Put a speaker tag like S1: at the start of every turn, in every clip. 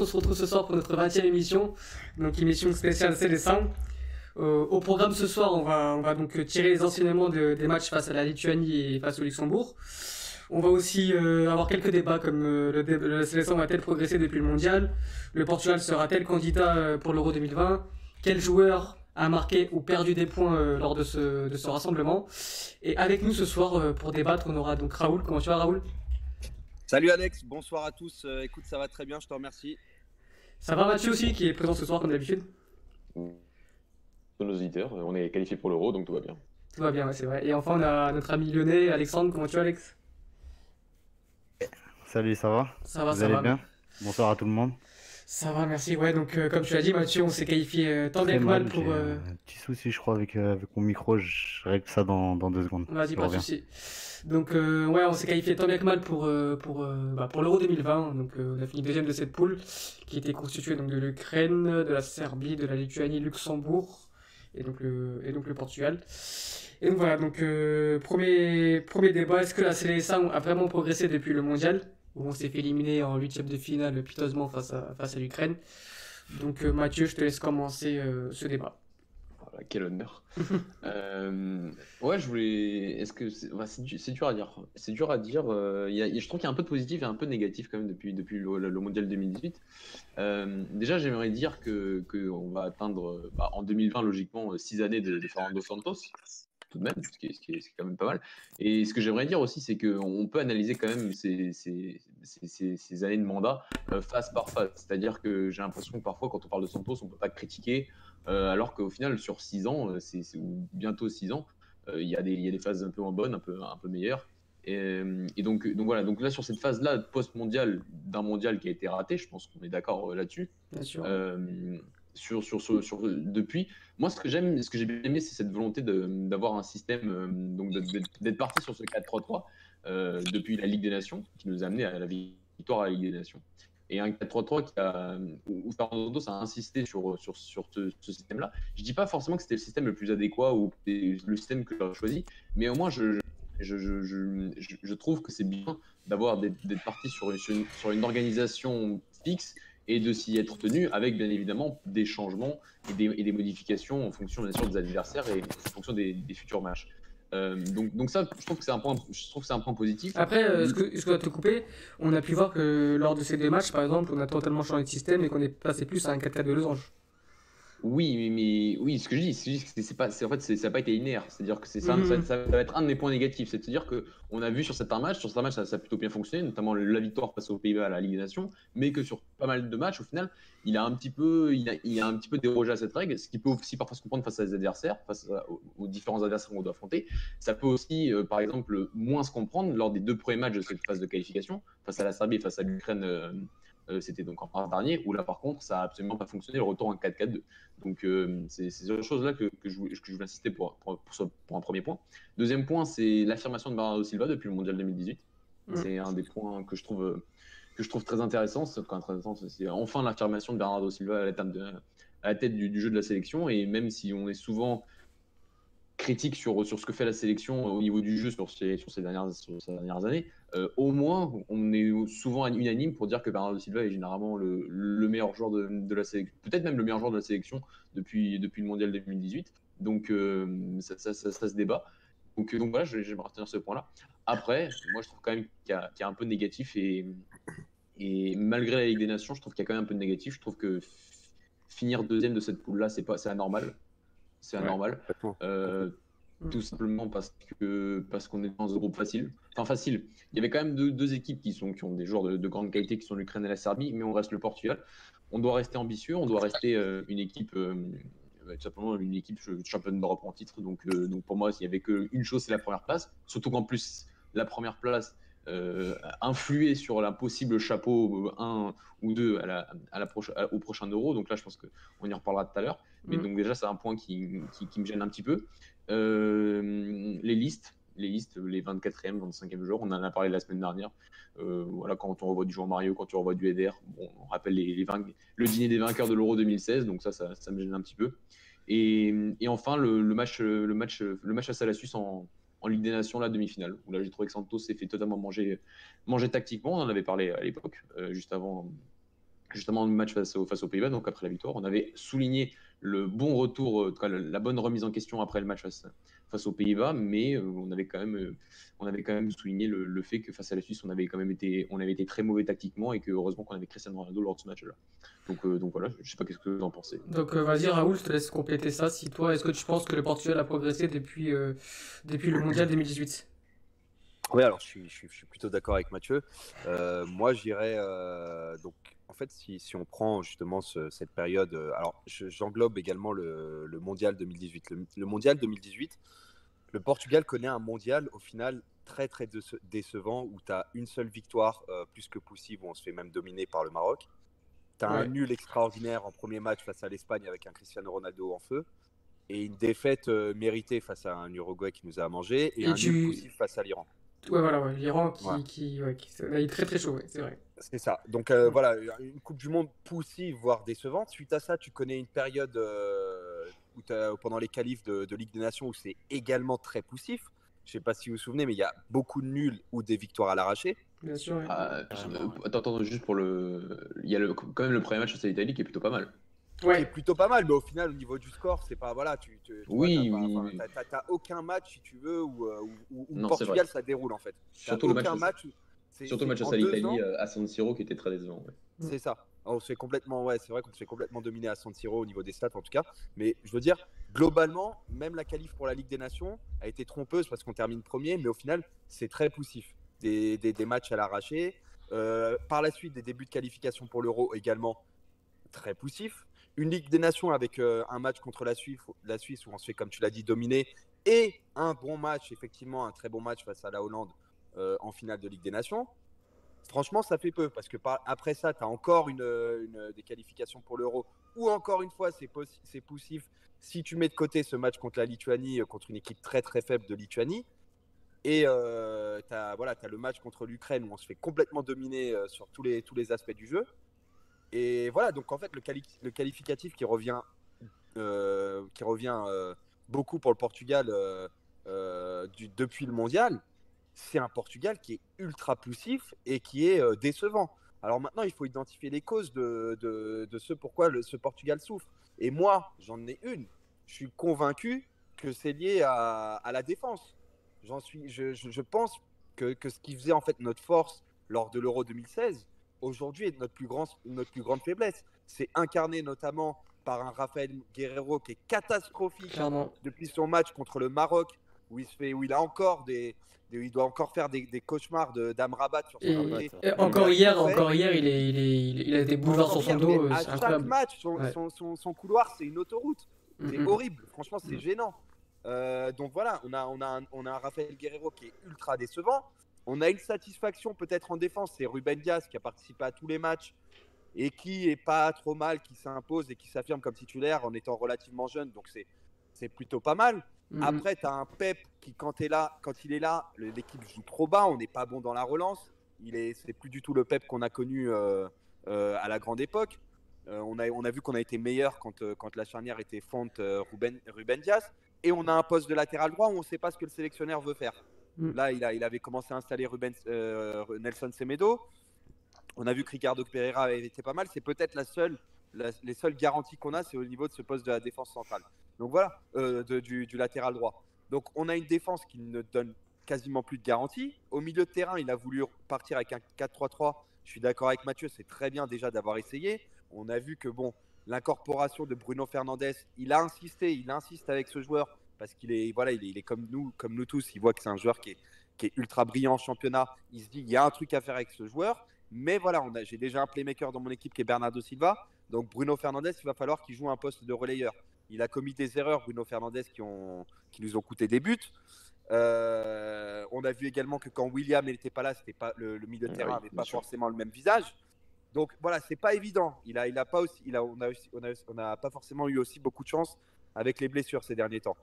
S1: On se retrouve ce soir pour notre 20e émission, donc émission spéciale Célestin. Euh, au programme ce soir, on va, on va donc tirer les enseignements de- des matchs face à la Lituanie et face au Luxembourg. On va aussi euh, avoir quelques débats comme euh, le, dé- Célestin va-t-elle progresser depuis le mondial? Le Portugal sera-t-il candidat pour l'Euro 2020 Quel joueur a marqué ou perdu des points lors de ce, de ce rassemblement? Et avec nous ce soir pour débattre, on aura donc Raoul. Comment tu vas Raoul?
S2: Salut Alex, bonsoir à tous. Euh, écoute, ça va très bien, je te remercie.
S1: Ça va Mathieu aussi qui est présent ce soir comme d'habitude
S3: de nos auditeurs. On est qualifié pour l'euro, donc tout va bien.
S1: Tout va bien, ouais, c'est vrai. Et enfin, on a notre ami lyonnais, Alexandre. Comment tu vas, Alex?
S4: Salut, ça va?
S1: Ça va,
S4: Vous
S1: ça
S4: allez
S1: va.
S4: bien? Bonsoir à tout le monde.
S1: Ça va, merci. Ouais, donc, euh, comme tu l'as dit, Mathieu, on s'est qualifié euh, tant bien que mal pour. euh,
S4: un petit souci, je crois, avec, euh, avec mon micro. Je règle ça dans, dans deux secondes.
S1: Vas-y, pas de souci. Donc, euh, ouais, on s'est qualifié tant bien que mal pour, euh, pour, euh, bah, pour l'Euro 2020. Donc, euh, on a fini deuxième de cette poule qui était constituée donc, de l'Ukraine, de la Serbie, de la Lituanie, Luxembourg et donc le, et donc le Portugal. Et donc voilà, donc euh, premier, premier débat, est-ce que la CLSA a vraiment progressé depuis le mondial? Où on s'est fait éliminer en huitième de finale piteusement face à, face à l'Ukraine Donc euh, Mathieu, je te laisse commencer ce débat.
S3: Voilà, quel honneur. Euh, ouais, je voulais. Est-ce que c'est enfin, c'est du- c'est dur à dire. C'est dur à dire. euh, y a- je trouve qu'il y a un peu de positif et un peu de négatif quand même depuis, depuis le, le- mondial 2018. Euh, déjà, j'aimerais dire que, que on va atteindre euh, bah, en 2020 logiquement 6 années de, de Fernando Santos tout de même, ce qui est, ce qui est- ce qui est quand même pas mal. Et ce que j'aimerais dire aussi, c'est qu'on peut analyser quand même ces, ces- ces- années de mandat euh, phase par phase. C'est-à-dire que j'ai l'impression que parfois, quand on parle de Santos, on peut pas critiquer, euh, alors qu'au final, sur 6 ans, euh, c'est bientôt 6 ans, euh, il y, a des- il y a des phases un peu moins bonnes, un peu, un peu meilleures. Et, euh, et donc, donc voilà, donc là sur cette phase-là post-mondial, d'un mondial qui a été raté, je pense qu'on est d'accord euh, là-dessus.
S1: Bien sûr.
S3: Euh, sur, sur, sur, sur- depuis. Moi, ce que j'aime, ce que j'ai bien aimé, c'est cette volonté d'avoir un système, euh, donc d'être d'être parti sur ce 4-3-3 euh, depuis la Ligue des Nations, qui nous a amené à la victoire à la Ligue des Nations. Et un 4-3-3 qui a, où où Fernando a insisté sur, sur, sur ce, système-là. Je dis pas forcément que c'était le système le plus adéquat ou le système que j'aurais choisi, mais au moins, je, je, je, je, trouve que c'est bien d'avoir d'être parti sur, sur une, sur une organisation fixe et de s'y être tenu avec bien évidemment des changements et des, et des modifications en fonction bien sûr des adversaires et en fonction des, des futurs matchs. Euh, donc, donc ça, je trouve que c'est un point, je trouve que c'est un point positif.
S1: Après, euh, ce que, ce que te couper, on a pu voir que lors de ces deux matchs, par exemple, on a totalement changé de système et qu'on est passé plus à un 4-4 de losange.
S3: Oui, mais, mais- oui, ce que je dis, c'est juste que c'est pas, en fait, ça n'a pas été linéaire. C'est-à-dire que c'est ça,
S1: Mhm.
S3: ça, ça va être un de mes points négatifs. C'est-à-dire que on a vu sur certains matchs, sur certains matchs, ça, ça a plutôt bien fonctionné, notamment la victoire face aux Pays-Bas à la Ligue des Nations, mais que sur pas mal de matchs, au final, il a un petit peu, il a, il a un petit peu dérogé à cette règle, ce qui peut aussi parfois se comprendre face à des adversaires, face à- aux, aux différents adversaires qu'on doit affronter. Ça peut aussi, euh, par exemple, moins se comprendre lors des deux premiers matchs de cette phase de qualification, face à la Serbie et face à l'Ukraine. euh, c'était donc en mars dernier, où là par contre ça a absolument pas fonctionné, le retour en 4-4-2. Donc euh, c'est ces choses-là que, que je, voulais- que je voulais insister pour, pour, pour ce- pour un premier point. Deuxième point, c'est l'affirmation de Bernardo Silva depuis le Mondial 2018.
S1: Mm.
S3: C'est un des points que je trouve, euh, que je trouve très intéressant. C'est enfin l'affirmation de Bernardo Silva à la tête, de- à la tête du, du jeu de la sélection. Et même si on est souvent critique sur, sur ce que fait la sélection au niveau du jeu sur ces, sur ces, dernières, ces dernières années, euh, au moins on est souvent unanime pour dire que Bernardo Silva est généralement le, le meilleur joueur de, de la sélection, peut-être même le meilleur joueur de la sélection depuis, depuis le mondial 2018. Donc euh, ça, ça, ça- se débat. Donc, euh, donc voilà, retenir ce point-là. Après, moi je trouve quand même qu'il y, y a un peu de négatif et, et malgré la Ligue des Nations, je trouve qu'il y a quand même un peu de négatif. Je trouve que finir deuxième de cette poule-là, c'est pas, c'est anormal. C'est
S2: Ouais.
S3: anormal. Euh,
S1: Mm.
S3: tout simplement parce que parce qu'on est dans un groupe facile. Enfin facile. Il y avait quand même deux, deux équipes qui sont qui ont des joueurs de, de grande qualité qui sont l'Ukraine et la Serbie, mais on reste le Portugal. On doit rester ambitieux, on doit rester euh, une équipe euh, euh, tout simplement une équipe ch- championne d'Europe en titre. Donc euh, donc pour moi, s'il y avait qu'une chose, c'est la première place. Surtout qu'en plus la première place euh, influait sur la possible chapeau 1 ou 2 à la, à la proche- à- au prochain euro. Donc là, je pense qu'on y reparlera tout à l'heure. Mais
S1: Mm.
S3: donc déjà, c'est un point qui, qui, qui me gêne un petit peu. Euh, les listes, les listes, les 24e, 25e joueurs, on en a parlé la semaine dernière. Euh, voilà, quand on revoit du Jean Mario, quand on revoit du Eder, bon, on rappelle les, les vainc- le dîner des vainqueurs de l'Euro 2016, donc ça, ça, ça me gêne un petit peu. Et, et enfin, le, le match, le match, le match à la Suisse en, en Ligue des Nations, la demi-finale, où là, j'ai trouvé que Santos s'est fait totalement manger, manger tactiquement. On en avait parlé à l'époque, euh, juste avant, justement le match face, face aux Pays-Bas, donc après la victoire. On avait souligné le bon retour, la bonne remise en question après le match face, face aux Pays-Bas, mais on avait quand même, on avait quand même souligné le, fait que face à la Suisse, on avait quand même été, on avait été très mauvais tactiquement et que heureusement qu'on avait Cristiano Ronaldo lors de ce match-là. Donc, donc voilà, je sais pas qu'est-ce que vous en pensez.
S1: Donc vas-y Raoul, je te laisse compléter ça. Si toi, est-ce que tu penses que le Portugal a progressé depuis, depuis le Mondial 2018
S2: oui, alors je suis, je suis, plutôt d'accord avec Mathieu. Euh, moi, j'irais. Euh, donc, en fait, si, si, on prend justement cette période. Euh, alors, j'englobe également le, le, Mondial 2018. Le, Mondial 2018, le Portugal connaît un mondial au final très, très décevant où tu as une seule victoire plus que possible, où on se fait même dominer par le Maroc. Tu as un nul extraordinaire en premier match face à l'Espagne avec un Cristiano Ronaldo en feu et une défaite méritée face à un Uruguay qui nous a mangé et, un nul possible face à l'Iran.
S1: Ouais, voilà, l'Iran qui, qui, ouais, qui, est très très chaud, c'est vrai.
S2: C'est ça. Donc euh, voilà, une Coupe du Monde poussive, voire décevante. Suite à ça, tu connais une période euh, où pendant les qualifs de, Ligue des Nations où c'est également très poussif. Je ne sais pas si vous vous souvenez, mais il y a beaucoup de nuls ou des victoires à l'arraché.
S1: Bien sûr. Ah,
S3: attends, attends, juste pour le. Il y a le, quand même le premier match face à l'Italie qui est plutôt pas mal
S2: ouais. plutôt pas mal, mais au final, au niveau du score, c'est pas. Voilà, tu,
S3: oui,
S2: oui, T'as aucun match, si tu veux, où, euh, où, Portugal, ça déroule en fait.
S3: Surtout le match, match Surtout le match à l'Italie euh, à San Siro qui était très décevant.
S2: C'est ça. On se fait complètement, ouais, c'est vrai qu'on se fait complètement dominer à San Siro au niveau des stats en tout cas. Mais je veux dire, globalement, même la qualif pour la Ligue des Nations a été trompeuse parce qu'on termine premier, mais au final, c'est très poussif. Des, des, des matchs à l'arraché. Euh, par la suite, des débuts de qualification pour l'Euro également très poussifs une Ligue des Nations avec euh, un match contre la Suisse, la Suisse où on se fait, comme tu l'as dit, dominer, et un bon match, effectivement, un très bon match face à la Hollande euh, en finale de Ligue des Nations. Franchement, ça fait peu parce que après ça, tu as encore une, des qualifications pour l'Euro ou encore une fois, c'est poussif si tu mets de côté ce match contre la Lituanie, euh, contre une équipe très très faible de Lituanie. Et tu as, voilà, as le match contre l'Ukraine où on se fait complètement dominer sur tous les, tous les aspects du jeu. Et voilà, donc en fait, le, qualificatif qui revient, euh, qui revient euh, beaucoup pour le Portugal euh, depuis le mondial, c'est un Portugal qui est ultra poussif et qui est décevant. Alors maintenant, il faut identifier les causes de, de, de ce pourquoi le, ce Portugal souffre. Et moi, j'en ai une. Je suis convaincu que c'est lié à, à, la défense. J'en suis, je, je, je pense que, que, ce qui faisait en fait notre force lors de l'Euro 2016, aujourd'hui est notre plus, grand, notre plus grande faiblesse. C'est incarné notamment par un Rafael Guerrero qui est catastrophique depuis son match contre le Maroc, où il, se fait, où il a encore des, il doit encore faire des, des cauchemars d'Amrabat sur
S1: son et, encore hier, encore hier, il, est, il, est, il a des boulevards sur son dos.
S2: À chaque match, son, son, son, couloir, c'est une autoroute. C'est horrible. Franchement, c'est gênant. Euh, donc voilà, on a, on, a un, on a un Rafael Guerrero qui est ultra décevant. On a une satisfaction peut-être en défense, c'est Ruben Diaz qui a participé à tous les matchs et qui est pas trop mal, qui s'impose et qui s'affirme comme titulaire en étant relativement jeune. Donc c'est plutôt pas mal. Mhm. Après, tu as un Pep qui, quand, es là, quand il est là, l'équipe joue trop bas, on n'est pas bon dans la relance. Il est, c'est plus du tout le Pep qu'on a connu euh, euh, à la grande époque. Euh, on, a, on a vu qu'on a été meilleur quand, quand la charnière était fonte Ruben, Ruben Diaz. Et on a un poste de latéral droit où on ne sait pas ce que le sélectionneur veut faire. Mm. Là, il, a, il avait commencé à installer Ruben, Nelson Semedo. On a vu que Ricardo Pereira avait été pas mal. C'est peut-être la seule, les seules garanties qu'on a, c'est au niveau de ce poste de la défense centrale. Donc voilà, euh, du, latéral droit. Donc on a une défense qui ne donne quasiment plus de garanties. Au milieu de terrain, il a voulu partir avec un 4-3-3. Je suis d'accord avec Mathieu, c'est très bien déjà d'avoir essayé. On a vu que bon, l'incorporation de Bruno Fernandez, il a insisté, il insiste avec ce joueur parce qu'il est, voilà, il est, comme nous, comme nous tous. Il voit que c'est un joueur qui est, qui est ultra brillant en championnat. Il se dit, il y a un truc à faire avec ce joueur. Mais voilà, j'ai déjà un playmaker dans mon équipe qui est Bernardo Silva. Donc Bruno Fernandez, il va falloir qu'il joue un poste de relayeur. Il a commis des erreurs, Bruno Fernandez, qui, ont, qui nous ont coûté des buts. Euh, on a vu également que quand William n'était pas là, c'était pas le, milieu de terrain n'avait pas forcément le même visage. Donc voilà, c'est pas évident. Il a, il a pas aussi, il a, on a, on a, on a pas forcément eu aussi beaucoup de chance avec les blessures ces derniers temps.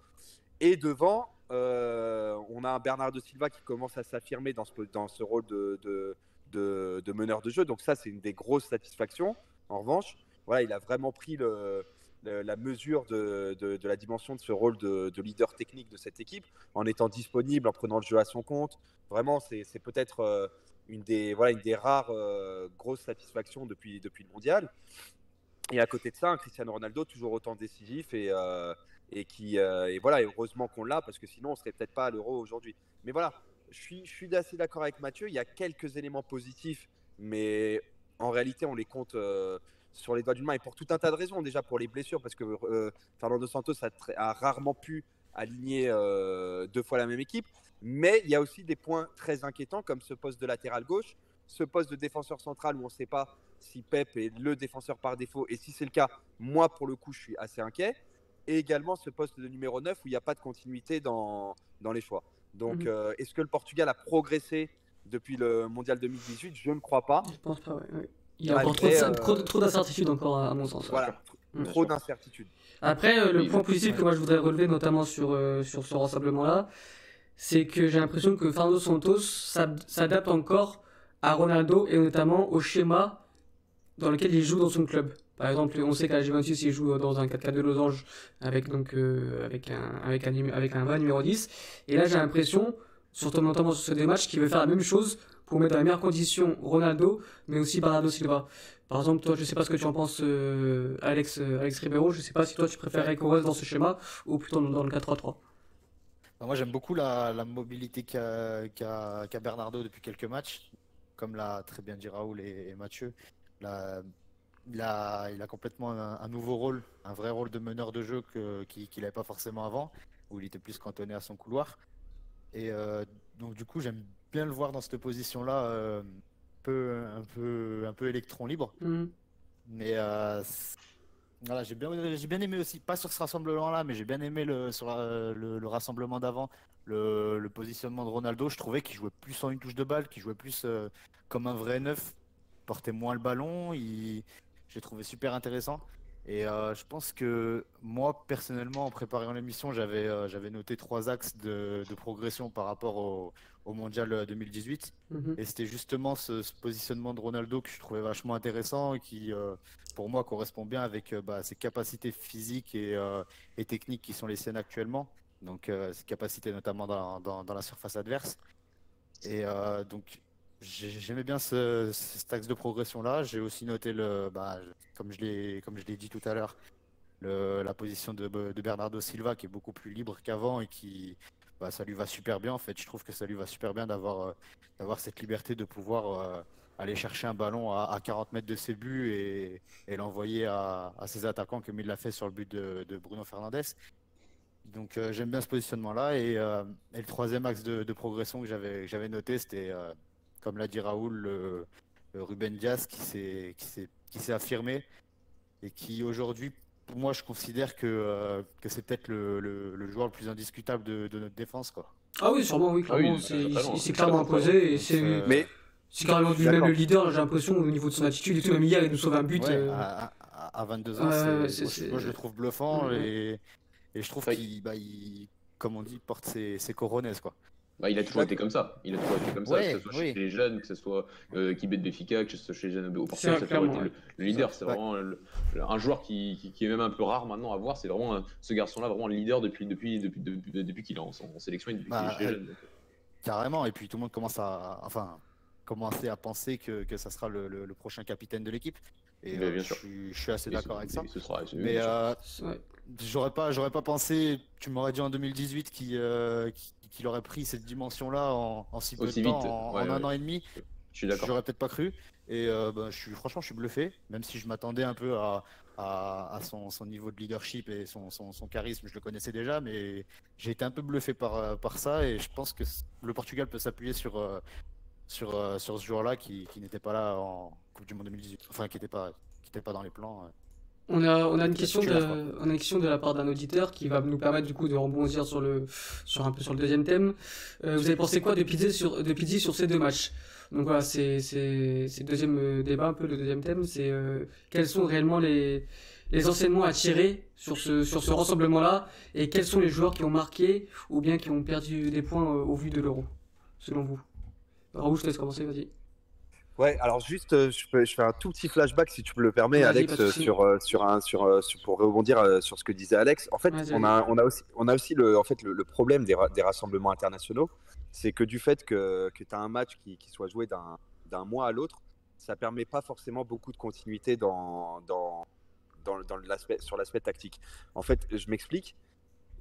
S2: Et devant, euh, on a un Bernardo Silva qui commence à s'affirmer dans ce, dans ce rôle de, de, de, meneur de jeu. Donc ça, c'est une des grosses satisfactions. En revanche, voilà, il a vraiment pris le, la mesure de, la dimension de ce rôle de, leader technique de cette équipe en étant disponible, en prenant le jeu à son compte. Vraiment, c'est peut-être euh, une des, rares grosses satisfactions depuis, le mondial. Et à côté de ça, un Cristiano Ronaldo toujours autant décisif et, et qui voilà, heureusement qu'on l'a parce que sinon on serait peut-être pas à l'Euro aujourd'hui. Mais voilà, je suis, je suis assez d'accord avec Mathieu. Il y a quelques éléments positifs, mais en réalité, on les compte sur les doigts d'une main et pour tout un tas de raisons. Déjà pour les blessures, parce que euh, Fernando Santos a, rarement pu aligner euh, deux fois la même équipe. Mais il y a aussi des points très inquiétants comme ce poste de latéral gauche, ce poste de défenseur central où on ne sait pas si Pep est le défenseur par défaut. Et si c'est le cas, moi pour le coup, je suis assez inquiet. Et également ce poste de numéro 9 où il n'y a pas de continuité dans, dans les choix. Donc, mhm. euh, est-ce que le Portugal a progressé depuis le mondial 2018 Je ne crois pas.
S1: Je pense pas, oui. Il y a encore euh, trop, d'incertitudes encore à, mon sens.
S2: Voilà, trop d'incertitudes.
S1: Après, euh, le point positif que moi je voudrais relever, notamment sur, euh, sur ce rassemblement-là, c'est que j'ai l'impression que Fernando Santos s'adapte encore à Ronaldo et notamment au schéma dans lequel il joue dans son club. Par exemple, on sait qu'à Juventus, il joue dans un 4-4 de losange avec, donc, avec, un, avec, un, avec un vrai numéro 10. Et là, j'ai l'impression, surtout notamment sur ce deux matchs, qu'il veut faire la même chose pour mettre dans les meilleures conditions Ronaldo, mais aussi Bernardo Silva. Par exemple, toi, je sais pas ce que tu en penses, euh, Alex, euh, Alex Ribeiro. Je sais pas si toi, tu préférerais reste dans ce schéma ou plutôt dans, le 4-3-3.
S5: Bah, moi, j'aime beaucoup la, mobilité qu'a Bernardo depuis quelques matchs, comme l'a très bien dit Raoul et, Mathieu. il, a, il a complètement un, nouveau rôle, un vrai rôle de meneur de jeu qu'il n'avait pas forcément avant, où il était plus cantonné à son couloir. Et euh, donc, du coup, j'aime bien le voir dans cette position-là, euh, peu, un, peu, un peu électron libre. Mm. Mais euh, voilà, j'ai bien, j'ai bien aimé aussi, pas sur ce rassemblement-là, mais j'ai bien aimé le, sur le, rassemblement d'avant, le, positionnement de Ronaldo. Je trouvais qu'il jouait plus en une touche de balle, qu'il jouait plus euh, comme un vrai neuf, portait moins le ballon. Il... J'ai trouvé super intéressant. Et je pense que moi, personnellement, en préparant l'émission, j'avais j'avais noté trois axes de, de, progression par rapport au, au mondial 2018. Euh, mhm. Et c'était justement ce, positionnement de Ronaldo que je trouvais vachement intéressant et qui, euh, pour moi, correspond bien avec euh, bah, ses capacités physiques et, et, techniques qui sont les siennes actuellement. Donc, ses capacités notamment dans, dans, la surface adverse. Et donc, j'aimais bien ce, cet axe de progression-là. J'ai aussi noté, le, bah, comme je l'ai dit tout à l'heure, la position de, Bernardo Silva qui est beaucoup plus libre qu'avant et qui, bah, ça lui va super bien. En fait, je trouve que ça lui va super bien d'avoir euh, cette liberté de pouvoir euh, aller chercher un ballon à, 40 mètres de ses buts et, l'envoyer à, ses attaquants comme il l'a fait sur le but de, Bruno Fernandez. Donc euh, j'aime bien ce positionnement-là. Et, et, le troisième axe de, de progression que j'avais noté, c'était, comme l'a dit Raoul, le, Ruben Diaz qui s'est qui s'est affirmé et qui aujourd'hui pour moi, je considère que, euh, que c'est peut-être le, le, joueur le plus indiscutable de, de, notre défense. Quoi.
S1: Ah oui, sûrement, oui, clairement. Ah il s'est clairement imposé. Et c'est euh, mais... carrément lui même le leader, j'ai l'impression, au niveau de son attitude et tout. Même hier, il nous sauve un but.
S5: Euh. à, à, 22 ans, moi, je le trouve bluffant et, et, je trouve qu'il, bah, comme on dit, porte ses, ses coronets. Quoi.
S3: Bah, il a toujours été comme ça. Il a toujours été comme ça, que ce soit chez les jeunes, que ce soit euh, Kibet Béfica, que ce soit chez les jeunes au Portugal. Ça le, leader. C'est vraiment un joueur qui, qui, est même un peu rare maintenant à voir. C'est vraiment ce garçon-là, vraiment le leader depuis, depuis, depuis, depuis, depuis qu'il est en, sélection et depuis bah, qu'il est jeune.
S5: Carrément. Et puis tout le monde commence à, enfin, commencer à penser que, que ça sera le, le, prochain capitaine de l'équipe. Et euh, je, suis, je, suis, assez d'accord avec ça. Ce sera, mais euh, j'aurais pas, j'aurais pas pensé. Tu m'aurais dit en 2018 qu'il qu'il aurait pris cette dimension-là en, si peu de temps, en, un an et demi. Je suis d'accord. J'aurais peut-être pas cru. Et euh, ben, je suis, franchement, je suis bluffé, même si je m'attendais un peu à, à, son, son, niveau de leadership et son, son, son, charisme, je le connaissais déjà, mais j'ai été un peu bluffé par, euh, par ça et je pense que le Portugal peut s'appuyer sur, euh, sur, sur ce joueur-là qui, qui n'était pas là en Coupe du Monde 2018, enfin qui n'était pas, qui était pas dans les plans.
S1: On a, on a une question de, on a une question de la part d'un auditeur qui va nous permettre du coup de rebondir sur le, sur un peu sur le deuxième thème. Euh, vous avez pensé quoi de Pizzi sur, de Pizzi sur ces deux matchs? Donc voilà, c'est, c'est, c'est le deuxième euh, débat, un peu le deuxième thème, c'est euh, quels sont réellement les, les enseignements à tirer sur ce, sur ce rassemblement-là? Et quels sont les joueurs qui ont marqué ou bien qui ont perdu des points au vu de l'euro, selon vous? Raoul, je te laisse commencer, vas-y.
S2: Ouais, alors juste, euh, je, je, fais un tout petit flashback si tu me le permets, Alex, sur, euh, sur un, sur, sur, pour rebondir euh, sur ce que disait Alex. En fait, on a, on a aussi, on a aussi le, en fait, le, problème des, des, rassemblements internationaux, c'est que du fait que, que tu as un match qui, qui soit joué d'un mois à l'autre, ça permet pas forcément beaucoup de continuité dans, dans, dans, dans sur l'aspect tactique. En fait, je m'explique.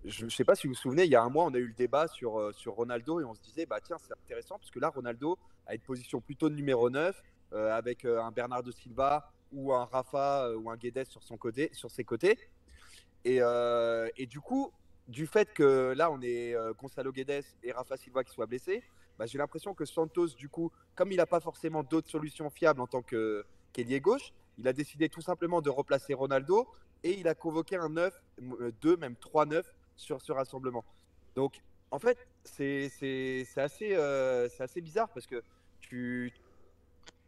S2: Je ne sais pas si vous vous souvenez, il y a un mois, on a eu le débat sur, euh, sur Ronaldo et on se disait, bah tiens, c'est intéressant parce que là, Ronaldo a une position plutôt de numéro 9 euh, avec euh, un Bernardo Silva ou un Rafa ou un Guedes sur, son côté, sur ses côtés. Et, et, du coup, du fait que là, on est Gonzalo Guedes et Rafa Silva qui soient blessés, bah, j'ai l'impression que Santos, du coup, comme il n'a pas forcément d'autres solutions fiables en tant qu'ailier gauche, il a décidé tout simplement de replacer Ronaldo et il a convoqué un 9, 2, même 3-9 sur ce rassemblement. Donc, en fait, c'est assez, euh, assez bizarre parce que tu.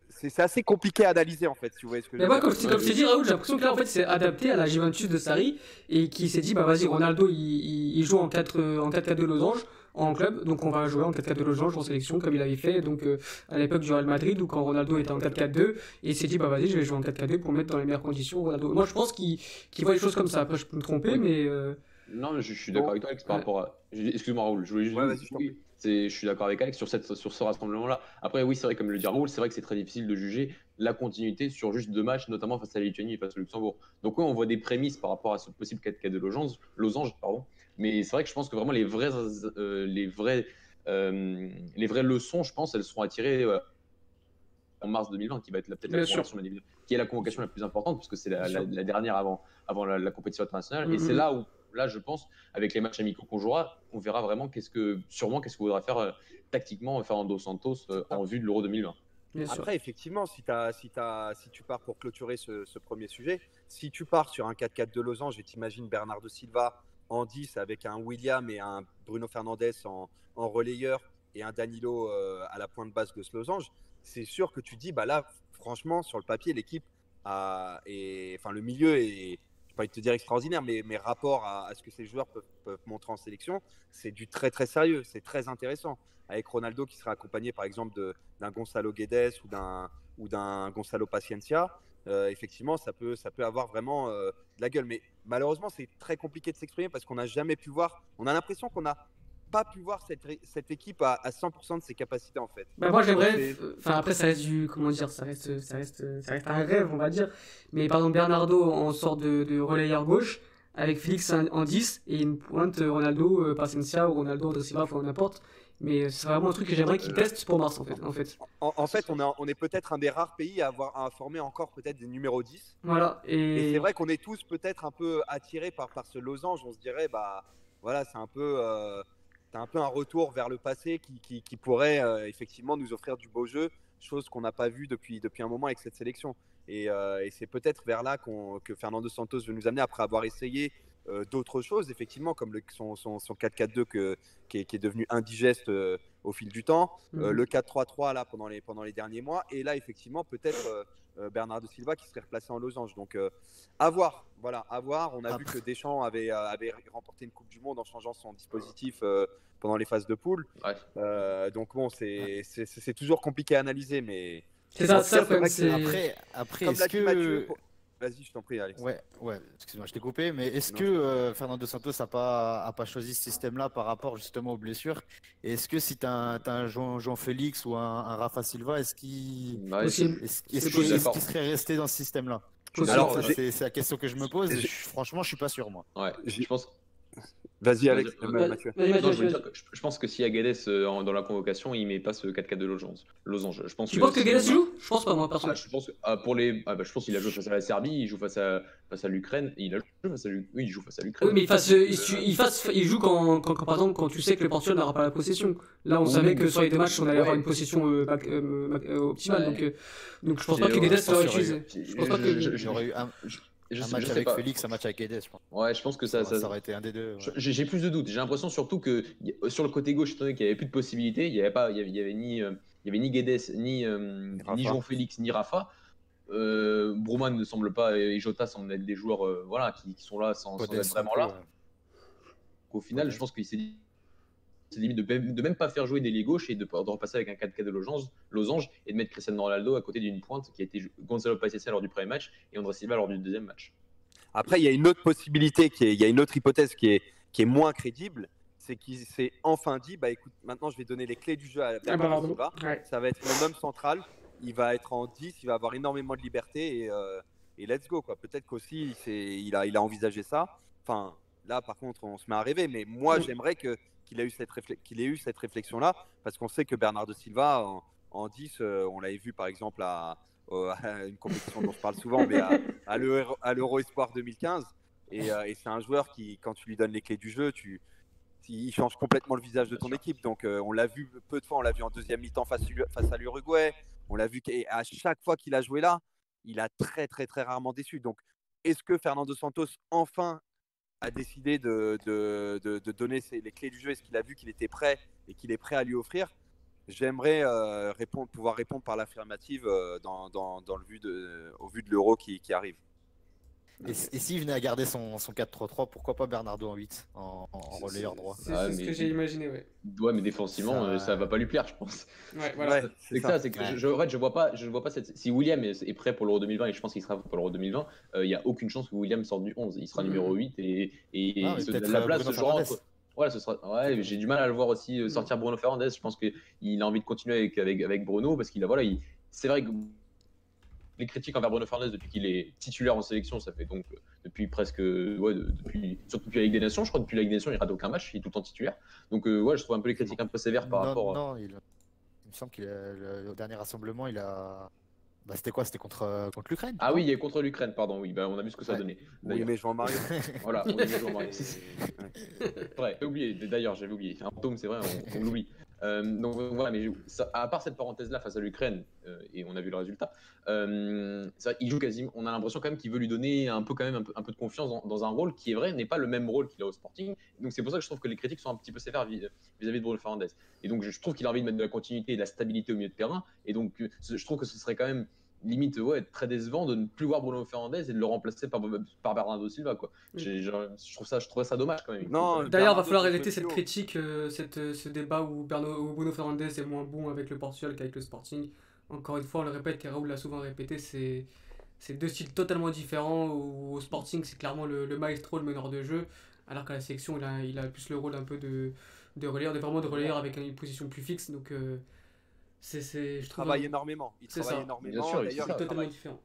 S2: C'est assez compliqué à analyser en fait, si vous voyez ce que
S1: Mais moi, comme, comme je t'ai dit, Raoul, j'ai l'impression que là, en fait, c'est adapté à la Juventus de Sarri et qui s'est dit, bah vas-y, Ronaldo, il, il joue en 4-4-2 en 4 losange en club, donc on va jouer en 4-4-2 losange en sélection comme il avait fait donc euh, à l'époque du Real Madrid ou quand Ronaldo était en 4-4-2 et il s'est dit bah vas-y je vais jouer en 4-4-2 pour mettre dans les meilleures conditions Ronaldo. Moi je pense qu'il voit les choses comme ça. Après je peux me tromper mais euh,
S3: non, je, suis d'accord avec toi, Alex, par rapport à. Excuse-moi, Raoul, je voulais juste.
S2: Ouais,
S3: je suis d'accord avec Alex sur, cette, sur ce rassemblement-là. Après, oui, c'est vrai, comme le dit Raoul, c'est vrai que c'est très difficile de juger la continuité sur juste deux matchs, notamment face à la Lituanie et face au Luxembourg. Donc, oui, on voit des prémices par rapport à ce possible 4K de losange, losange pardon. mais c'est vrai que je pense que vraiment les vraies, euh, les, vrais, euh, les vraies leçons, je pense, elles seront attirées euh, en mars 2020, qui va être peut-être la convocation, qui est la convocation la plus importante, puisque c'est la, dernière avant, avant la, compétition internationale. Et c'est là où là, je pense, avec les matchs amicaux qu'on jouera, on verra vraiment qu'est-ce que, sûrement, qu'est-ce qu'on voudra faire euh, tactiquement Fernando Santos euh, en vue de l'Euro 2020.
S2: Après, effectivement, si, as, si, as, si, tu pars pour clôturer ce, premier sujet, si tu pars sur un 4-4 de losange et t'imagines Bernardo Silva en 10 avec un William et un Bruno Fernandez en, relayeur et un Danilo euh, à la pointe basse de ce losange, c'est sûr que tu dis, bah là, franchement, sur le papier, l'équipe a, et, enfin, le milieu est, pas te dire extraordinaire, mais, mais rapport à, ce que ces joueurs peuvent, montrer en sélection, c'est du très très sérieux, c'est très intéressant. Avec Ronaldo qui sera accompagné par exemple d'un Gonzalo Guedes ou d'un ou d'un Gonzalo Paciencia, euh, effectivement, ça peut, ça peut avoir vraiment euh, de la gueule. Mais malheureusement, c'est très compliqué de s'exprimer parce qu'on n'a jamais pu voir. On a l'impression qu'on a pas pu voir cette, cette équipe à, à, 100% de ses capacités en fait.
S1: Bah moi j'aimerais, enfin après ça reste du, comment dire, ça reste, ça reste, ça reste un rêve on va dire. Mais par exemple Bernardo en sort de, de relayeur gauche avec Félix en 10 et une pointe Ronaldo, euh, Paciencia ou Ronaldo, André Silva, enfin n'importe. Mais c'est vraiment un truc que j'aimerais qu'il teste pour Mars en fait. En fait,
S2: en, fait on, a, on est peut-être un des rares pays à avoir à former encore peut-être des numéros 10.
S1: Voilà.
S2: Et, c'est vrai qu'on est tous peut-être un peu attirés par, par ce losange. On se dirait, bah voilà, c'est un peu. Euh, c'est un peu un retour vers le passé qui, qui, pourrait euh, effectivement nous offrir du beau jeu, chose qu'on n'a pas vu depuis, depuis un moment avec cette sélection. Et, euh, et c'est peut-être vers là que Fernando Santos veut nous amener après avoir essayé euh, d'autres choses, effectivement, comme le, son, son, 4-4-2 qui, est, qui, est, devenu indigeste au fil du temps, mhm. le 4-3-3 là pendant les, pendant les derniers mois, et là effectivement peut-être Bernardo Silva qui serait replacé en losange. Donc à voir, voilà, à voir. On a vu que Deschamps avait, avait remporté une Coupe du Monde en changeant son dispositif pendant les phases de poule. Euh, donc bon, c'est toujours compliqué à analyser, mais.
S1: C'est ça, ça
S5: Après, après est-ce que.
S2: Vas-y, je t'en prie, Alex.
S5: Ouais, ouais, excuse-moi, je t'ai coupé, mais est-ce que euh, Fernando Santos n'a pas, a pas choisi ce système-là par rapport justement aux blessures? Est-ce que si tu as, un Jean-Félix ou un, Rafa Silva, est-ce qu'il serait resté dans ce système-là? C'est la question que je me pose. franchement, je suis pas sûr, moi.
S3: Ouais, je pense,
S2: Vas-y, Alex. Mathieu.
S3: je, pense que si y Guedes euh, dans la convocation, il met pas ce 4-4 de losange. losange. Je pense
S1: tu penses que Guedes joue Je pense pas, moi, personnellement.
S3: Ah, je pense, ah, pour les... Ah, bah, je pense qu'il a joué face à la Serbie, il joue face à, face à l'Ukraine. Il a joué face à l'Ukraine. Oui, il joue face à l'Ukraine.
S1: Oui, mais il, fasse, euh, il, fasse, il joue quand, quand, par exemple, quand tu sais que le Portugal n'aura pas la possession. Là, on savait que sur les deux matchs, on allait avoir une possession euh, optimale. Donc, donc je pense pas que Guedes serait utilisé. Que.
S5: J'aurais eu un un match avec Félix, un match avec Guedes, je pense.
S3: Ouais, je pense que ça,
S5: ça, aurait été un des deux.
S3: J'ai plus de doutes. J'ai l'impression surtout que sur le côté gauche, étant donné qu'il n'y avait plus de possibilités, il n'y avait pas, il y avait, ni, euh, il y avait ni Guedes, ni, euh, ni Jean-Félix, ni Rafa. Euh, ne semble pas et Jota semblent être des joueurs euh, voilà, qui, sont là sans, être vraiment là. Au final, je pense qu'il s'est dit c'est limite de, de, même pas faire jouer des gauche et de, de repasser avec un 4K de losange, losange et de mettre Cristiano Ronaldo à côté d'une pointe qui a été Gonzalo Pacencia lors du premier match et André Silva lors du deuxième match.
S2: Après, il y a une autre possibilité, qui est, il y a une autre hypothèse qui est, qui est moins crédible, c'est qu'il s'est enfin dit bah écoute, maintenant je vais donner les clés du jeu à
S1: Ah,
S2: Bernardo
S1: Bernardo.
S2: Silva.
S1: Ouais.
S2: Ça va être mon homme central. Il va être en 10, il va avoir énormément de liberté et, euh, et let's go. quoi. Peut-être qu'aussi il, il, a, il a envisagé ça. Enfin, là par contre, on se met à rêver. Mais moi, j'aimerais que, qu'il, a eu cette réfle- qu'il ait eu cette réflexion-là parce qu'on sait que Bernardo Silva, en, en 10, euh, on l'avait vu par exemple à, une compétition dont je parle souvent, mais à, à l'Euro Espoir 2015. Et, euh, et c'est un joueur qui, quand tu lui donnes les clés du jeu, tu, il change complètement le visage de ton équipe. Donc, euh, on l'a vu peu de fois. On l'a vu en deuxième mi-temps face, face à l'Uruguay. On l'a vu à chaque fois qu'il a joué là, il a très, très, très rarement déçu. Donc, est-ce que Fernando Santos, enfin, a décidé de, donner les clés du jeu Est-ce qu'il a vu qu'il était prêt et qu'il est prêt à lui offrir? J'aimerais euh, répondre, pouvoir répondre par l'affirmative euh, dans, dans, dans au vu de l'euro qui arrive.
S5: Et, et s'il venait à garder son, son 4-3-3, pourquoi pas Bernardo en 8 en, en relayeur droit
S1: C'est
S3: Ah,
S1: ce que j'ai imaginé, ouais.
S3: Ouais, mais défensivement,
S5: Ça-
S3: euh, ça va pas lui plaire, je pense.
S1: Ouais, voilà.
S2: Ouais,
S3: C'est ça, c'est que
S5: Ouais.
S3: je, je- en fait, je vois pas, je vois pas cette. Si William est, est prêt pour l'Euro 2020 et je pense qu'il sera pour l'Euro 2020, il y a aucune chance que William sorte du 11. Il sera
S1: Mhm.
S3: numéro 8 et, et
S5: Ah,
S3: la
S5: euh,
S3: place
S5: Bruno
S3: entre. Ouais, ce sera. Ouais, j'ai du mal à le voir aussi euh, sortir Bruno Fernandes. Je pense qu'il a envie de continuer avec, avec, avec Bruno parce qu'il a voilà, il- c'est vrai que les critiques envers Bruno Fernandes depuis qu'il est titulaire en sélection, ça fait donc euh, depuis presque ouais, de- depuis surtout depuis la Ligue des Nations, je crois depuis la Ligue des Nations, il rate aucun match, il est tout le temps titulaire. Donc euh, ouais, je trouve un peu les critiques un peu sévères par
S5: non,
S3: rapport. à-
S5: non, il, il me semble qu'il a- le- au dernier rassemblement, il a. Bah, c'était quoi C'était contre, euh, contre l'Ukraine
S3: Ah oui, il est contre l'Ukraine, pardon. Oui, bah, on a vu ce que ça a
S5: Ouais.
S3: donné.
S2: Oui, mais Jean-Marie.
S3: Voilà, on est Jean Marie. Ouais, j'ai oublié. D'ailleurs, j'avais oublié. Un tome, c'est vrai, on, on l'oublie. Euh, donc voilà, mais à part cette parenthèse-là face à l'Ukraine, euh, et on a vu le résultat, euh, ça, il joue quasiment. On a l'impression quand même qu'il veut lui donner un peu quand même un peu, de confiance dans, un rôle qui est vrai n'est pas le même rôle qu'il a au Sporting. Donc c'est pour ça que je trouve que les critiques sont un petit peu sévères vis- vis-à-vis de Bruno Fernandes. Et donc je, trouve qu'il a envie de mettre de la continuité et de la stabilité au milieu de terrain. Et donc je trouve que ce serait quand même limite ouais, très décevant de ne plus voir Bruno Fernandes et de le remplacer par, par Bernardo Silva quoi. J'ai- genre, je trouve ça je trouve ça dommage quand même.
S2: Non,
S1: D'ailleurs, va
S2: Bernardo
S1: falloir arrêter cette critique, euh, cette, euh, ce débat où, Berno, où Bruno Fernandes est moins bon avec le Portugal qu'avec le Sporting. Encore une fois, on le répète, et Raoul l'a souvent répété, c'est c'est deux styles totalement différents. Où, au Sporting, c'est clairement le, le maestro, le meneur de jeu, alors qu'à la sélection, il a, il a plus le rôle un peu de, de relayeur, de vraiment de relayeur avec une position plus fixe. Donc, euh, c'est, c'est, je
S2: Il
S1: trouve
S2: travaille énormément. Il
S1: C'est
S2: travaille
S1: ça.
S2: énormément.
S3: Bien sûr, il-
S2: D'ailleurs,
S3: c'est
S2: il,
S1: totalement
S2: travaille,
S1: différent.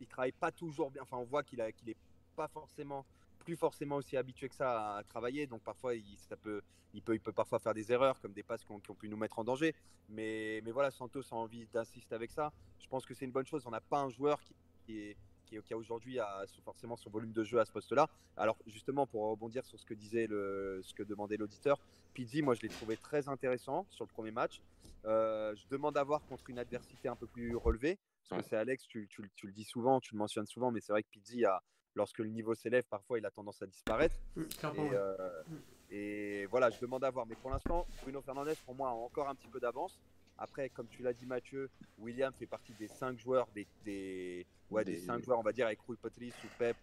S2: il travaille pas toujours bien. Enfin, on voit qu'il a, qu'il est pas forcément, plus forcément aussi habitué que ça à travailler. Donc parfois, il, ça peut, il peut, il peut parfois faire des erreurs, comme des passes qui ont, qui ont pu nous mettre en danger. Mais, mais voilà, Santos a envie d'insister avec ça. Je pense que c'est une bonne chose. On n'a pas un joueur qui, qui est qui, qui a aujourd'hui a forcément son volume de jeu à ce poste-là. Alors justement, pour rebondir sur ce que disait le, ce que demandait l'auditeur, Pizzi, moi je l'ai trouvé très intéressant sur le premier match. Euh, je demande à voir contre une adversité un peu plus relevée, parce que c'est Alex, tu, tu, tu, le dis souvent, tu le mentionnes souvent, mais c'est vrai que Pizzi, a, lorsque le niveau s'élève, parfois il a tendance à disparaître.
S1: Mmh, clairement,
S2: et, euh, et voilà, je demande à voir. Mais pour l'instant, Bruno Fernandez, pour moi, a encore un petit peu d'avance. Après, comme tu l'as dit, Mathieu, William fait partie des cinq joueurs, des, des, ouais, des...
S3: Des-
S2: cinq joueurs, on va dire, avec Rui Patrice ou Pep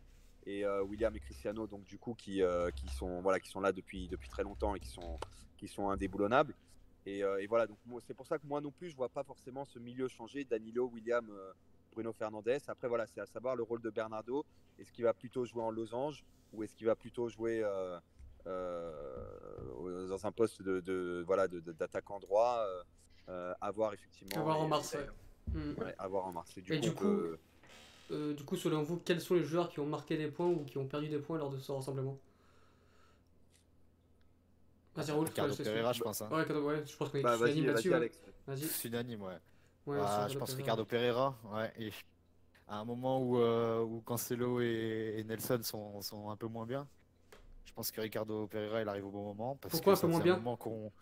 S2: et euh, William et Cristiano, donc du coup, qui, euh, qui, sont, voilà, qui sont là depuis, depuis très longtemps et qui sont, qui sont indéboulonnables. Et, euh, et voilà, donc c'est pour ça que moi non plus, je vois pas forcément ce milieu changer. Danilo, William, Bruno Fernandez. Après, voilà, c'est à savoir le rôle de Bernardo. Est-ce qu'il va plutôt jouer en losange ou est-ce qu'il va plutôt jouer dans un poste de, de voilà de- de- d'attaquant droit euh, euh, à voir effectivement.
S1: À voir en mars,
S2: et-
S1: ouais. Mmh.
S2: ouais, à voir en mars. Et du
S1: Et
S2: coup,
S1: du coup,
S2: peut-
S1: Euh, du coup, selon vous, quels sont les joueurs qui ont marqué des points ou qui ont perdu des points lors de ce rassemblement? Vas-y, je te
S5: Ricardo Pereira, je pense. hein.
S1: Ouais, ouais, je pense qu'on est
S2: bah, vas-y,
S1: là-dessus. Vas-y.
S5: C'est unanime, ouais.
S1: Ouais,
S5: Ah,
S1: sur
S5: je pense
S1: Pereira.
S5: Ricardo Pereira, ouais. Et à un moment où, euh, où Cancelo et, et Nelson sont, sont un peu moins bien, je pense que Ricardo Pereira il arrive au bon moment. Parce
S1: Pourquoi
S5: que
S1: un peu moins bien?
S5: moment qu'on.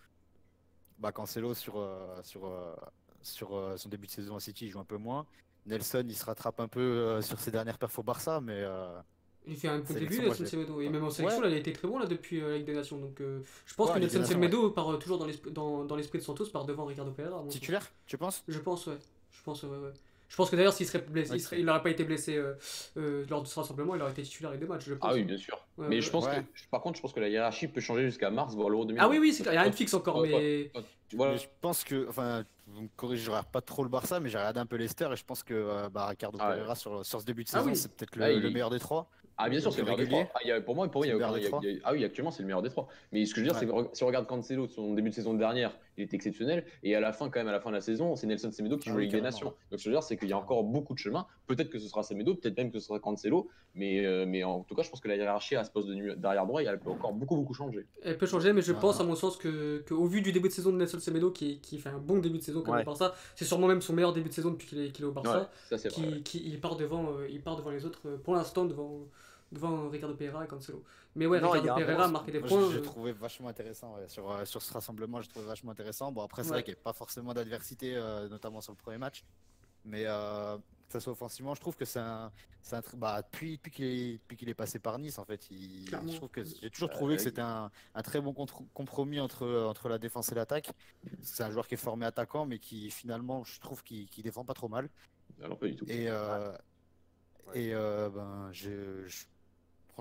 S5: Bah, Cancelo sur, euh, sur, euh, sur euh, son début de saison à City il joue un peu moins. Nelson il se rattrape un peu sur ses dernières perfs au Barça, mais euh,
S1: Il fait un bon début, Nelson Semedo. Et même en sélection,
S5: Ouais.
S1: là, il a été très bon là, depuis la Ligue des Nations. Donc, euh, je pense
S5: Ouais,
S1: que Nelson Semedo part euh, toujours dans l'esprit dans, de Santos, part devant Ricardo Pereira.
S5: titulaire, tu penses?
S1: Je pense, ouais. Je pense, ouais, ouais. Je pense que d'ailleurs, s'il serait blessé, il n'aurait pas été blessé euh, euh, lors de ce rassemblement, il aurait été titulaire deux matchs, je pense.
S3: Ah oui, bien sûr.
S1: Ouais,
S3: mais
S1: ouais.
S3: je pense
S5: Ouais.
S3: que, par contre, je pense que la hiérarchie peut changer jusqu'à mars, voire l'Euro 2020.
S1: Ah oui, oui, c'est clair, il y a rien de fixe encore, mais.
S3: voilà.
S5: Je pense que, enfin, vous me regarde pas trop le Barça, mais j'ai regardé un peu Leicester et je pense que euh, bah, Ricardo
S3: Ah ouais.
S5: Pereira sur, sur ce début de
S1: Ah
S5: saison,
S1: oui.
S5: c'est peut-être le,
S3: Ah, il
S5: le
S3: est-
S5: meilleur des trois.
S3: Ah bien sûr, c'est le meilleur des trois. Ah, il y a- pour moi, pour moi, il y a il y a-
S5: des
S3: ah oui, actuellement, c'est le meilleur des trois. Mais ce que je veux dire, c'est que si on regarde Cancelo, son début de saison dernière, il était exceptionnel. Et à la fin, quand même, à la fin de la saison, c'est Nelson Semedo qui
S5: Ah
S3: joue la Ligue des. Nations. Donc ce que je veux dire, c'est qu'il y a encore beaucoup de chemin. Peut-être que ce sera Semedo, peut-être même que ce sera Cancelo. Mais, euh, mais en tout cas, je pense que la hiérarchie à ce poste d'arrière droit, elle peut encore beaucoup, beaucoup changer.
S1: Elle peut changer, mais je
S5: Ah.
S1: pense, à mon sens, que, que au vu du début de saison de Nelson Semedo, qui, qui fait un bon début de saison comme
S2: Ouais.
S1: au Barça, c'est sûrement même son meilleur début de saison depuis qu'il est, est au
S3: Ouais,
S1: Barça,
S3: vrai.
S1: qui- il, part devant, euh, il part devant les autres, euh, pour l'instant, devant, devant Ricardo Pereira et Cancelo. Mais ouais,
S2: Non, il y
S1: Ricardo Pereira a marqué des
S5: Moi,
S1: points.
S5: j'ai- j'ai
S1: euh,
S5: trouvé vachement intéressant ouais, sur, euh, sur ce rassemblement. J'ai trouvé vachement intéressant. Bon, après, c'est
S1: Ouais.
S5: vrai qu'il n'y a pas forcément d'adversité, euh, notamment sur le premier match. Mais euh, que ça soit offensivement, je trouve que c'est un. c'est un bah, depuis depuis qu'il est, depuis qu'il est passé par Nice, en fait, il, je trouve que j'ai toujours trouvé que c'était un, un très bon compromis entre, entre la défense et l'attaque. C'est un joueur qui est formé attaquant, mais qui finalement, je trouve qu'il qu'il défend pas trop mal.
S3: Alors pas du tout.
S5: Et, euh,
S2: Ouais.
S5: et euh, ben, je, je-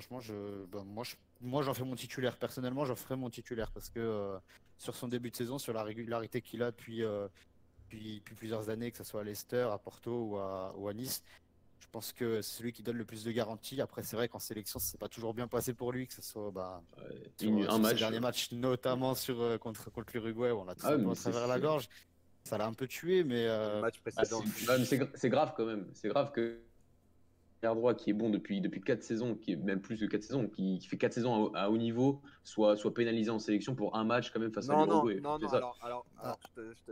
S5: franchement, je, ben, moi, je- moi, j'en fais mon titulaire. Personnellement, j'en ferai mon titulaire parce que euh, sur son début de saison, sur la régularité qu'il a depuis, euh, depuis, depuis plusieurs années, que ce soit à Leicester, à Porto ou à, ou à Nice, je pense que c'est celui qui donne le plus de garanties. Après, c'est vrai qu'en sélection, c'est pas toujours bien passé pour lui, que ce soit bah, sur,
S3: Une-
S5: sur
S3: un
S5: ses
S3: match.
S5: derniers matchs, notamment sur, euh, contre, contre l'Uruguay, où on a tout
S3: Ah,
S5: un peu
S3: mais
S5: à travers la gorge. Ça l'a un peu tué, mais euh,
S2: Le match
S3: Ah,
S2: précédent.
S3: c'est ouais, mais c'est gra- c'est grave quand même. C'est grave que droit qui est bon depuis, depuis 4 saisons, qui est même plus que 4 saisons, qui, qui fait 4 saisons à, à haut niveau, soit, soit pénalisé en sélection pour un match quand même face à
S2: non, non,
S3: l'Uruguay.
S2: non, non,
S3: ça.
S2: alors, alors,
S5: Ah.
S2: alors,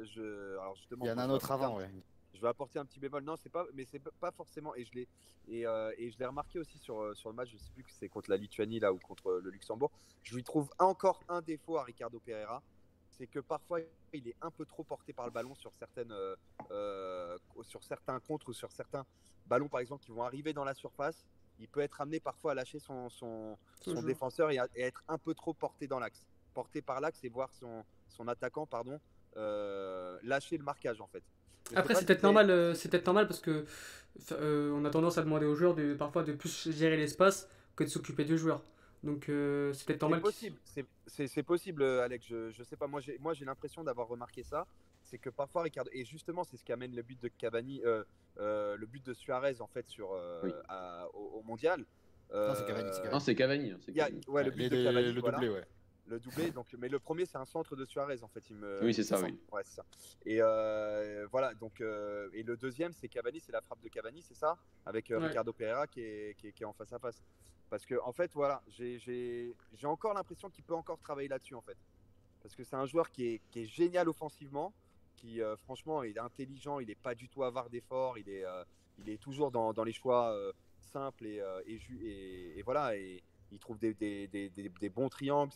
S2: je alors justement,
S5: il y en a un autre avant, ouais.
S2: Je vais apporter un petit bémol. Non, c'est pas, mais c'est pas- forcément. Et je l'ai, et, euh, et je l'ai remarqué aussi sur, euh, sur le match. Je sais plus que c'est contre la Lituanie là ou contre le Luxembourg. Je lui trouve encore un défaut à Ricardo Pereira, c'est que parfois il est un peu trop porté par le ballon sur certaines, euh, euh, sur certains contres ou sur certains ballons par exemple qui vont arriver dans la surface. Il peut être amené parfois à lâcher son, défenseur et, à, et être un peu trop porté dans l'axe, porté par l'axe et voir son, son attaquant pardon euh, lâcher le marquage en fait. Je
S1: Après, c'est
S2: si
S1: peut-être normal, euh, c'est peut-être normal parce que on a tendance à demander aux joueurs de parfois de plus gérer l'espace que de s'occuper du joueur. Donc euh, c'est peut-être normal.
S2: possible, c'est- c'est c'est possible, euh, Alex. Je, je sais pas, moi j'ai moi j'ai l'impression d'avoir remarqué ça. C'est que parfois Ricardo et justement c'est ce qui amène le but de Cavani, euh, euh, le but de Suarez en fait sur euh,
S3: Oui.
S2: à- au, au mondial.
S5: Non, c'est Cavani, c'est
S2: Euh,
S5: Cavani.
S3: Non, c'est Cavani. hein,
S2: a-
S3: Cavani.
S2: ouais, le but
S5: Les-
S2: de Cavani,
S5: le
S2: voilà.
S5: doublé, ouais.
S2: le doublé. Donc, mais le premier c'est un centre de Suarez en fait. Il me,
S3: Oui, c'est ça, oui.
S2: Ouais, c'est ça. Et euh, voilà donc euh, et le deuxième c'est Cavani, c'est la frappe de Cavani, c'est ça, avec euh,
S1: Ouais.
S2: Ricardo Pereira qui est, qui est, qui est en face à face. Parce que en fait voilà, j'ai- encore l'impression qu'il peut encore travailler là-dessus en fait. Parce que c'est un joueur qui est, génial offensivement, qui euh, franchement est intelligent, il n'est pas du tout avare d'efforts, il est, euh, toujours dans, les choix euh, simples et, voilà, il trouve des, bons triangles.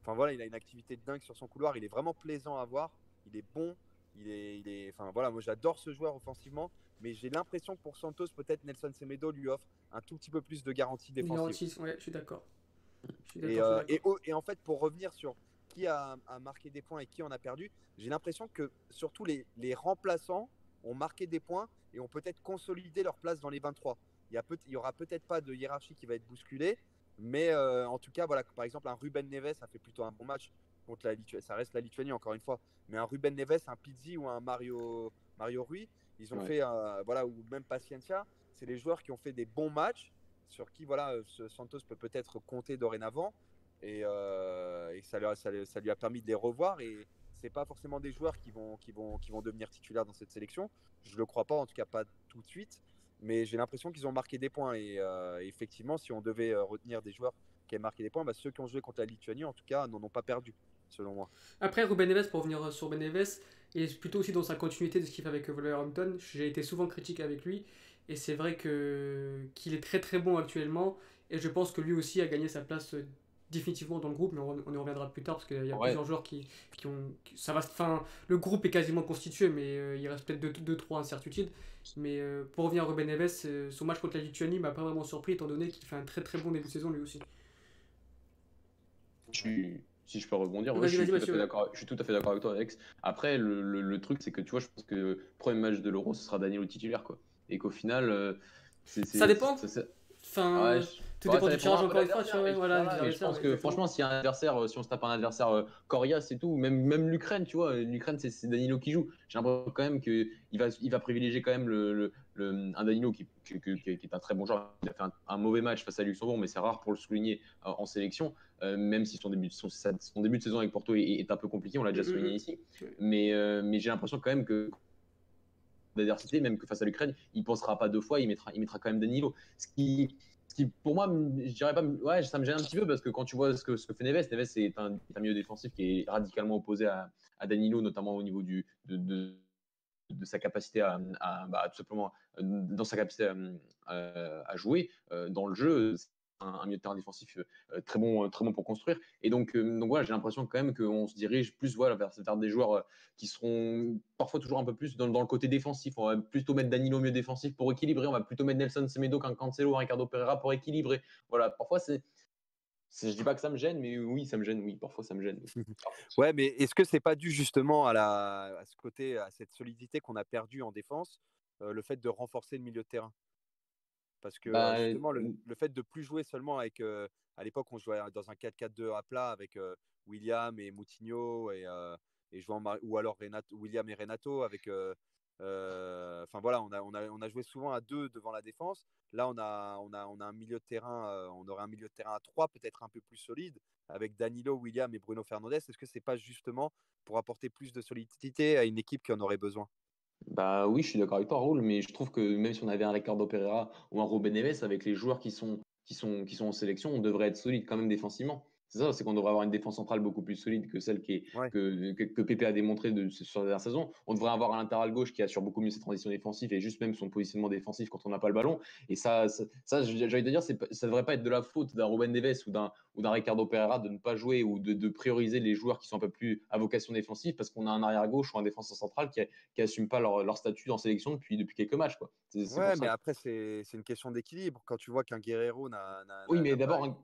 S2: Enfin voilà, il a une activité de dingue sur son couloir, il est vraiment plaisant à voir, il est bon, il est, enfin voilà, moi j'adore ce joueur offensivement, mais j'ai l'impression que pour Santos peut-être Nelson Semedo lui offre un tout petit peu plus de garantie défensive.
S1: garantie, ouais, je suis d'accord.
S2: Et, euh, en fait, pour revenir sur qui a, a marqué des points et qui en a perdu, j'ai l'impression que surtout les, les remplaçants ont marqué des points et ont peut-être consolidé leur place dans les 23. Il y, a peut, il y aura peut-être pas de hiérarchie qui va être bousculée, mais euh, en tout cas, voilà, par exemple, un Ruben Neves a fait plutôt un bon match contre la Lituanie. Ça reste la Lituanie, encore une fois. Mais un Ruben Neves, un Pizzi ou un Mario, Mario Rui, ils ont
S3: Ouais.
S2: fait, euh, voilà, ou même Paciencia, c'est les joueurs qui ont fait des bons matchs sur qui voilà, euh, Santos peut peut-être compter dorénavant. Et, euh, ça, lui a, permis de les revoir. Et c'est pas forcément des joueurs qui vont, qui, vont, qui vont devenir titulaires dans cette sélection. Je le crois pas, en tout cas pas tout de suite. Mais j'ai l'impression qu'ils ont marqué des points. Et euh, effectivement, si on devait retenir des joueurs qui aient marqué des points, bah, ceux qui ont joué contre la Lituanie, en tout cas, n'en ont pas perdu, selon moi.
S1: Après, Ruben Neves, pour revenir sur Ben Neves, il est plutôt aussi dans sa continuité de ce qu'il fait avec Wolverhampton. J'ai été souvent critique avec lui, et c'est vrai que qu'il est très très bon actuellement, et je pense que lui aussi a gagné sa place euh, définitivement dans le groupe, mais on, y reviendra plus tard parce qu'il y a
S3: Ouais.
S1: plusieurs joueurs qui, qui ont. qui- ça va, enfin, le groupe est quasiment constitué, mais euh, il reste peut-être 2-3 incertitudes. Mais euh, pour revenir à Ruben Neves, euh, son match contre la Lituanie m'a pas vraiment surpris, étant donné qu'il fait un très très bon début de saison lui aussi.
S3: Suis- si je peux rebondir, ouais, je, suis
S1: vas-y,
S3: tout à
S1: Mathieu.
S3: fait d'accord- je suis tout à fait d'accord avec toi, Alex. Après, le, le- le truc, c'est que tu vois, je pense que le premier match de l'Euro, ce sera Danilo titulaire, quoi. Et qu'au final, euh, c'est- c'est-
S1: Ça dépend.
S3: c'est- c'est-
S1: Enfin, tout dépend du tirage encore une fois, tu vois. Voilà,
S3: je pense que franchement, si un adversaire, euh, si on se tape un adversaire euh, coriace et tout, même, même l'Ukraine, tu vois, l'Ukraine, c'est Danilo qui joue. J'ai l'impression quand même qu'il va, il va privilégier quand même le, le, un Danilo qui, qui, qui, est un très bon joueur. Il a fait un, mauvais match face à Luxembourg, mais c'est rare pour le souligner euh, en sélection, même si son début, son, son, début de saison avec Porto est, un peu compliqué, on l'a déjà mm, souligné mm, ici. Mm. Mais, mais j'ai l'impression quand même que d'adversité, même que face à l'Ukraine, il pensera pas deux fois, il mettra, il mettra quand même Danilo. Ce qui, qui, pour moi, je dirais pas, ouais, ça me gêne un petit peu parce que quand tu vois ce que, ce que fait Neves, Neves c'est un, milieu défensif qui est radicalement opposé à, Danilo, notamment au niveau du, de, sa capacité à, bah, tout simplement dans sa capacité à, à jouer euh, dans le jeu un, milieu de terrain défensif euh, très, bon, très bon pour construire. Et donc, euh, donc voilà, j'ai l'impression quand même qu'on se dirige plus voilà, vers, vers des joueurs euh, qui seront parfois toujours un peu plus dans, dans, le côté défensif. On va plutôt mettre Danilo au milieu défensif pour équilibrer. On va plutôt mettre Nelson Semedo qu'un Cancelo, un Ricardo Pereira pour équilibrer. Voilà, parfois c'est. Je dis pas que ça me gêne, mais oui, ça me gêne. Oui, parfois ça me gêne.
S2: ouais, mais est-ce que c'est pas dû justement à, la, à ce côté, à cette solidité qu'on a perdue en défense, le fait de renforcer le milieu de terrain? Parce que bah, justement, le, fait de plus jouer seulement avec. à l'époque, on jouait dans un 4-4-2 à plat avec William et Moutinho et, et jouant, ou alors Renato, William et Renato avec. Enfin voilà, on a, on, a, on a joué souvent à deux devant la défense. Là, on a, on a, on a un milieu de terrain, on aurait un milieu de terrain à trois, peut-être un peu plus solide, avec Danilo, William et Bruno Fernandes. Est-ce que c'est pas justement pour apporter plus de solidité à une équipe qui en aurait besoin?
S3: Bah oui, je suis d'accord avec toi, Raoul, mais je trouve que même si on avait un Ricardo Pereira ou un Ruben Neves, avec les joueurs qui sont, qui sont, qui sont en sélection, on devrait être solide quand même défensivement. C'est ça, c'est qu'on devrait avoir une défense centrale beaucoup plus solide que celle qui est, que, que, que, Pepe a démontré de, sur la dernière saison. On devrait avoir un latéral gauche qui assure beaucoup mieux ses transitions défensives et juste même son positionnement défensif quand on n'a pas le ballon. Et ça, ça, ça j'ai envie de dire, ça ne devrait pas être de la faute d'un Ruben Neves ou d'un, ou d'un Ricardo Pereira de ne pas jouer ou de, de, prioriser les joueurs qui sont un peu plus à vocation défensive parce qu'on a un arrière gauche ou un défenseur central qui, n'assume pas leur, leur, statut en sélection depuis, depuis quelques matchs. Quoi.
S2: ouais, mais après, c'est, une question d'équilibre. Quand tu vois qu'un Guerrero n'a.
S3: oui, mais d'abord, un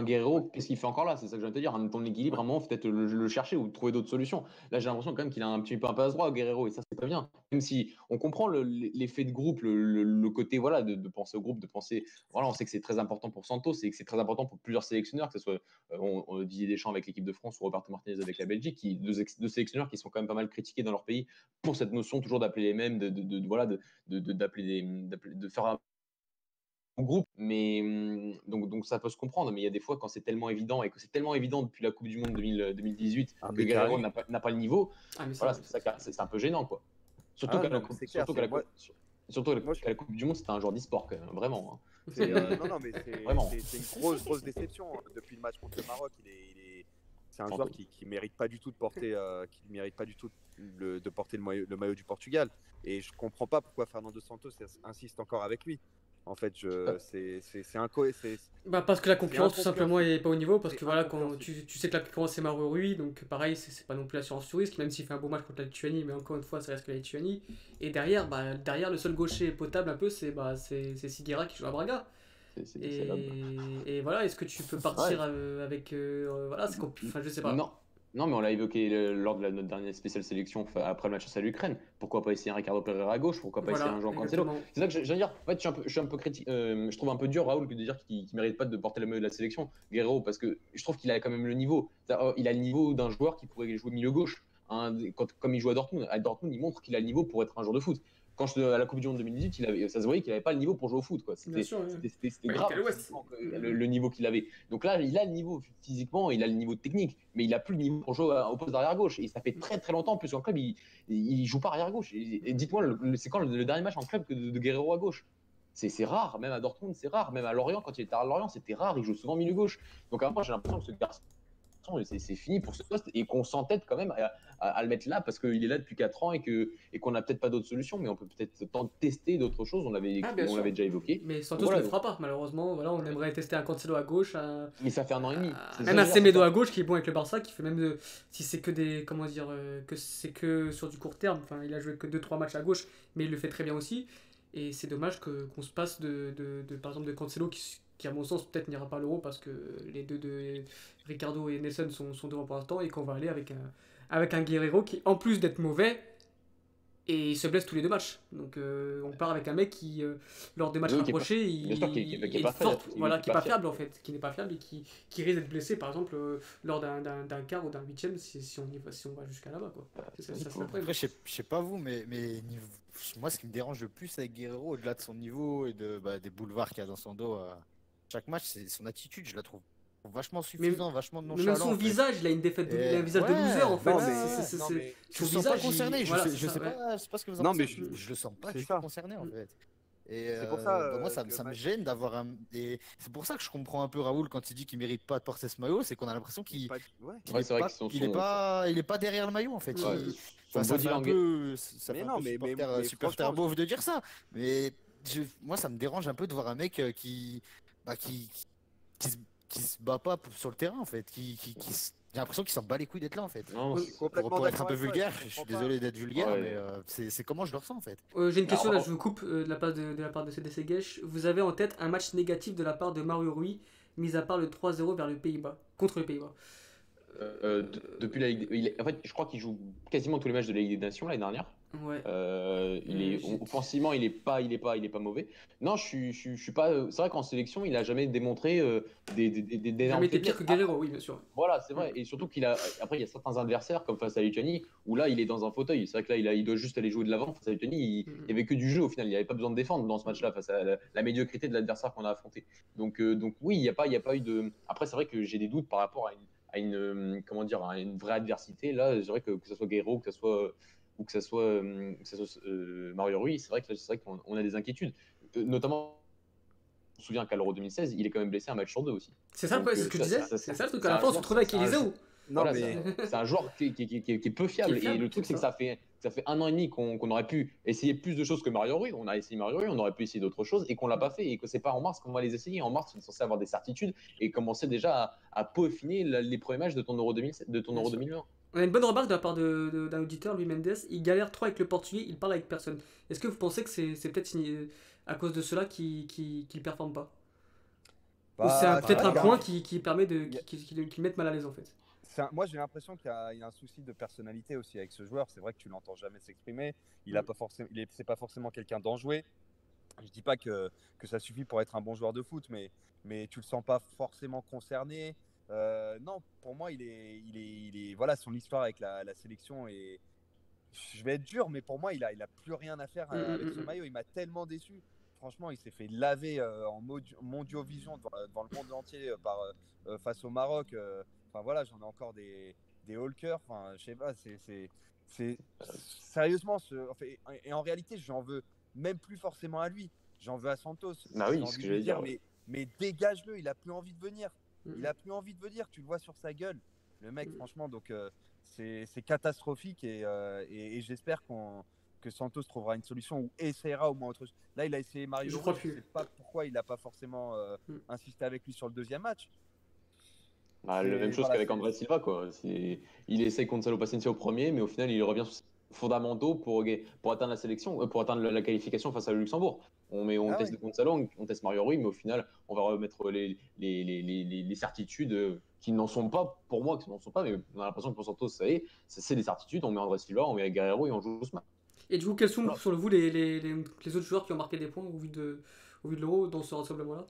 S3: Guerrero, qu'est-ce qu'il fait encore là? C'est ça que je viens de te dire. Un temps d'équilibre, à un moment, peut-être le, chercher ou trouver d'autres solutions. Là, j'ai l'impression quand même qu'il a un petit peu un passe droit, Guerrero, et ça, c'est pas bien. Même si on comprend l'effet de groupe, le, côté voilà de, penser au groupe, de penser. Voilà, on sait que c'est très important pour Santos et que c'est très important pour plusieurs sélectionneurs, que ce soit euh, on, Didier Deschamps avec l'équipe de France ou Roberto Martinez avec la Belgique, qui, deux, sélectionneurs qui sont quand même pas mal critiqués dans leur pays pour cette notion toujours d'appeler les mêmes, de, de voilà, d'appeler de faire un groupe. Mais mmh, donc, donc ça peut se comprendre, mais il y a des fois quand c'est tellement évident et que c'est tellement évident depuis la Coupe du Monde 2018 ah, que Guerrero n'a pas, pas, le niveau, ah, voilà, c'est un peu gênant quoi. Surtout ah, qu'à la, Coupe, surtout la, surtout la Coupe du Monde, c'était un joueur d'e-sport quand même, vraiment. Hein.
S2: Euh, non, non, mais c'est une grosse, grosse déception. Hein. Depuis le match contre le Maroc, il est, c'est un joueur qui, qui mérite pas du tout de porter, euh, qui mérite pas du tout le, de porter le maillot, le maillot, du Portugal. Et je comprends pas pourquoi Fernando Santos insiste encore avec lui. En fait, je, c'est un
S1: Bah parce que la concurrence tout simplement est pas au niveau parce que voilà quand tu, tu, sais que la concurrence est Mario Rui donc pareil c'est pas non plus l'assurance sur risque même s'il fait un beau match contre la Lituanie mais encore une fois ça reste que la Lituanie. Et derrière bah derrière le seul gaucher potable un peu c'est bah c'est Siguera qui joue à Braga. et, et, voilà est-ce que tu peux partir euh, avec euh, voilà c'est enfin je sais pas.
S3: Non non, mais on l'a évoqué lors de notre dernière spéciale sélection après le match face à l'Ukraine. Pourquoi pas essayer un Ricardo Pereira à gauche? Pourquoi pas essayer un Jean Cancelo? C'est ça que je veux dire. En fait, je suis un peu, je suis un peu critique. Euh, je trouve un peu dur, Raoul, de dire qu'il ne mérite pas de porter le maillot de la sélection, Guerrero, parce que je trouve qu'il a quand même le niveau. Oh, il a le niveau d'un joueur qui pourrait jouer milieu gauche. Hein, comme il joue à Dortmund. À Dortmund, il montre qu'il a le niveau pour être un joueur de foot quand je, à la Coupe du Monde 2018, il avait, ça se voyait qu'il n'avait pas le niveau pour jouer au foot. C'était grave le, niveau qu'il avait. Donc là, il a le niveau physiquement, il a le niveau technique, mais il n'a plus le niveau pour jouer au poste d'arrière gauche. Et ça fait très très longtemps, en plus en club, il, il joue pas arrière gauche. Et, dites-moi, c'est quand le, dernier match en club que de, Guerrero à gauche? C'est rare, même à Dortmund, c'est rare. Même à Lorient, quand il était à Lorient, c'était rare. Il joue souvent milieu gauche. Donc, après, j'ai l'impression que ce garçon c'est fini pour ce poste et qu'on s'entête quand même à, le mettre là parce qu'il est là depuis 4 ans et qu'on et qu'on n'a peut-être pas d'autres solutions, mais on peut peut-être tester d'autres choses. On l'avait ah, déjà évoqué.
S1: Mais Santos ne le fera pas, malheureusement. Voilà, on aimerait tester un Cancelo à gauche.
S3: Mais ça fait un an et demi.
S1: même un Semedo à gauche qui est bon avec le Barça, qui fait même de, si c'est que des comment dire euh, que c'est que sur du court terme. Enfin, il a joué que 2-3 matchs à gauche, mais il le fait très bien aussi. Et c'est dommage que qu'on se passe de, de, de, par exemple de Cancelo qui qui à mon sens peut-être n'ira pas l'euro parce que les deux de Ricardo et Nelson sont, sont devant pour l'instant et qu'on va aller avec un, avec un Guerrero qui en plus d'être mauvais et il se blesse tous les deux matchs. Donc euh, on part avec un mec qui, euh, lors des matchs
S3: Oui, qui est pas-
S1: rapprochés, il,
S3: est- pas
S1: fort,
S3: fiable,
S1: voilà,
S3: qui
S1: qui
S3: est
S1: est
S3: pas
S1: pas fiable en fait, qui n'est pas fiable et qui, qui risque d'être blessé par exemple euh, lors d'un- quart ou d'un huitième si, si, on y va, si on va jusqu'à là-bas. quoi. Ça, ça.
S5: Après, je sais, pas vous, mais, mais niveau- moi, ce qui me dérange le plus avec Guerrero, au-delà de son niveau et de, bah, des boulevards qu'il y a dans son dos à chaque match, c'est son attitude. Je la trouve vachement vachement
S1: Mais
S5: nonchalant.
S1: même son visage, il a une défaite, de,
S5: Et-
S1: un visage de
S5: ouais,
S1: loser en fait.
S2: non,
S1: C'est-
S2: mais-
S1: c'est- c'est-
S2: non,
S1: c'est-
S2: mais-
S5: Je
S1: son
S5: le sens
S1: visage,
S5: pas concerné,
S1: il-
S5: je,
S1: voilà,
S5: sais,
S1: c'est
S5: je
S1: ça,
S5: sais
S1: ouais.
S5: pas, je sais pas ce que vous en
S2: Non,
S5: pensez,
S2: mais
S5: je,
S2: je-
S5: je le sens pas
S2: ça.
S5: tout concerné en
S1: Mm.
S5: fait. Et
S2: C'est pour
S5: euh,
S2: ça,
S5: bah, moi, ça, me- ça gêne d'avoir un. et C'est pour ça que je comprends un peu Raoul quand il dit qu'il mérite pas de porter ce maillot, c'est qu'on a l'impression qu'il
S2: ouais.
S5: qu'il
S3: Ouais,
S5: est,
S3: c'est vrai
S5: pas,
S3: qu'ils sont-
S5: il est
S3: sont-
S5: pas, il est pas derrière le maillot en fait.
S1: Ouais.
S5: Il-
S3: Son
S5: Enfin, ça fait un peu, ça
S2: Mais
S5: fait un
S2: non,
S5: peu
S2: mais- mais-
S5: supporter,
S2: mais
S5: supporter
S2: franchement,
S5: beauf de dire ça. Mais je- moi, ça me dérange un peu de voir un mec euh, qui, bah, qui, qui, se, qui se bat pas pour- sur le terrain en fait. Qui, qui, qui se- j'ai l'impression qu'il s'en bat les couilles d'être là en fait.
S3: Non,
S5: Pour, être un peu vulgaire,
S2: je
S5: je suis désolé d'être vulgaire,
S3: Ouais.
S5: mais euh, c'est comment je le ressens en fait.
S1: Euh, J'ai une question
S3: Alors,
S1: là, je vous coupe euh, de, la part de, de la part de CDC Gesh. Vous avez en tête un match négatif de la part de Mario Rui, mis à part le 3-0 vers le Pays-Bas, contre les Pays-Bas.
S3: euh, de- depuis la Ligue, en fait, je crois qu'il joue quasiment tous les matchs de la Ligue des Nations l'année dernière.
S1: Ouais.
S3: Euh, il
S1: Mm,
S3: est
S1: j'ai-
S3: offensivement, il est pas, il est pas, il est pas mauvais. Non, je suis, je suis, je suis pas. euh, C'est vrai qu'en sélection, il a jamais démontré euh, des, des, des, des
S1: été pire que Guerrero, oui, bien sûr.
S3: Voilà, c'est vrai. Et surtout qu'il a. Après, il y a certains adversaires, comme face à Lituanie, où là, il est dans un fauteuil. C'est vrai que là, il, a, il doit juste aller jouer de l'avant. Face à Lituanie, il n'y avait que du jeu au final. Il n'y avait pas besoin de défendre dans ce match-là, face à la, la médiocrité de l'adversaire qu'on a affronté. Donc, euh, donc oui, il n'y a, pas- il y a pas eu de. Après, c'est vrai que j'ai des doutes par rapport à une, à une, euh, comment dire, à une vraie adversité. Là, c'est vrai que, que ce soit Guerrero, que ce soit. Ou que ce soit, euh, que ce soit euh, Mario Rui, c'est vrai qu'on on a des inquiétudes. Euh, notamment, on se souvient qu'à l'Euro 2016, il est quand même blessé un match sur deux aussi.
S1: C'est ça, c'est ce que je
S3: ça-
S1: disais.
S3: ça- ça-
S1: C'est ça le truc. À la fin, on se retrouvait avec
S3: c'est un
S1: Eliseu.
S3: joueur-
S2: Non,
S3: Voilà,
S2: mais
S3: c'est- un joueur qui, qui- qui- qui- qui est peu fiable.
S1: Qui est fiable,
S3: et le truc,
S1: c'est
S3: que
S1: ça.
S3: ça fait, ça fait un an et demi qu'on aurait pu essayer plus de choses que Mario Rui. On a essayé Mario Rui, on aurait pu essayer d'autres choses et qu'on l'a pas fait. Et que c'est pas en mars qu'on va les essayer. En mars, on est censé avoir des certitudes et commencer déjà à, à peaufiner la- les premiers matchs de ton Euro, 2007 de ton Euro
S1: sûr.
S3: 2020.
S1: On a une bonne remarque de la part d'un auditeur, Louis Mendes. Il galère trop avec le portugais, il parle avec personne. Est-ce que vous pensez que c'est c'est peut-être signé- à cause de cela qu'il qu'il qu'il performe pas? Ou c'est
S2: Bah,
S1: peut-être un
S2: regarde,
S1: point qui, qui permet de.
S2: Il y a-
S1: qui, qui- qui le- mette mal à l'aise en fait?
S2: Un- moi j'ai l'impression qu'il y, a il y a un souci de personnalité aussi avec ce joueur. C'est vrai que tu l'entends jamais s'exprimer. Il a
S1: Mm.
S2: pas forcément, il est, c'est pas forcément quelqu'un d'enjoué. Je dis pas que, que ça suffit pour être un bon joueur de foot, mais mais tu le sens pas forcément concerné. Euh, non, pour moi il est, il est, il est, voilà, son histoire avec la, la sélection et je vais être dur, mais pour moi il a, il a plus rien à faire euh,
S1: Mm,
S2: avec
S1: mm,
S2: ce
S1: mm.
S2: maillot. Il m'a tellement déçu. Franchement, il s'est fait laver euh, en modio- mondiovision devant, devant le monde entier par, euh, face au Maroc. Enfin voilà, j'en ai encore des, des cœur. Enfin, je sais pas, c'est. c'est- Sérieusement, ce, enfin, et, en réalité, j'en veux même plus forcément à lui. J'en veux à Santos.
S3: Bah oui, ce que j'allais
S2: lui
S3: dire,
S2: Mais, mais dégage-le, il a plus envie de venir.
S1: Mm.
S2: Il a plus envie de venir, tu le vois sur sa gueule. Le mec,
S1: Mm.
S2: franchement, donc euh, c'est catastrophique et, euh, et, et j'espère qu'on que Santos trouvera une solution ou essaiera au moins autre chose. Là, il a essayé Mario.
S1: Je plus.
S2: sais pas pourquoi il n'a pas forcément euh,
S1: Mm.
S2: insisté avec lui sur le deuxième match.
S3: Bah, la même chose
S2: voilà,
S3: qu'avec André Silva. Quoi. Il essaie Gonzalo Paciencia au premier, mais au final, il revient sur ses fondamentaux pour, pour atteindre la sélection, pour atteindre la- la qualification face à Luxembourg. On, met, on
S2: Ah
S3: teste
S2: ouais.
S3: Gonzalo, on, on teste Mario Rui, mais au final, on va remettre les, les, les, les, les- les certitudes euh, qui n'en sont pas, pour moi, qui n'en sont pas, mais on a l'impression que pour Santos, ça y est, c'est c'est des certitudes. On met André Silva, on met Guerrero et on joue ce match.
S1: Et du coup, quels sont sur vous les, les, les, les autres joueurs qui ont marqué des points au vu de, au vu de l'euro dans ce rassemblement-là?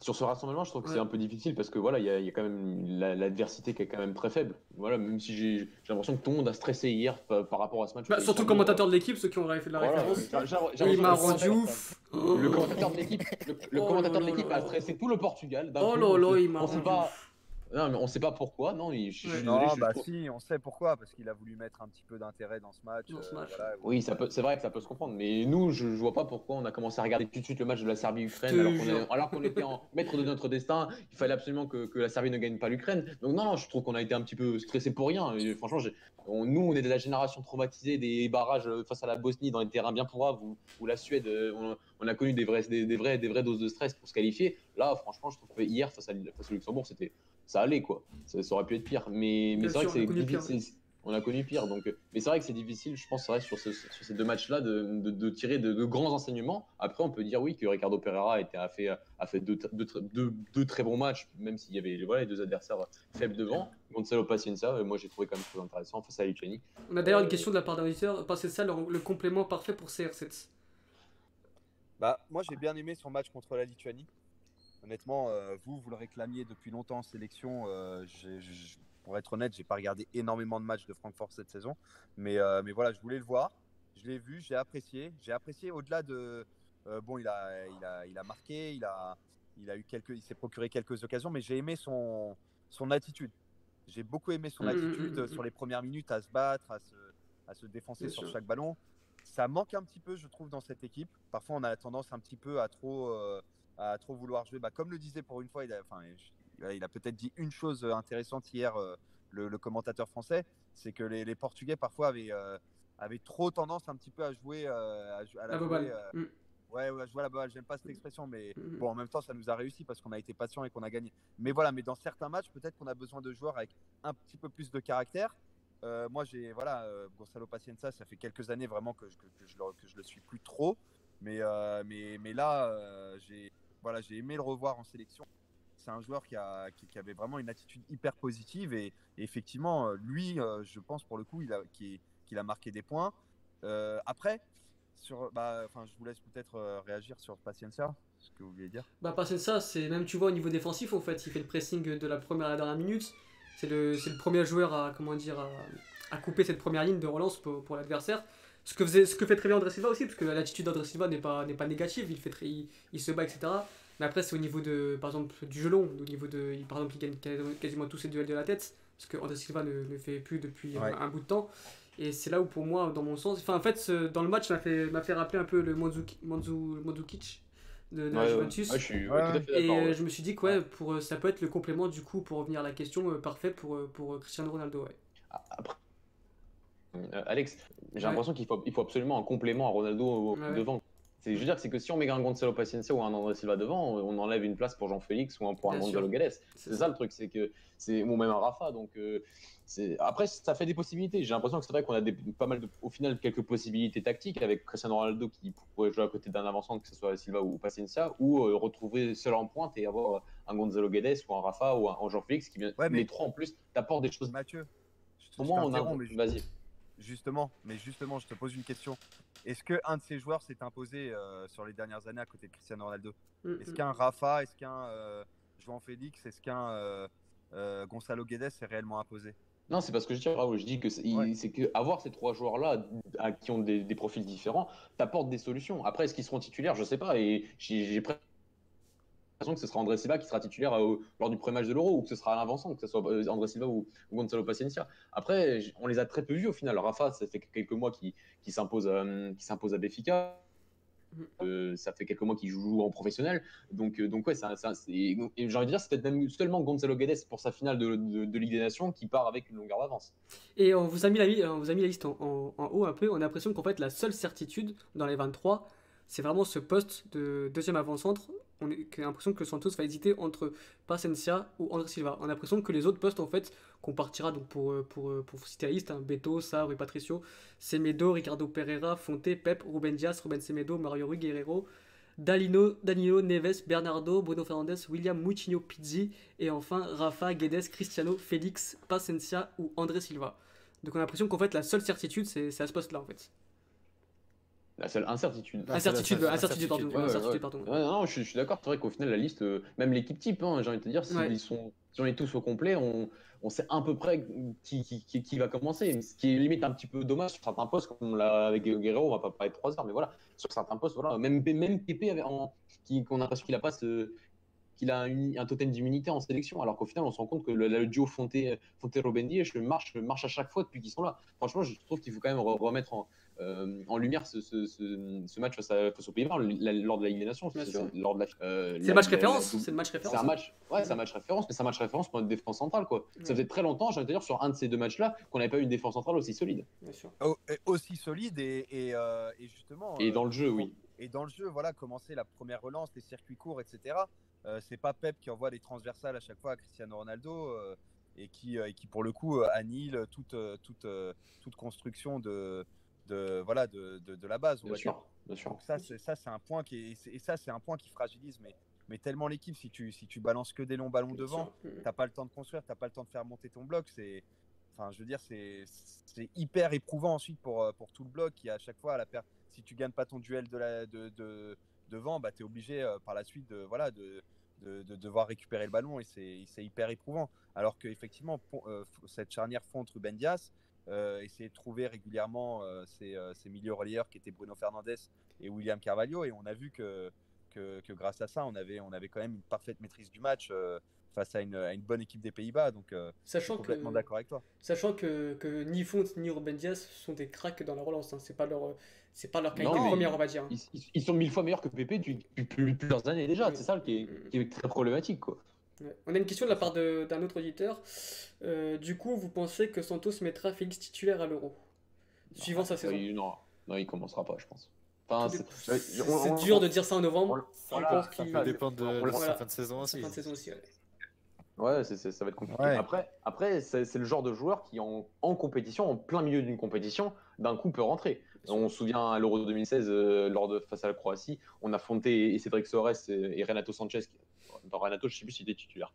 S3: Sur ce rassemblement, je trouve que
S1: Ouais.
S3: c'est un peu difficile parce que voilà, il y, a- il y a quand même la- l'adversité qui est quand même très faible. Voilà, même si j'ai l'impression que tout le monde a stressé hier par, par rapport à ce match.
S1: bah, Surtout le commentateur de l'équipe, ceux qui ont fait de la
S3: Voilà,
S1: référence. Il m'a rendu ouf.
S3: Le commentateur de l'équipe, le, le
S1: Oh
S3: commentateur
S1: là
S3: de l'équipe
S1: là
S3: a stressé tout le Portugal.
S1: Oh là il m'a rendu
S3: pas.
S1: ouf.
S3: Non, mais on sait pas pourquoi. Non, il- je
S2: non,
S3: je
S2: bah si, on sait pourquoi, parce qu'il a voulu mettre un petit peu d'intérêt dans ce match.
S1: Dans ce
S2: euh, voilà,
S3: Oui, ça peut, c'est vrai que ça peut se comprendre, mais nous, je, je vois pas pourquoi on a commencé à regarder tout de suite le match de la Serbie-Ukraine alors qu'on
S1: jure.
S3: est- alors qu'on était en maître de notre destin. Il fallait absolument que, que la Serbie ne gagne pas l'Ukraine. Donc non, non, je trouve qu'on a été un petit peu stressé pour rien. Et franchement, j'ai- on- nous, on est de la génération traumatisée des barrages euh, face à la Bosnie dans les terrains bien pourraves où, où la Suède, euh, on, on a connu des vraies, des, des vrais, des vraies doses de stress pour se qualifier. Là, franchement, je trouve que hier face à, face au Luxembourg, c'était, ça allait quoi. Ça, ça aurait pu être pire, mais, mais c'est vrai que c'est difficile. on a connu pire. Donc, mais c'est vrai que c'est difficile, je pense, vrai, sur, sur, ces deux matchs-là, de, de, tirer de, grands enseignements. Après, on peut dire oui que Ricardo Pereira a, été, a fait, a fait deux, deux, très bons matchs, même s'il y avait voilà, les deux adversaires faibles devant. Gonzalo Paciencia, moi j'ai trouvé quand même très intéressant face à Lituanie.
S1: On a d'ailleurs une question de la part d'un auditeur. ça le, le complément parfait pour CR7
S2: bah, moi j'ai bien aimé son match contre la Lituanie. Honnêtement, euh, vous, vous le réclamiez depuis longtemps en sélection. Euh, pour être honnête, j'ai pas regardé énormément de matchs de Francfort cette saison. Mais, euh, mais voilà, je voulais le voir. Je l'ai vu, j'ai apprécié. J'ai apprécié au-delà de. bon, il a, il, a, il a marqué, il, a, il, a eu quelques, il s'est procuré quelques occasions, mais j'ai aimé son, son attitude. J'ai beaucoup aimé son mmh, mmh, attitude mmh, sur les premières minutes à se battre, à se, à se défoncer sur chaque ballon ça manque un petit peu, je trouve, dans cette équipe. Parfois, on a tendance un petit peu à trop, à trop vouloir jouer. Bah, comme le disait pour une fois, il a, enfin, il a peut-être dit une chose intéressante hier, euh, le, commentateur français, c'est que les, Portugais parfois avaient, euh, avaient trop tendance un petit peu à jouer à, la, jouer, mm. Ouais, ouais, je vois la balle, j'aime pas cette expression, mais mm, bon, en même temps, ça nous a réussi parce qu'on a été patient et qu'on a gagné. Mais voilà, mais dans certains matchs, peut-être qu'on a besoin de joueurs avec un petit peu plus de caractère. Euh, moi, j'ai voilà, euh, Gonzalo Pacienza, ça fait quelques années vraiment que, que, je, le, que je le suis plus trop. Mais, euh, mais, mais là, j'ai voilà, aimé le revoir en sélection. C'est un joueur qui, a, qui, avait vraiment une attitude hyper positive. Et, effectivement, lui, je pense pour le coup, il a, qu'il marqué des points. après, sur, bah, je vous laisse peut-être réagir sur Pacienza, ce que vous vouliez dire.
S1: Bah, Pacienza, c'est même, tu vois, au niveau défensif, en fait, il fait le pressing de la première à la dernière minute. C'est le, le, premier joueur à, comment dire, à, couper cette première ligne de relance pour, pour l'adversaire. Ce que, faisait, ce que fait très bien André Silva aussi, parce que l'attitude d'André Silva n'est pas, pas négative, il, fait il, se bat, etc. Mais après, c'est au niveau de, par exemple, du gelon, au niveau de, par exemple, il gagne quasiment tous ses duels de la tête, parce que André Silva ne le fait plus depuis un, bout de temps. Et c'est là où, pour moi, dans mon sens, enfin, en fait, dans le match, m'a fait, fait rappeler un peu le Mandzukic, Mandzukic de, la Juventus.
S3: je suis,
S1: et euh, je me suis dit que ouais, pour, euh, ça peut être le complément du coup pour revenir à la question euh, parfait pour, pour Cristiano Ronaldo. Ouais.
S3: Après, Alex, j'ai l'impression qu'il faut, il faut absolument un complément à Ronaldo devant. C'est, je veux dire, c'est que si on met un Gonzalo Paciencia ou un André Silva devant, on enlève une place pour Jean-Félix ou pour un Gonzalo Gales. C'est ça. le truc, c'est que c'est ou même un Rafa. Donc après, ça fait des possibilités. J'ai l'impression que c'est vrai qu'on a des, pas mal, de, au final, quelques possibilités tactiques avec Cristiano Ronaldo qui pourrait jouer à côté d'un avançant, que ce soit Silva ou Paciencia, ou euh, retrouver seul en pointe et avoir un Gonzalo Guedes ou un Rafa ou un, Jean Félix qui vient. les trois en plus t'apportent des choses.
S2: Mathieu,
S3: pour moi, on a. Vas-y.
S2: Justement, mais justement, je te pose une question. Est-ce qu'un de ces joueurs s'est imposé euh, sur les dernières années à côté de Cristiano Ronaldo? Mm, Est-ce mm. qu'un Rafa, est-ce qu'un euh, Jean Félix, est-ce qu'un Gonzalo Guedes s'est réellement imposé?
S3: Non, c'est parce que je dis, Je dis que c'est que avoir ces trois joueurs-là qui ont des, profils différents t'apporte des solutions. Après, est-ce qu'ils seront titulaires? Je sais pas. Et j'ai l'impression que ce sera André Silva qui sera titulaire euh, lors du premier match de l'Euro ou que ce sera Alain Vincent, que ce soit euh, André Silva ou, Gonzalo Paciencia. Après, on les a très peu vus au final. Rafa, ça fait quelques mois qu'il s'impose euh, s'impose à Béfica. Mm. Euh, ça fait quelques mois qu'il joue en professionnel. Donc, donc ouais, ça, ça j'ai envie de dire, c'est peut-être même seulement Gonzalo Guedes pour sa finale de, de, Ligue des Nations qui part avec une longueur d'avance.
S1: Et on vous a mis la, on vous a mis la liste en, en, haut un peu. On a l'impression qu'en fait, la seule certitude dans les 23, c'est vraiment ce poste de deuxième avant-centre on a l'impression que Santos va hésiter entre Pacencia ou André Silva. On a l'impression que les autres postes, en fait, qu'on partira pour, euh, pour, euh, pour citer liste, hein, Beto, Sarr et Patricio, Semedo, Ricardo Pereira, Fonte, Pep, Ruben Diaz, Ruben Semedo, Mario Rui Guerrero, Dalino, Danilo, Neves, Bernardo, Bruno Fernandes, William Moutinho Pizzi et enfin Rafa, Guedes, Cristiano, Félix, Pacencia ou André Silva. Donc on a l'impression qu'en fait la seule certitude c'est à ce poste là en fait.
S3: La seule incertitude.
S1: Incertitude, incertitude, pardon. incertitude, pardon.
S3: non, je, suis d'accord. C'est vrai qu'au final, la liste, euh, même l'équipe type, hein, j'ai envie de te dire, si, ils sont, si on est tous au complet, on, on sait à peu près qui, qui, qui, va commencer. Ce qui est limite un petit peu dommage sur certains postes, comme l'a avec Guerrero, on va pas parler de 3 heures, mais voilà, sur certains postes, voilà, même, même Pépé, qu'on a l'impression qu'il a pas ce, qu'il a un totem d'immunité en sélection, alors qu'au final, on se rend compte que le, duo Fonte-Robendi Fonte marche, marche à chaque fois depuis qu'ils sont là. Franchement, je trouve qu'il faut quand même remettre en, euh, en lumière ce, ce, ce, match face, à, face aux Pays-Bas lors de la Ligue des Nations.
S1: C'est euh, le match référence. C'est le match référence.
S3: C'est un match, ouais, c'est un match référence, mais c'est un match référence pour notre défense centrale. Quoi. Ça faisait très longtemps, de dire, sur un de ces deux matchs-là, qu'on n'avait pas eu une défense centrale aussi solide.
S2: Bien sûr. Oh, aussi solide et, et, euh, et justement.
S3: Et dans le jeu, oui.
S2: Et dans le jeu, voilà, commencer la première relance, les circuits courts, etc. c'est pas Pep qui envoie des transversales à chaque fois à Cristiano Ronaldo. et qui, qui pour le coup annihile toute, toute, toute construction de, de, voilà, de, de, la base.
S3: Bien sûr, bien sûr.
S2: Donc ça, c'est, ça, c'est un point qui et ça, c'est un point qui fragilise, mais, mais tellement l'équipe. Si tu, si tu balances que des longs ballons devant, tu t'as pas le temps de construire, t'as pas le temps de faire monter ton bloc. C'est, enfin, je veux dire, c'est, c'est hyper éprouvant ensuite pour, pour tout le bloc qui à chaque fois à la perte. Si tu gagnes pas ton duel de la, de, de devant, bah, tu es obligé par la suite de, voilà, de, de, de, devoir récupérer le ballon et c'est hyper éprouvant. Alors qu'effectivement, cette charnière fonte Ruben Dias, euh, de trouver régulièrement euh, euh, ces, milieux relayeurs qui étaient Bruno Fernandez et William Carvalho. Et on a vu que, que, grâce à ça, on avait, on avait quand même une parfaite maîtrise du match face à une, à une, bonne équipe des Pays-Bas. Donc, sachant je suis complètement d'accord avec toi.
S1: Sachant que, que ni Font ni Ruben Diaz sont des cracks dans la relance. Hein. C'est pas leur. C'est pas leur qualité première, on va dire. Hein.
S3: Ils, sont mille fois meilleurs que Pépé depuis, plusieurs années déjà. C'est ça qui est, qui est, très problématique. Quoi.
S1: On a une question de la part d'un autre auditeur. Euh, du coup, vous pensez que Santos mettra Félix titulaire à l'Euro Suivant sa saison?
S3: Non, non, il commencera pas, je pense.
S1: C'est dur de dire ça en novembre.
S5: ça dépend de, la fin de saison aussi.
S1: Fin de saison aussi
S3: ouais. ça va être compliqué. Après, après c'est le genre de joueur qui, en, en compétition, en plein milieu d'une compétition, d'un coup peut rentrer. On se souvient à l'Euro 2016, euh, lors de face à la Croatie, on a et Cédric Soares et, Renato Sanchez. Dans Renato, je ne sais plus s'il était titulaire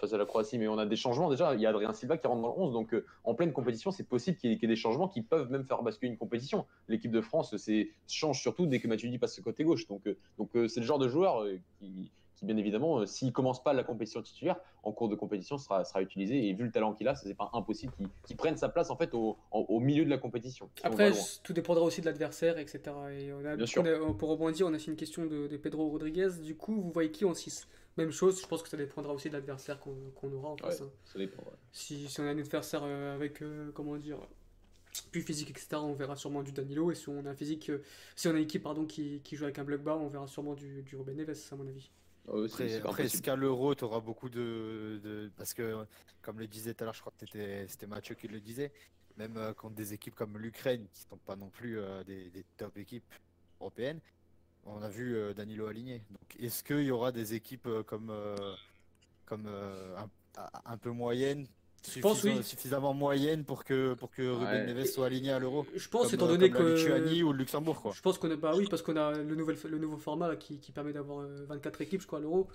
S3: face à la Croatie, mais on a des changements déjà. Il y a Adrien Silva qui rentre dans le 11, donc euh, en pleine compétition, c'est possible qu'il y, ait des changements qui peuvent même faire basculer une compétition. L'équipe de France change surtout dès que Matuidi passe côté gauche. Donc donc c'est le genre de joueur qui, qui bien évidemment, euh, s'il commence pas la compétition titulaire, en cours de compétition sera, sera utilisé. Et vu le talent qu'il a, c'est pas impossible qu'il prenne sa place en fait au, au, milieu de la compétition.
S1: Après, tout dépendra aussi de l'adversaire, etc. Et on a, bien sûr. pour rebondir, on a fait une question de, Pedro Rodriguez. Du coup, vous voyez qui en 6 même chose, je pense que ça dépendra aussi de l'adversaire qu'on aura en face. Hein.
S3: Ça dépend,
S1: si, si, on a un adversaire euh, avec, euh, comment dire, plus physique, etc., on verra sûrement du Danilo. Et si on a un physique, si on a une équipe pardon, qui, qui joue avec un bloc bas, on verra sûrement du, du Ruben Neves, à mon avis.
S5: Oh, après, qu'à l'euro, tu auras beaucoup de, Parce que, comme le disait tout à l'heure, je crois que c'était Mathieu qui le disait, même euh, contre des équipes comme l'Ukraine, qui ne sont pas non plus euh, des, top équipes européennes, on a vu euh, Danilo aligné. Donc, est-ce qu'il y aura des équipes comme, comme un, peu moyennes je pense oui. suffisamment moyenne pour que pour que Ruben Neves soit aligné à l'Euro?
S1: Je pense étant donné que
S5: Lituanie ou le Luxembourg quoi.
S1: Je pense qu'on a bah oui parce qu'on a le nouvel le nouveau format qui, qui permet d'avoir 24 euh, équipes je crois à l'Euro.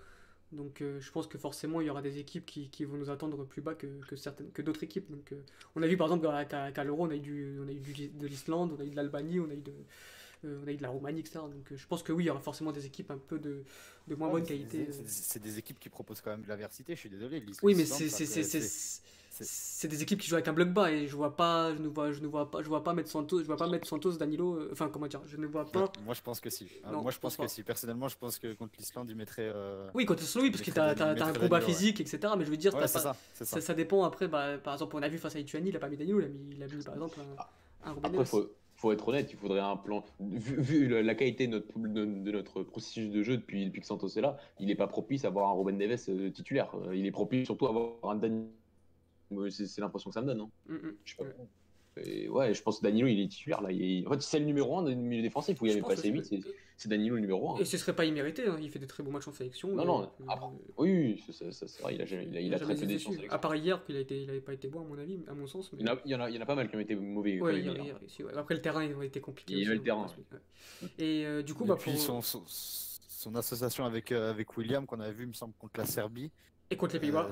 S1: Donc euh, je pense que forcément il y aura des équipes qui, qui vont nous attendre plus bas que, que certaines que d'autres équipes. Donc euh, on a vu par exemple qu'à l'Euro on a eu du on a eu du, de l'Islande, on a eu de l'Albanie, on a eu de on a eu de la Roumanie, etc. Donc je pense que oui, il y aura forcément des équipes un peu de, de moins bonne qualité.
S5: C'est des, équipes qui proposent quand même de la diversité, je suis désolé.
S1: Oui, mais c'est des équipes qui jouent avec un bloc bas et je vois pas je ne vois je ne vois pas je vois pas mettre Santos je vois pas mettre Santos Danilo euh, enfin comment dire je ne vois pas.
S5: Moi je pense que si. Moi je pense que si. Personnellement je pense que contre l'Islande il mettrait euh,
S1: oui contre l'Islande oui parce que tu as, un combat physique etc mais je veux dire ça, ça, dépend après bah, par exemple on a vu face à Lituanie il a pas mis Danilo il a mis, il a mis par exemple un, un
S3: après faut, faut être honnête il faudrait un plan vu, la qualité de notre, de, notre processus de jeu depuis, depuis que Santos est là il est pas propice à avoir un Robin Neves euh, titulaire il est propice surtout à avoir un Danilo c'est l'impression que ça me donne. Hein. Mm, mm. Je sais pas. Et ouais, je pense que Danilo il est titulaire là. En fait, c'est le numéro 1 du milieu défensif où il y avait passé 8, c'est Danilo le numéro 1.
S1: Et ce serait pas immérité, hein. il fait de très bons matchs en sélection.
S3: Non, non, euh, oui, c'est vrai, il a, jamais, il a, il a très peu
S1: déçu. À part hier, qu'il n'avait pas été bon à mon avis, à mon sens.
S3: Il, y en a, il, y en a, il y en a pas mal qui ont été mauvais.
S1: Ouais, hier, hier, hier, Après, le terrain il a été compliqué.
S3: Il y a eu le hein, terrain.
S1: Et euh, du coup, bah,
S5: puis son, son, association avec, euh, avec William qu'on avait vu, me semble, contre la Serbie.
S1: Et contre les Pays-Bas.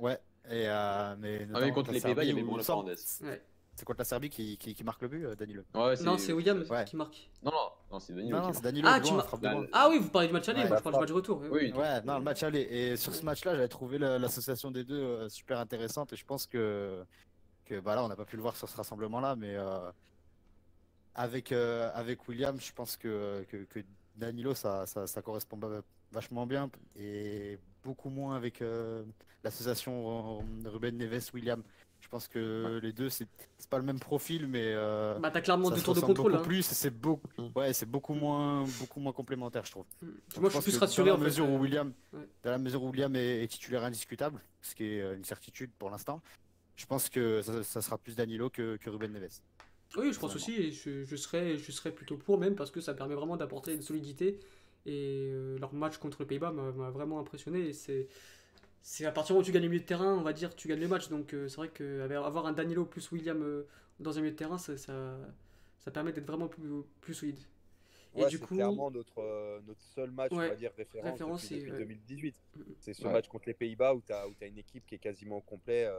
S5: ouais, et, mais
S3: ah, contre les Pays-Bas, il y avait Bruno Fernandes.
S5: C'est contre la Serbie qui, qui, qui, marque le but, euh, Danilo
S1: ouais, Non, c'est William qui marque.
S3: Non, non, non c'est Danilo. Non,
S5: c'est Danilo.
S1: Ah, tu ah oui, vous parlez du match aller, moi je parle du match retour.
S5: Oui, ouais, non, le match aller. Et sur ce match-là, j'avais trouvé l'association des deux euh, super intéressante et je pense que, que bah là, on n'a pas pu le voir sur ce rassemblement-là, mais euh, avec, avec William, je pense que, que, que Danilo, ça, ça, ça correspond vachement bien et beaucoup moins avec euh, l'association Ruben Neves-William. Je pense que les deux, c'est pas le même profil, mais. Euh,
S1: bah, t'as clairement deux tours de contrôle.
S5: Beaucoup hein. plus, c'est beaucoup, mm. ouais, c'est beaucoup moins, beaucoup moins complémentaire, je trouve.
S1: Mm. Moi, je, suis plus rassuré
S5: dans la mesure où William, dans la mesure où William est, titulaire indiscutable, ce qui est une certitude pour l'instant. Je pense que ça, sera plus Danilo que, que Ruben Neves.
S1: Oui, je pense aussi, et je, je, serais, je serais plutôt pour même parce que ça permet vraiment d'apporter une solidité et euh, leur match contre les Pays-Bas m'a vraiment impressionné. Et c'est c'est à partir où tu gagnes le milieu de terrain, on va dire, tu gagnes le match. Donc c'est vrai qu'avoir un Danilo plus William dans un milieu de terrain, ça, ça, permet d'être vraiment plus, plus solide.
S2: Et du coup, clairement notre, notre seul match, on va dire, référence, depuis, 2018. Mm, mm. C'est ce match contre les Pays-Bas où tu as, as, une équipe qui est quasiment au complet,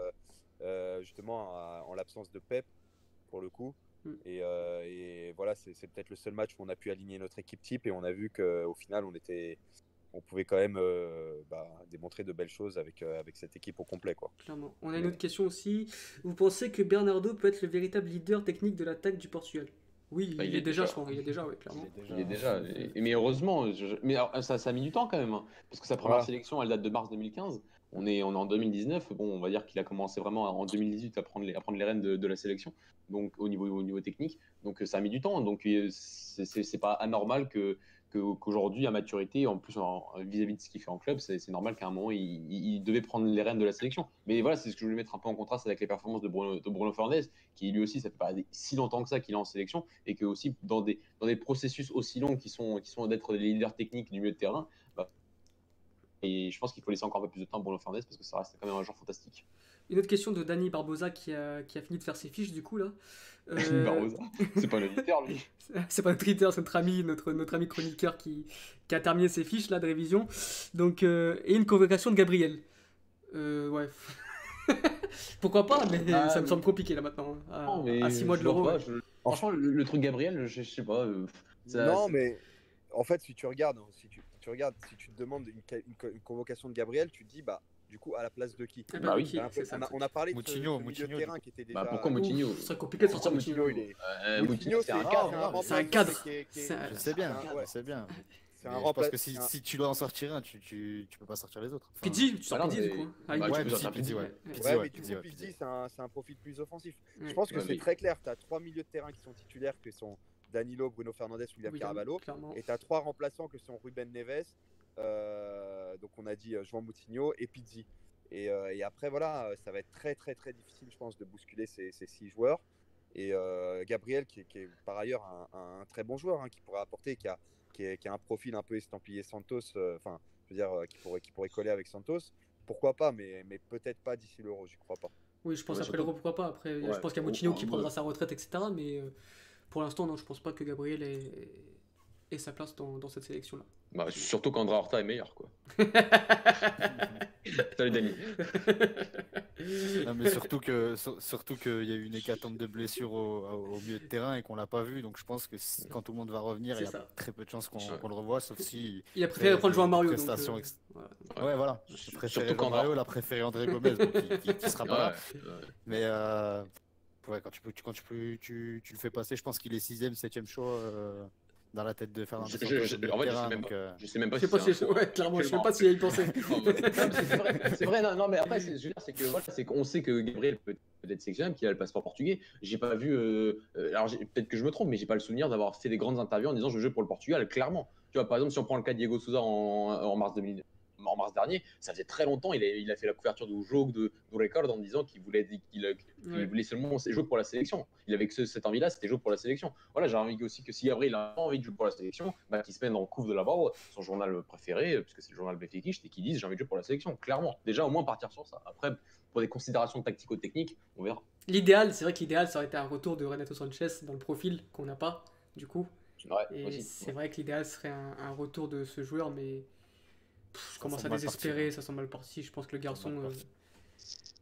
S2: justement en l'absence de Pep, pour le coup. Mm. Euh, et, voilà, c'est peut-être le seul match où on a pu aligner notre équipe type et on a vu qu'au final, on était, on pouvait quand même euh, bah, démontrer de belles choses avec, euh, avec cette équipe au complet. Quoi.
S1: Clairement. On a une autre question aussi. Vous pensez que Bernardo peut être le véritable leader technique de l'attaque du Portugal? Oui, bah, il, est, déjà, je crois. Il est déjà, oui, clairement.
S3: Il est déjà. mais heureusement, mais ça, ça a mis du temps quand même. Hein, parce que sa première sélection, elle date de mars 2015. On est, on est en 2019. Bon, on va dire qu'il a commencé vraiment en 2018 à prendre les, à prendre les rênes de, de la sélection donc au niveau, au niveau technique. Donc ça a mis du temps. Donc c'est pas anormal que qu'aujourd'hui, à maturité, en plus vis-à-vis de ce qu'il fait en club, c'est normal qu'à un moment, il, devait prendre les rênes de la sélection. Mais voilà, c'est ce que je voulais mettre un peu en contraste avec les performances de Bruno, de Bruno Fernandes, qui lui aussi, ça fait pas si longtemps que ça qu'il est en sélection, et que aussi dans des, dans des processus aussi longs qui sont, qui sont d'être des leaders techniques du milieu de terrain, bah, et je pense qu'il faut laisser encore un peu plus de temps à Bruno Fernandes parce que ça reste quand même un joueur fantastique.
S1: Une autre question de Danny Barbosa qui a, qui a fini de faire ses fiches du coup là.
S3: Euh... C'est pas l'éditeur lui.
S1: c'est pas notre éditeur, c'est notre ami, notre, notre ami chroniqueur qui, qui a terminé ses fiches là de révision. Donc, euh, et une convocation de Gabriel. Euh, ouais. Pourquoi pas, mais ah, ça me semble compliqué là maintenant. Hein, à 6 mois de l'euro.
S3: Franchement, le, truc Gabriel, je, sais pas. Euh,
S2: non, mais en fait, si tu regardes, hein, si tu, tu regardes, si tu te demandes une, une, convocation de Gabriel, tu te dis, bah, du coup, à la place de qui
S1: ah bah, oui,
S2: on, a, parlé de milieu de terrain qui était déjà.
S3: Bah, pourquoi Moutinho
S1: C'est compliqué de sortir Moutinho.
S2: Il est... Euh, Moutinho, c'est un cadre.
S1: C'est un cadre.
S5: Je sais bien, je sais bien. Parce que si, si, tu dois en sortir un, tu, tu, tu peux pas sortir les autres.
S1: Enfin, tu sors bah Pizzi du coup.
S2: Ah, ouais, ouais. ouais, mais du coup, Pizzi, c'est un, un, profil plus offensif. Je pense que c'est très clair. Tu as trois milieux de terrain qui sont titulaires, qui sont Danilo, Bruno Fernandes, William Caraballo. Et tu as trois remplaçants que sont Ruben Neves, donc on a dit Joan Moutinho et Pizzi. Et, euh, et, après, voilà, ça va être très, très, très difficile, je pense, de bousculer ces, ces six joueurs. Et euh, Gabriel, qui est, qui est, par ailleurs un, un, très bon joueur, hein, qui pourrait apporter, qui a, qui, a, qui a, un profil un peu estampillé Santos, enfin, je veux dire, qui pourrait, qui pourrait coller avec Santos. Pourquoi pas, mais, mais peut-être pas d'ici l'euro, j'y crois pas.
S1: Oui, je pense ouais, après l'euro, pourquoi pas. Après, ouais, je pense qu'il y a Moutinho qui prendra sa retraite, etc. Mais pour l'instant, non, je pense pas que Gabriel ait, ait sa place dans, dans cette sélection-là.
S3: Bah, surtout qu'André Horta est meilleur, quoi. Salut Dani.
S5: non, mais surtout que surtout qu'il y a eu une hécatombe de blessures au, au, milieu de terrain et qu'on l'a pas vu. Donc je pense que quand tout le monde va revenir, il y a ça. très peu de chances qu'on qu le revoie, sauf si.
S1: Il a préféré prendre jouer Mario. Donc,
S5: euh... ouais. ouais. voilà. Préféré Mario, il a préféré André Gomez, donc il, qui, sera pas là. Mais euh... ouais, quand tu peux, quand tu, peux, tu, tu le fais passer, je pense qu'il est 6ème, 7ème choix. Euh dans la tête de Fernando
S3: je, je, je, en fait, terrain, je, sais donc, euh...
S1: je sais
S3: même pas.
S1: Je sais pas si, si ouais, clairement, je sais pas s'il y pensé.
S3: c'est vrai, c'est vrai, non, non, mais après, c'est que voilà, c'est qu'on sait que Gabriel peut être sélectionné, qu'il a le passeport portugais. J'ai pas vu, euh, alors peut-être que je me trompe, mais j'ai pas le souvenir d'avoir fait des grandes interviews en disant je joue pour le Portugal. Clairement, tu vois, par exemple, si on prend le cas de Diego Souza en, en mars 2000 en mars dernier, ça faisait très longtemps, il a, il a fait la couverture du jeu de, de Record en disant qu'il voulait, ouais. voulait seulement jouer pour la sélection. Il avait que ce, cette envie-là, c'était jouer pour la sélection. Voilà, j'ai envie aussi que si Gabriel a envie de jouer pour la sélection, bah, qu'il se mette dans le couvre de la barre, son journal préféré, puisque c'est le journal Béfikish, et qu'il dise j'ai envie de jouer pour la sélection, clairement. Déjà, au moins partir sur ça. Après, pour des considérations tactico-techniques, on verra.
S1: L'idéal, c'est vrai qu'idéal, ça aurait été un retour de Renato Sanchez dans le profil qu'on n'a pas, du coup.
S3: Ouais,
S1: c'est vrai que l'idéal serait un, un, retour de ce joueur, mais je commence à désespérer, ça sent mal parti. Je pense que le garçon, euh,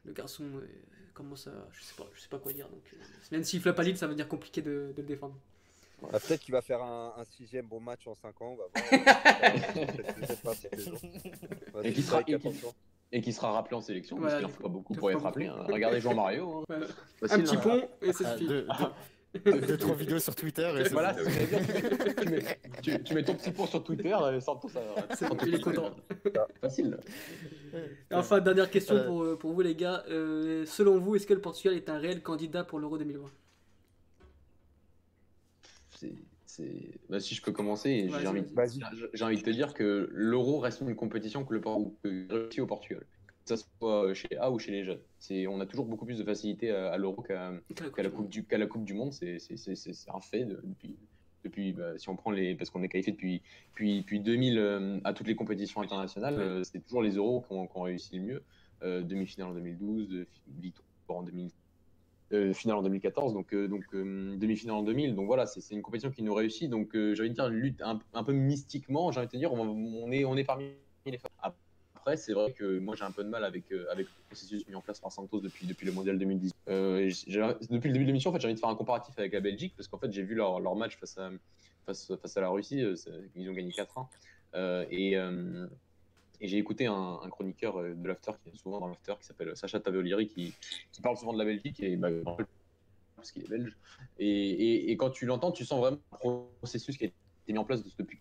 S1: le garçon euh, commence à, je sais pas, je sais pas quoi dire. Donc, euh, même s'il floppe à Lille, ça va dire compliqué de, de le défendre.
S2: Ah, Peut-être qu'il va faire un, un, sixième bon match en 5 ans. On va
S3: voir. et qui sera, et qui sera rappelé en sélection, voilà, parce qu'il n'en faut pas beaucoup pour être rappelé. Hein. Regardez Jean Mario. Hein.
S1: Facile, un petit hein. pont et c'est fini.
S5: deux, trois vidéos sur Twitter. Et
S3: voilà, tu, mets, tu, tu, mets ton petit pot sur Twitter, Santos, ça,
S1: Santos il est content.
S3: Facile.
S1: Et enfin, dernière question euh... pour, pour vous, les gars. Euh, selon vous, est-ce que le Portugal est un réel candidat pour l'Euro 2020
S3: bah, si je peux commencer, j'ai envie, envie, de te dire que l'Euro reste une compétition que le réussit au Portugal que ce soit chez A ou chez les jeunes. C'est, on a toujours beaucoup plus de facilité à, à l'Euro qu'à, qu la, coupe du, qu'à la Coupe du Monde, c'est, c'est, c'est, c'est un fait de, depuis, depuis, bah, si on prend les, parce qu'on est qualifié depuis, depuis, depuis 2000 à toutes les compétitions internationales, c'est toujours les euros qui ont, réussi le mieux. demi-finale en 2012, victoire en 2000, finale en 2014, donc, donc demi-finale en 2000. Donc voilà, c'est une compétition qui nous réussit. Donc j'ai envie de dire, lutte un, un peu mystiquement, j'ai envie de dire, on, est, on est parmi les femmes. C'est vrai que moi j'ai un peu de mal avec, euh, le processus mis en place par Santos depuis, le mondial 2010. Euh, depuis le début de l'émission, en fait, j'ai envie de faire un comparatif avec la Belgique parce qu'en fait, j'ai vu leur, match face à, face, à la Russie. Euh, ils ont gagné 4-1. et. Et j'ai écouté un, chroniqueur de l'after qui est souvent dans l'after qui s'appelle Sacha Tavolieri qui, parle souvent de la Belgique et bah, parce qu'il est belge. Et, et, quand tu l'entends, tu sens vraiment un processus qui a été mis en place depuis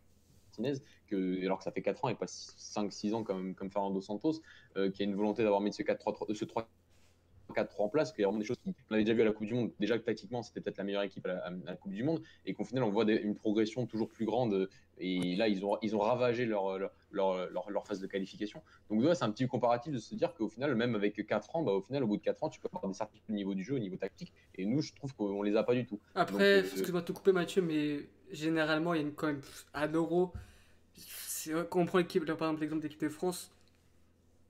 S3: que, alors que ça fait 4 ans et pas 5-6 ans comme, comme Fernando Santos, euh, qui a une volonté d'avoir mis ce 4-3 ce 3 4 en place, qu'il y a vraiment des choses qu'on avait déjà vu à la Coupe du Monde. Déjà que tactiquement, c'était peut-être la meilleure équipe à la, Coupe du Monde, et qu'au final, on voit une progression toujours plus grande. Et là, ils ont, ils ont ravagé leur, leur, leur, phase de qualification. Donc, ouais, c'est un petit comparatif de se dire qu'au final, même avec 4 ans, bah, au final, au bout de 4 ans, tu peux avoir des certitudes au niveau du jeu, au niveau tactique. Et nous, je trouve qu'on les a pas du tout.
S1: Après, euh, excuse-moi de te couper, Mathieu, mais généralement, il y a une, quand même à l'euro quand on prend l'équipe, par exemple l'exemple d'équipe de France,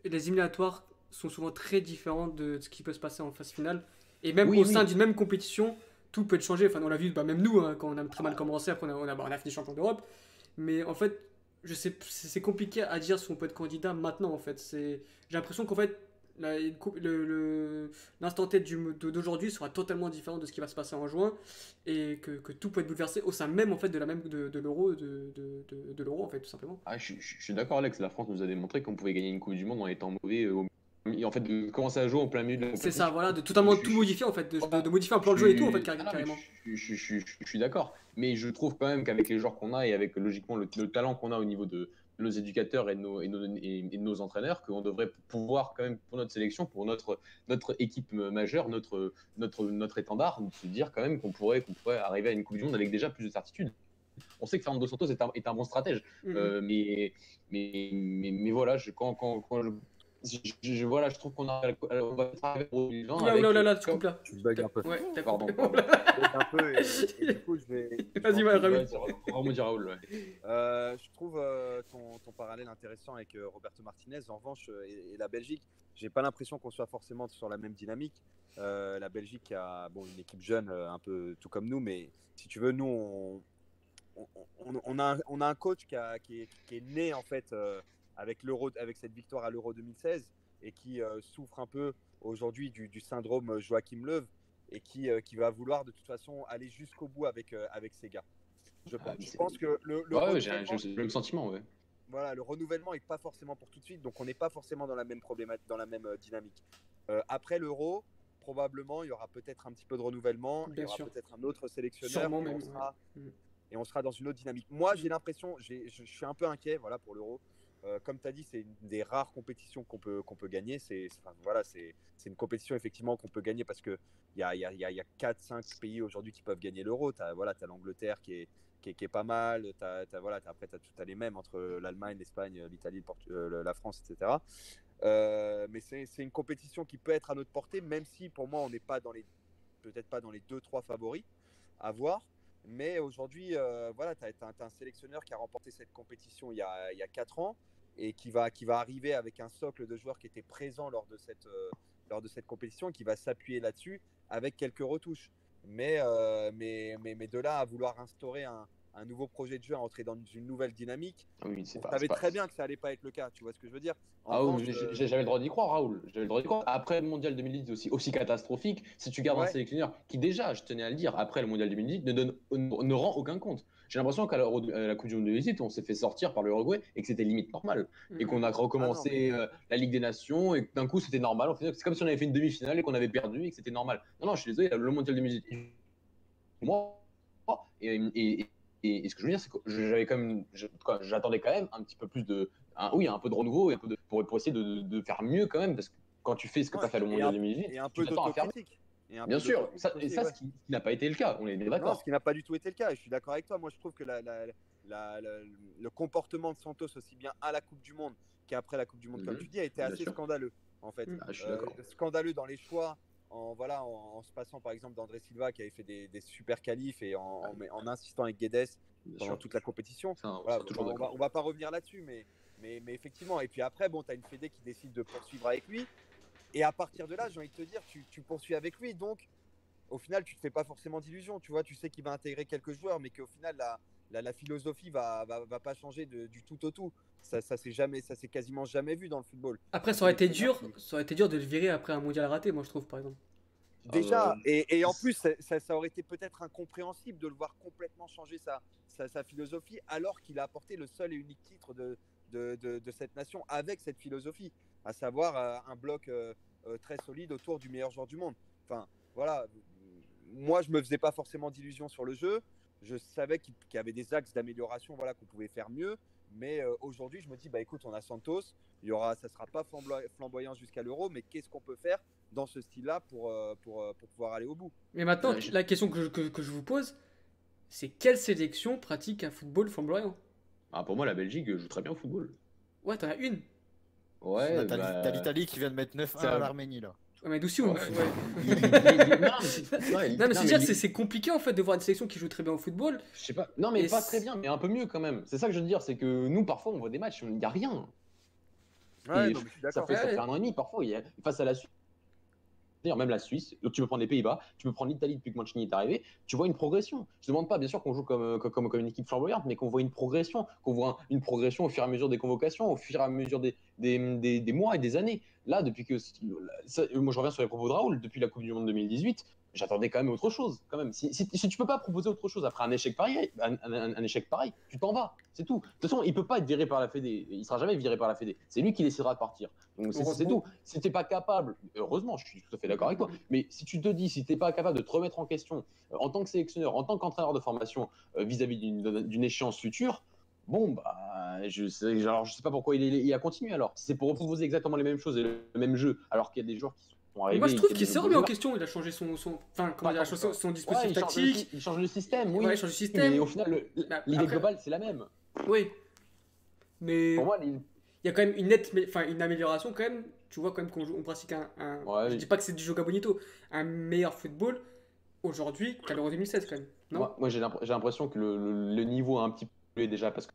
S1: les éliminatoires sont souvent très différents de ce qui peut se passer en phase finale. Et même au sein d'une même compétition, tout peut changer. Enfin, on l'a vu, bah, même nous, hein, quand on a très mal commencé, après on a, on a, fini champion d'Europe. Mais en fait, je sais, c'est compliqué à dire si on peut être candidat maintenant. En fait, j'ai l'impression qu'en fait, l'instant T d'aujourd'hui sera totalement différent de ce qui va se passer en juin et que, que, tout peut être bouleversé au sein même en fait de la même de, de l'euro de, de, de l'euro en fait tout simplement.
S3: Ah, je, suis d'accord Alex, la France nous a démontré qu'on pouvait gagner une Coupe du Monde en étant mauvais euh, et en fait de commencer à jouer en plein milieu de
S1: C'est ça voilà, de totalement tout modifier en fait, de, modifier un plan de jeu et tout en fait carrément.
S3: je, je, suis d'accord, mais je trouve quand même qu'avec les joueurs qu'on a et avec logiquement le talent qu'on a au niveau de nos éducateurs et nos, et nos, et nos entraîneurs qu'on devrait pouvoir quand même pour notre sélection, pour notre, notre équipe majeure, notre, notre, notre étendard, se dire quand même qu'on pourrait, qu'on pourrait arriver à une Coupe du Monde avec déjà plus de certitude. On sait que Fernando Santos est un, est un bon stratège, mm-hmm. euh, mais, mais, mais, voilà, je, quand, quand, quand, je, voilà, je trouve qu'on a, on va travailler au
S1: vivant. Là, là, là, là, tu coupes là.
S2: Tu bugs un peu.
S1: Ouais, pardon.
S2: un peu et, du coup, je vais.
S1: Vas-y, ouais, Raoul.
S3: Raoul, Raoul, ouais.
S2: Euh, je trouve euh, ton, ton, parallèle intéressant avec euh, Roberto Martinez. En revanche, euh, et, la Belgique, j'ai pas l'impression qu'on soit forcément sur la même dynamique. la Belgique a bon, une équipe jeune, un peu tout comme nous, mais si tu veux, nous, on, on, on, a, un, on a un coach qui, a, qui, est, qui est né en fait avec, l'Euro, avec cette victoire à l'Euro 2016 et qui euh, souffre un peu aujourd'hui du, syndrome Joachim Löw et qui, euh, qui va vouloir de toute façon aller jusqu'au bout avec, euh, avec ses gars. Je, ah, pense que le,
S3: le j'ai le même sentiment. Ouais.
S2: Voilà, le renouvellement n'est pas forcément pour tout de suite, donc on n'est pas forcément dans la même problématique, dans la même dynamique. après l'Euro, probablement, il y aura peut-être un petit peu de renouvellement, il y aura peut-être un autre sélectionneur, et on, sera, mm. et on sera dans une autre dynamique. Moi, j'ai l'impression, je suis un peu inquiet, voilà, pour l'Euro. Euh, comme tu as dit, c'est une des rares compétitions qu'on peut, qu'on peut gagner. C'est voilà, c'est une compétition effectivement qu'on peut gagner parce qu'il y a, y, a, y a 4-5 pays aujourd'hui qui peuvent gagner l'euro. Tu as, voilà, as l'Angleterre qui est, qui, est, qui est, pas mal. As, voilà, après, tu as, les mêmes entre l'Allemagne, l'Espagne, l'Italie, euh, la France, etc. Euh, mais c'est une compétition qui peut être à notre portée, même si pour moi, on n'est peut-être pas dans les 2-3 favoris à voir. Mais aujourd'hui, voilà, tu as, un sélectionneur qui a remporté cette compétition il y a, il y a 4 ans et qui va, qui va arriver avec un socle de joueurs qui étaient présents lors de cette, euh, lors de cette compétition et qui va s'appuyer là-dessus avec quelques retouches. Mais, euh, mais, mais, mais, de là à vouloir instaurer un, un nouveau projet de jeu, à entrer dans une nouvelle dynamique, oui, on savait très bien que ça allait pas être le cas. Tu vois ce que je veux dire?
S3: Ah oui, euh, j'avais le droit d'y croire, Raoul. J'avais le droit d'y croire. Après le mondial 2010 aussi, aussi catastrophique, si tu gardes un sélectionneur qui déjà, je tenais à le dire, après le mondial 2010 ne, donne, ne rend aucun compte. J'ai l'impression qu'à la, Coupe du Monde de visite, on s'est fait sortir par l'Uruguay et que c'était limite normal. Et qu'on a mm. recommencé ah euh, la Ligue des Nations et d'un coup c'était normal. C'est comme si on avait fait une demi-finale et qu'on avait perdu et que c'était normal. Non, non, je suis désolé, le mondial 2018. Moi, et, et, et, ce que je veux dire, c'est que j'avais quand même, j'attendais quand même un petit peu plus de, un, oui, un peu de renouveau et pour, pour, essayer de, de, faire mieux quand même, parce que quand tu fais ce que tu as fait le mondial 2018,
S2: et un peu d'autocritique.
S3: Bien sûr, ça, et ça, ce qui, n'a pas été le cas, on est d'accord.
S2: Ce qui n'a pas du tout été le cas, et je suis d'accord avec toi. Moi, je trouve que la, la, le comportement de Santos, aussi bien à la Coupe du Monde qu'après la Coupe du Monde, comme mhm. tu dis, a été assez scandaleux, en fait.
S3: Ah, je suis euh,
S2: scandaleux dans les choix en, voilà, en, se passant par exemple d'André Silva qui avait fait des, super qualifs et en, en, insistant avec Guedes pendant toute la compétition. on, va, va pas revenir là-dessus, mais, mais, mais, effectivement. Et puis après, bon, tu as une Fédé qui décide de poursuivre avec lui. Et à partir de là, j'ai envie de te dire, tu, tu poursuis avec lui. Donc, au final, tu te fais pas forcément d'illusions. Tu vois, tu sais qu'il va intégrer quelques joueurs, mais qu'au final, la, la, philosophie va, va, va, pas changer de, du tout au tout. Ça, ça s'est jamais, ça s'est quasiment jamais vu dans le football.
S1: Après, ça aurait été dur, ça aurait été dur de le virer après un mondial raté, moi je trouve par exemple.
S2: Déjà, et, et, en plus, ça, ça, aurait été peut-être incompréhensible de le voir complètement changer sa, sa, philosophie, alors qu'il a apporté le seul et unique titre de, de, de, cette nation avec cette philosophie, à savoir euh, un bloc euh, euh, très solide autour du meilleur joueur du monde. Enfin, voilà, moi, je me faisais pas forcément d'illusions sur le jeu. Je savais qu'il y avait des axes d'amélioration, voilà, qu'on pouvait faire mieux. Mais euh, aujourd'hui, je me dis, bah écoute, on a Santos, il y aura, ça sera pas flamboyant jusqu'à l'Euro, mais qu'est-ce qu'on peut faire dans ce style-là pour, pour, pour, pouvoir aller au bout?
S1: Mais maintenant, la question que je, que, je vous pose, c'est quelle sélection pratique un football flamboyant?
S3: Ah, Pour moi, la Belgique joue très bien au football.
S1: Ouais, t'en as une.
S5: Ouais, t'as bah, l'Italie qui vient de mettre 9 à l'Arménie là.
S1: Ouais, mais d'où on... ouais. Non, mais c'est c'est compliqué en fait de voir une sélection qui joue très bien au football.
S3: Je sais pas. Non, mais pas très bien, mais un peu mieux quand même. C'est ça que je veux dire, c'est que nous, parfois, on voit des matchs, il n'y a rien.
S2: Ouais, ça,
S3: fait, ça fait un an et demi, parfois, il y a... face à la Suisse D'ailleurs, même la Suisse, tu peux prendre les Pays-Bas, tu peux prendre l'Italie depuis que Mancini est arrivé, tu vois une progression. Je ne demande pas, bien sûr, qu'on joue comme, comme, comme, une équipe flamboyante, mais qu'on voit une progression, qu'on voit une progression au fur et à mesure des convocations, au fur et à mesure des, des, des, mois et des années. Là, depuis que. moi, je reviens sur les propos de Raoul, depuis la Coupe du Monde 2018, j'attendais quand même autre chose. Quand même. Si, si, tu peux pas proposer autre chose après un échec pareil, un, échec pareil, tu t'en vas. C'est tout. De toute façon, il peut pas être viré par la Fédé. Il sera jamais viré par la Fédé. C'est lui qui décidera de partir. Donc c'est tout. Si t'es pas capable, heureusement, je suis tout à fait d'accord avec toi. Mais si tu te dis, si t'es pas capable de te remettre en question euh, en tant que sélectionneur, en tant qu'entraîneur de formation euh, vis-à-vis d'une échéance future, bon bah je sais, alors je sais pas pourquoi il, il a continué alors. C'est pour proposer exactement les mêmes choses et le même jeu, alors qu'il y a des joueurs qui sont
S1: moi, je trouve qu'il s'est remis en question. Il a changé son, son, enfin, comment dire, son, son dispositif tactique.
S3: il change le système, oui.
S1: Ouais, il change le système.
S3: Mais au final, bah, l'idée globale, c'est la même.
S1: Oui. Mais. Pour moi, il y a quand même une nette, enfin, une amélioration quand même. Tu vois quand même qu'on on pratique un. un je dis pas que c'est du Joga Bonito, un meilleur football aujourd'hui qu'à l'Euro 2016 quand même. Non?
S3: Moi, j'ai l'impression que le, le, niveau a un petit peu déjà parce que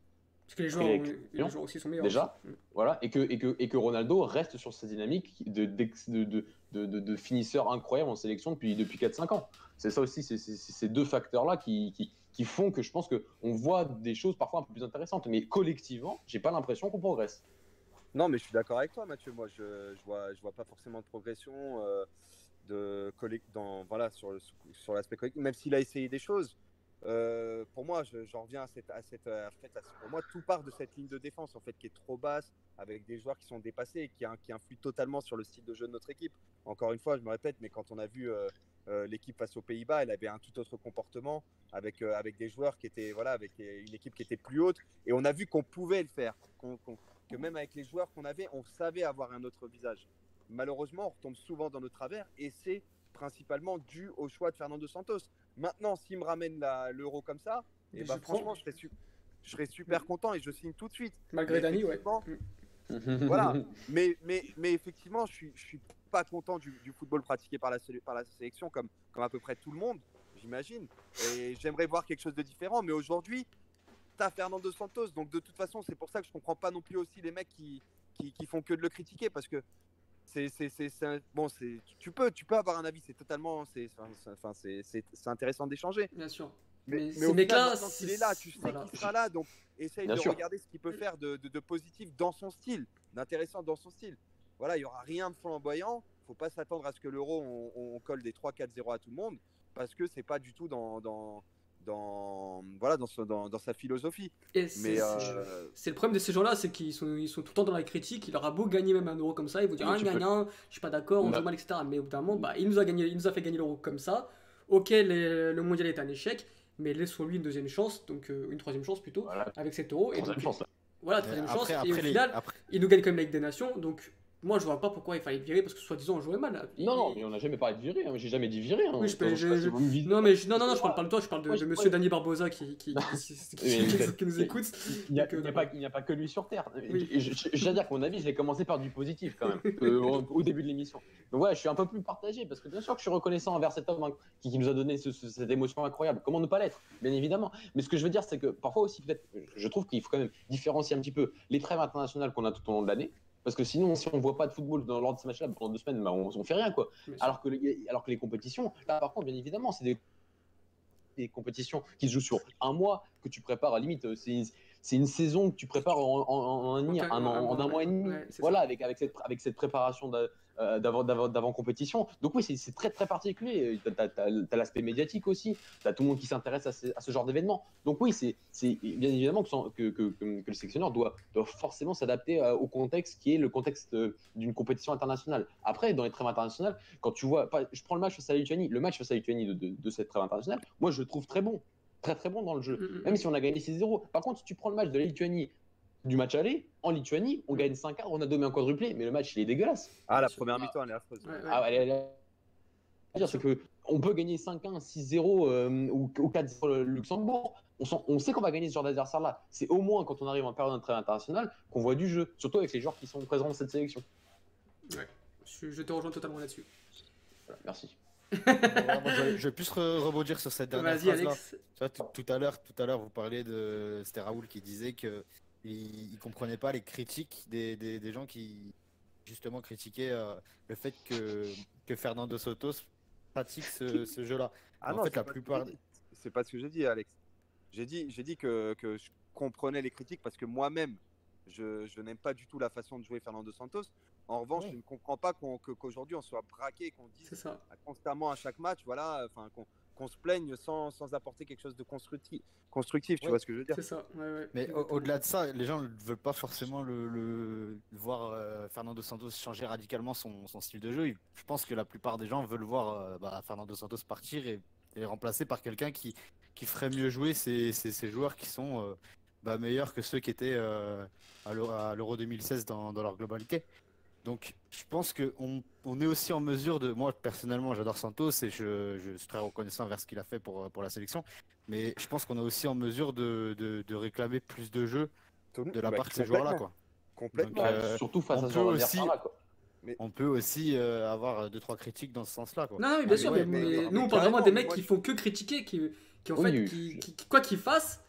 S1: parce que les joueurs, les joueurs aussi sont meilleurs.
S3: Déjà, mm. voilà, et que, et, que, et que Ronaldo reste sur sa dynamique de, de, de, de, finisseur incroyable en sélection depuis, depuis 4-5 ans. C'est ça aussi, c'est ces deux facteurs-là qui, qui, qui, font que je pense qu'on voit des choses parfois un peu plus intéressantes. Mais collectivement, j'ai pas l'impression qu'on progresse.
S2: Non, mais je suis d'accord avec toi, Mathieu. Moi, je, je, vois, je vois pas forcément de progression euh, de dans, voilà, sur, sur l'aspect collectif, même s'il a essayé des choses. Euh, pour moi, j'en reviens à cette, à cette, à pour moi, tout part de cette ligne de défense en fait qui est trop basse, avec des joueurs qui sont dépassés et qui, qui influent totalement sur le style de jeu de notre équipe. Encore une fois, je me répète, mais quand on a vu euh, euh, l'équipe face aux Pays-Bas, elle avait un tout autre comportement avec, avec des joueurs qui étaient, voilà, avec une équipe qui était plus haute, et on a vu qu'on pouvait le faire, que même avec les joueurs qu'on avait, on savait avoir un autre visage. Malheureusement, on retombe souvent dans nos travers, et c'est principalement dû au choix de Fernando Santos. Maintenant, s'il me ramène l'euro comme ça, et, eh ben, franchement, je serais, je serais, super content et je signe tout de suite.
S1: Malgré Dani, ouais.
S2: voilà. Mais, mais, mais effectivement, je suis, je suis pas content du, football pratiqué par la, par la sélection, comme, comme à peu près tout le monde, j'imagine. Et j'aimerais voir quelque chose de différent. Mais aujourd'hui, tu as Fernando Santos. Donc de toute façon, c'est pour ça que je comprends pas non plus aussi les mecs qui, qui, qui font que de le critiquer. Parce que c'est bon c'est tu peux tu peux avoir un avis c'est totalement c'est enfin c'est intéressant d'échanger.
S1: Bien sûr.
S2: Mais, mais, mais là il est là tu sais qu'il sera là donc essaye de regarder ce qu'il peut faire de, de, positif dans son style d'intéressant dans son style. Voilà il y aura rien de flamboyant. Faut pas s'attendre à ce que l'euro on, on, colle des 3-4-0 à tout le monde parce que c'est pas du tout dans, dans dans, voilà, dans, dans, dans sa philosophie.
S1: Euh, c'est le problème de ces gens-là, c'est qu'ils sont, ils sont tout le temps dans la critique. Il aura beau gagner même un euro comme ça, ils vont dire ah, gagnant, je suis pas d'accord, on joue mal, etc. Mais au bout d'un moment, bah, il, nous a gagné, il nous a fait gagner l'euro comme ça. Ok, le mondial est un échec, mais laissons-lui une deuxième chance, donc euh, une troisième chance plutôt, avec cet euro. Et donc,
S3: chance,
S1: voilà, troisième chance. et au final, il nous gagne quand même avec des nations, donc moi, je vois pas pourquoi il fallait virer parce que soi-disant on jouait mal.
S3: Non, non, mais on n'a jamais parlé de virer. hein. J'ai jamais dit virer. hein.
S1: Oui, je peux- je-
S3: si.
S1: Non, mais je, non, non, non, je parle pas de toi, je parle de,
S3: Moi,
S1: de monsieur. Danny Barbosa qui, qui, qui, nous écoute.
S3: Il n'y a,
S1: euh,
S3: il a pas, il n'y a pas que lui sur Terre.
S1: Oui.
S3: Je, dois dire que mon avis, je l'ai commencé par du positif quand même, euh, au, début de l'émission. Donc ouais, je suis un peu plus partagé parce que bien sûr que je suis reconnaissant envers cet homme hein, qui, qui nous a donné ce- ce- cette émotion incroyable. Comment ne pas l'être, bien évidemment. Mais ce que je veux dire, c'est que parfois aussi, peut-être, je trouve qu'il faut quand même différencier un petit peu les trêves internationales qu'on a tout au long de l'année. Parce que sinon, si on ne voit pas de football dans, lors de ces matchs-là pendant deux semaines, bah, on ne fait rien. quoi. Alors que, les, alors que les compétitions, là par contre, bien évidemment, c'est des, des compétitions qui se jouent sur un mois que tu prépares à limite. euh, C'est c'est une saison que tu prépares en, en- en un,
S1: En
S3: mois et demi.
S1: Ouais,
S3: voilà, avec, avec, cette, avec cette préparation euh, d'avant d'avant- d'avant-compétition. Donc oui, c'est- très très particulier. Tu as, l'aspect médiatique aussi, tu as tout le monde qui s'intéresse à, ce- à ce genre d'événement. Donc oui, c'est bien évidemment que, que, que- le sélectionneur doit, doit forcément s'adapter euh, au contexte qui est le contexte euh, d'une compétition internationale. Après, dans les trêves internationales, quand tu vois, pas- je prends le match face à la Lituanie, le match face à la Lituanie de, de, de cette trêve internationale, moi je le trouve très bon, très très bon dans le jeu,
S1: Mm, mm,
S3: même si on a gagné 6-0. Par contre, si tu prends le match de la Lituanie, du match aller, en Lituanie, on gagne 5 on a dommé un quadruplé, mais le match il est dégueulasse.
S2: Ah, la première mi-temps, elle est affreuse.
S1: Ouais, ouais.
S3: Ah, allez, allez, allez. C'est que on peut gagner 5-1, 6-0 euh, ou, ou 4-0 le Luxembourg. On, sent- on sait qu'on va gagner ce genre d'adversaire-là. C'est au moins quand on arrive en période d'entrée internationale qu'on voit du jeu, surtout avec les joueurs qui sont présents dans cette sélection.
S1: Je, je te rejoins totalement là-dessus.
S3: Voilà, merci.
S5: Je, je vais plus re- rebondir sur cette dernière
S1: Vas-y,
S5: phrase là.
S1: Alex.
S5: Tu vois, tout, tout à l'heure, tout à l'heure, vous parliez de c'était Raoul qui disait que il, il comprenait pas les critiques des, des, des gens qui justement critiquaient euh, le fait que que Fernando Sotos pratique ce, ce jeu-là.
S2: Ah
S5: En
S2: non,
S5: fait,
S2: c'est
S5: la
S2: pas ce que
S5: plupart
S2: j'ai dit. C'est pas ce que j'ai dit, Alex. J'ai dit, j'ai dit que, que je comprenais les critiques parce que moi-même, je, je n'aime pas du tout la façon de jouer Fernando Santos. En revanche,
S5: Ouais.
S2: je ne comprends pas qu'aujourd'hui on soit braqué, qu'on dise constamment à chaque match, voilà, enfin qu'on qu'on se plaigne sans, sans apporter quelque chose de constructif. Constructif, tu
S5: Ouais.
S2: vois ce que je veux dire
S1: C'est ça. Ouais, ouais.
S5: Mais au- au-delà de ça, les gens ne veulent pas forcément le, le- voir euh, Fernando Santos changer radicalement son, son style de jeu. Je pense que la plupart des gens veulent voir euh, bah, Fernando Santos partir et, et remplacer par quelqu'un qui, qui ferait mieux jouer ces, ces- ces joueurs qui sont euh, bah, meilleurs que ceux qui étaient euh, à l'Euro- à l'Euro 2016 dans, dans leur globalité. Donc je pense qu'on on est aussi en mesure de... Moi personnellement j'adore Santos et je, je suis très reconnaissant envers ce qu'il a fait pour, pour la sélection. Mais je pense qu'on est aussi en mesure de, de, de réclamer plus de jeux de la
S2: Bah,
S5: part de ces joueurs-là.
S2: complètement,
S5: quoi.
S2: Complètement.
S5: Donc, euh,
S3: Surtout face
S5: on
S3: à ce
S5: aussi-
S3: quoi.
S5: On peut aussi euh, avoir deux trois critiques dans ce sens-là. Quoi.
S1: Non, non, mais bien
S5: Ah,
S1: sûr,
S5: ouais,
S1: mais,
S2: mais-
S1: mais
S2: mais
S1: nous on parle vraiment des mecs
S2: moi,
S1: qui font que critiquer, qui, qui en
S3: Oui,
S1: fait, qui,
S3: je-
S1: qui- quoi qu'ils fassent,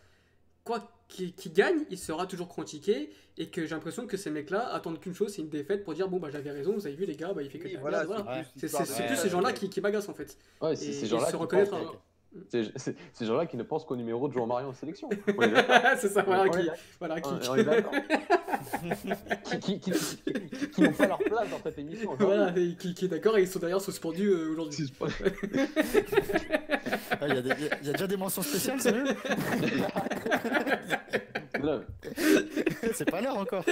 S1: quoi qu'il gagne, il sera toujours critiqué et que j'ai l'impression que ces mecs-là attendent qu'une chose, c'est une défaite pour dire bon bah j'avais raison, vous avez vu les gars, bah il fait que
S2: Oui, voilà, c'est plus
S1: ces gens-là qui, qui m'agacent en fait.
S3: Ouais,
S1: Et,
S3: ces gens-là
S1: se
S3: qui
S1: reconnaître.
S3: pensent-
S1: un-
S3: c'est- c'est- ces gens-là qui ne pensent qu'au numéro de Jean Marie en sélection.
S1: C'est ça, voilà, qui,
S3: est-
S1: voilà,
S3: qui, qui, qui, n'ont pas leur place dans cette émission.
S1: voilà, et qui, qui est d'accord et ils sont d'ailleurs suspendus euh, aujourd'hui.
S5: Ah, Il y, a déjà des mentions spéciales, sérieux
S3: Non,
S5: C'est pas l'heure encore.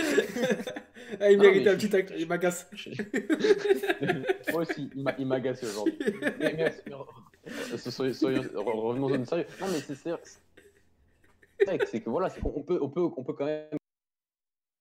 S1: Ah, il méritait un petit tacle, il m'agace.
S3: Moi aussi, il m'a- il m'a agacé aujourd'hui. Mais, mais, mais, soyons- soyons- revenons au sérieux. Non, mais c'est c'est- c'est que voilà, on peut, on peut, on peut quand même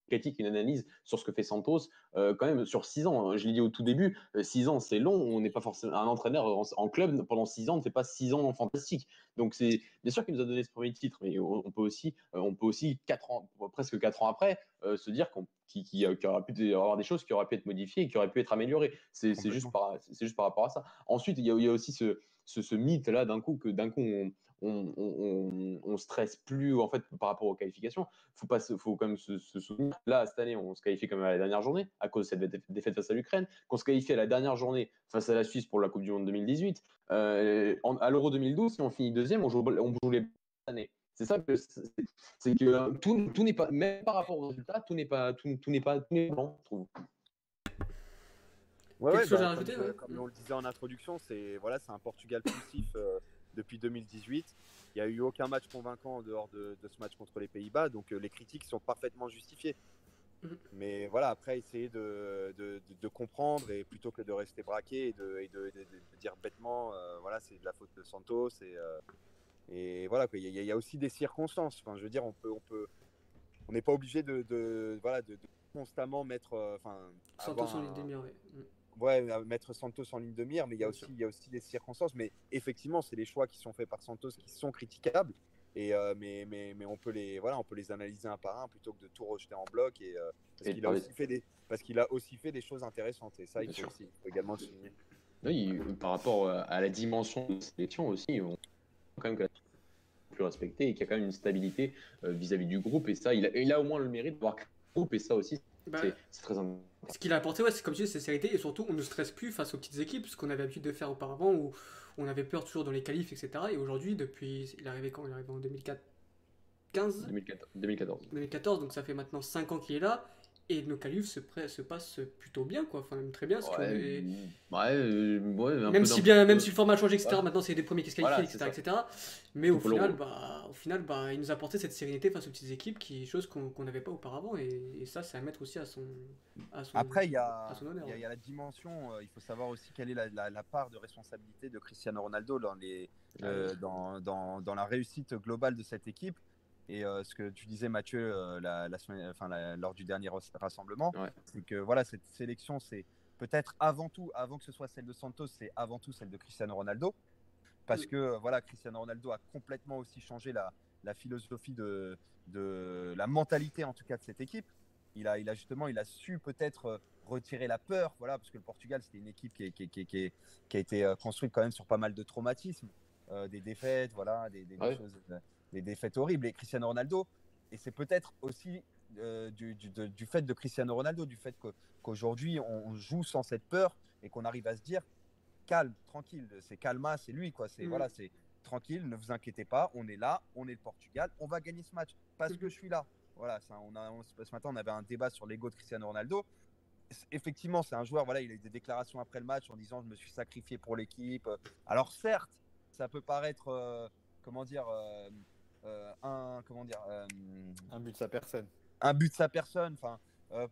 S3: critique une analyse sur ce que fait Santos euh, quand même sur 6 ans. Je l'ai dit au tout début, 6 ans c'est long, on n'est pas forcément un entraîneur en, en club pendant 6 ans ne fait pas 6 ans fantastiques. Donc c'est bien sûr qu'il nous a donné ce premier titre, mais on, peut aussi, euh, on peut aussi quatre ans, presque 4 ans après, euh, se dire qu'on qu'il qui, y aura pu avoir des choses qui auraient pu être modifiées et qui auraient pu être améliorées. C'est c'est juste par, c'est juste par rapport à ça. Ensuite, il y a, il y a aussi ce, ce, ce mythe là d'un coup que d'un coup on, on, on, on, stresse plus en fait par rapport aux qualifications. Faut pas, faut quand même se, souvenir. Là cette année, on se qualifie comme à la dernière journée à cause de cette défaite face à l'Ukraine. Qu'on se qualifie à la dernière journée face à la Suisse pour la Coupe du Monde 2018. Euh, à l'Euro 2012, si on finit deuxième, on joue, on joue les années. C'est ça c'est que euh, tout, tout n'est pas même par rapport aux résultats, tout n'est pas tout, tout pas tout n'est blanc, je trouve.
S2: Ouais,
S1: Quelque
S2: ouais,
S1: chose
S2: bah,
S1: à rajouter,
S2: comme,
S1: ouais.
S2: comme on le disait en introduction, c'est voilà, un Portugal poussif euh, depuis 2018. Il n'y a eu aucun match convaincant en dehors de, de ce match contre les Pays-Bas, donc euh, les critiques sont parfaitement justifiées.
S1: Mhm.
S2: Mais voilà, après, essayer de, de, comprendre et plutôt que de rester braqué et de, et dire bêtement, euh, voilà, c'est de la faute de Santos. Et, euh, et voilà, il y, a- il y a aussi des circonstances. Enfin, je veux dire, on peut, on peut, on n'est pas obligé de, voilà, de, constamment mettre. euh, Enfin.
S1: Santos en ligne de mire, ouais.
S2: Ouais, euh, mettre Santos en ligne de mire, mais il y a
S1: Bien
S2: aussi,
S1: sûr.
S2: il y a aussi des circonstances. Mais effectivement, c'est les choix qui sont faits par Santos qui sont critiquables. Et euh, mais, mais, mais on peut les voilà, on peut les analyser un par un plutôt que de tout rejeter en bloc. Et euh, parce qu'il a aussi fait des parce qu'il a aussi fait des choses intéressantes. Et ça, il faut,
S3: sûr.
S2: aussi, il faut également le souligner.
S3: Oui, par rapport à la dimension de la sélection aussi, on quand même que la plus respectée et qu'il y a quand même une stabilité vis-à-vis du groupe. Et ça, il a, il a au moins le mérite d'avoir créé un groupe. Et ça aussi,
S1: Bah,
S3: c'est c'est très important.
S1: Ce qu'il a apporté, ouais, c'est comme tu dis, c'est sérénité et surtout on ne stresse plus face aux petites équipes, ce qu'on avait l'habitude de faire auparavant où on avait peur toujours dans les qualifs, etc. Et aujourd'hui, depuis, il est arrivé quand? Il est arrivé en 2004 15
S3: 2014. 2014.
S1: 2014, donc ça fait maintenant 5 ans qu'il est là. Et nos qualifs se, pré- se passent plutôt bien, quoi. Enfin, même très bien. parce qu'on
S3: Ouais,
S1: est-
S3: ouais, euh, ouais, un
S1: même
S3: peu
S1: si bien, même si le format a changé, etc.
S3: Voilà.
S1: Maintenant, c'est des premiers qui se
S3: Voilà,
S1: qualifient,
S3: c'est
S1: etc., etc. Mais au final, bah, au final, bah, il nous a apporté cette sérénité face aux petites équipes, qui chose qu'on qu'on n'avait pas auparavant. Et, et ça, c'est à mettre aussi à son, à son,
S2: Après, il y a,
S1: honneur.
S2: y a-
S1: ouais.
S2: il y a la dimension. euh, il faut savoir aussi quelle est la, la- la part de responsabilité de Cristiano Ronaldo dans, les, euh, dans, dans, dans la réussite globale de cette équipe. Et euh, ce que tu disais, Mathieu, euh, la, la semaine, enfin, la- lors du dernier ras- rassemblement,
S3: Ouais.
S2: c'est que voilà, cette sélection, c'est peut-être avant tout, avant que ce soit celle de Santos, c'est avant tout celle de Cristiano Ronaldo. Parce
S1: Mm.
S2: que euh, voilà, Cristiano Ronaldo a complètement aussi changé la, la philosophie de, de la mentalité, en tout cas, de cette équipe. Il a, il a justement, il a su peut-être retirer la peur, voilà, parce que le Portugal, c'était une équipe qui, qui, qui, qui, qui a été construite quand même sur pas mal de traumatismes, euh, des défaites, voilà, des, des- des
S3: Ouais.
S2: choses, des défaites horribles. Et Cristiano Ronaldo, et c'est peut-être aussi euh, du, du, de- du fait de Cristiano Ronaldo, du fait qu'aujourd'hui on, on joue sans cette peur et qu'on arrive à se dire calme, tranquille, c'est calma, c'est lui, quoi. C'est
S1: Mhm.
S2: voilà, c'est tranquille, ne vous inquiétez pas, on est là, on est le Portugal, on va gagner ce match parce que je suis là. Voilà, ça, on a, on- ce matin on avait un débat sur l'ego de Cristiano Ronaldo. Effectivement, c'est un joueur, voilà, il a eu des déclarations après le match en disant je me suis sacrifié pour l'équipe. Alors certes, ça peut paraître, euh, comment dire, euh, un, comment dire, euh,
S5: Un but de sa personne.
S2: un but de sa personne, enfin, euh,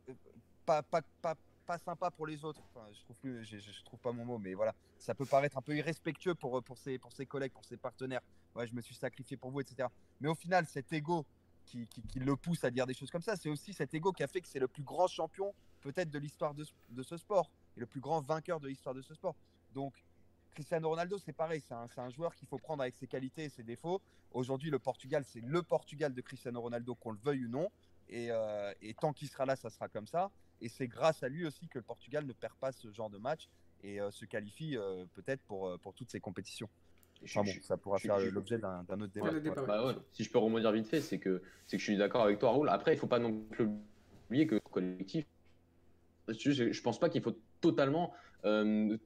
S2: pas, pas, pas, pas sympa pour les autres. Enfin, je trouve plus, je, trouve pas mon mot, mais voilà, ça peut paraître un peu irrespectueux pour, pour, ses, pour ses collègues, pour ses partenaires. Ouais, je me suis sacrifié pour vous, etc. Mais au final, cet ego qui, qui, qui le pousse à dire des choses comme ça, c'est aussi cet ego qui a fait que c'est le plus grand champion peut-être de l'histoire de, ce- de ce sport et le plus grand vainqueur de l'histoire de ce sport. Donc, Cristiano Ronaldo, c'est pareil, c'est un, joueur qu'il faut prendre avec ses qualités et ses défauts. Aujourd'hui, le Portugal, c'est le Portugal de Cristiano Ronaldo, qu'on le veuille ou non. Et, euh, et tant qu'il sera là, ça sera comme ça. Et c'est grâce à lui aussi que le Portugal ne perd pas ce genre de match et euh, se qualifie euh, peut-être pour, pour toutes ces compétitions. Enfin bon, ça pourra faire
S3: je-
S2: l'objet d'un autre débat.
S1: Ouais,
S3: Bah
S1: ouais.
S3: si je peux rebondir vite fait, c'est que, c'est que je suis d'accord avec toi, Raoul. Après, il faut pas non plus oublier que le collectif, je, je, pense pas qu'il faut totalement euh,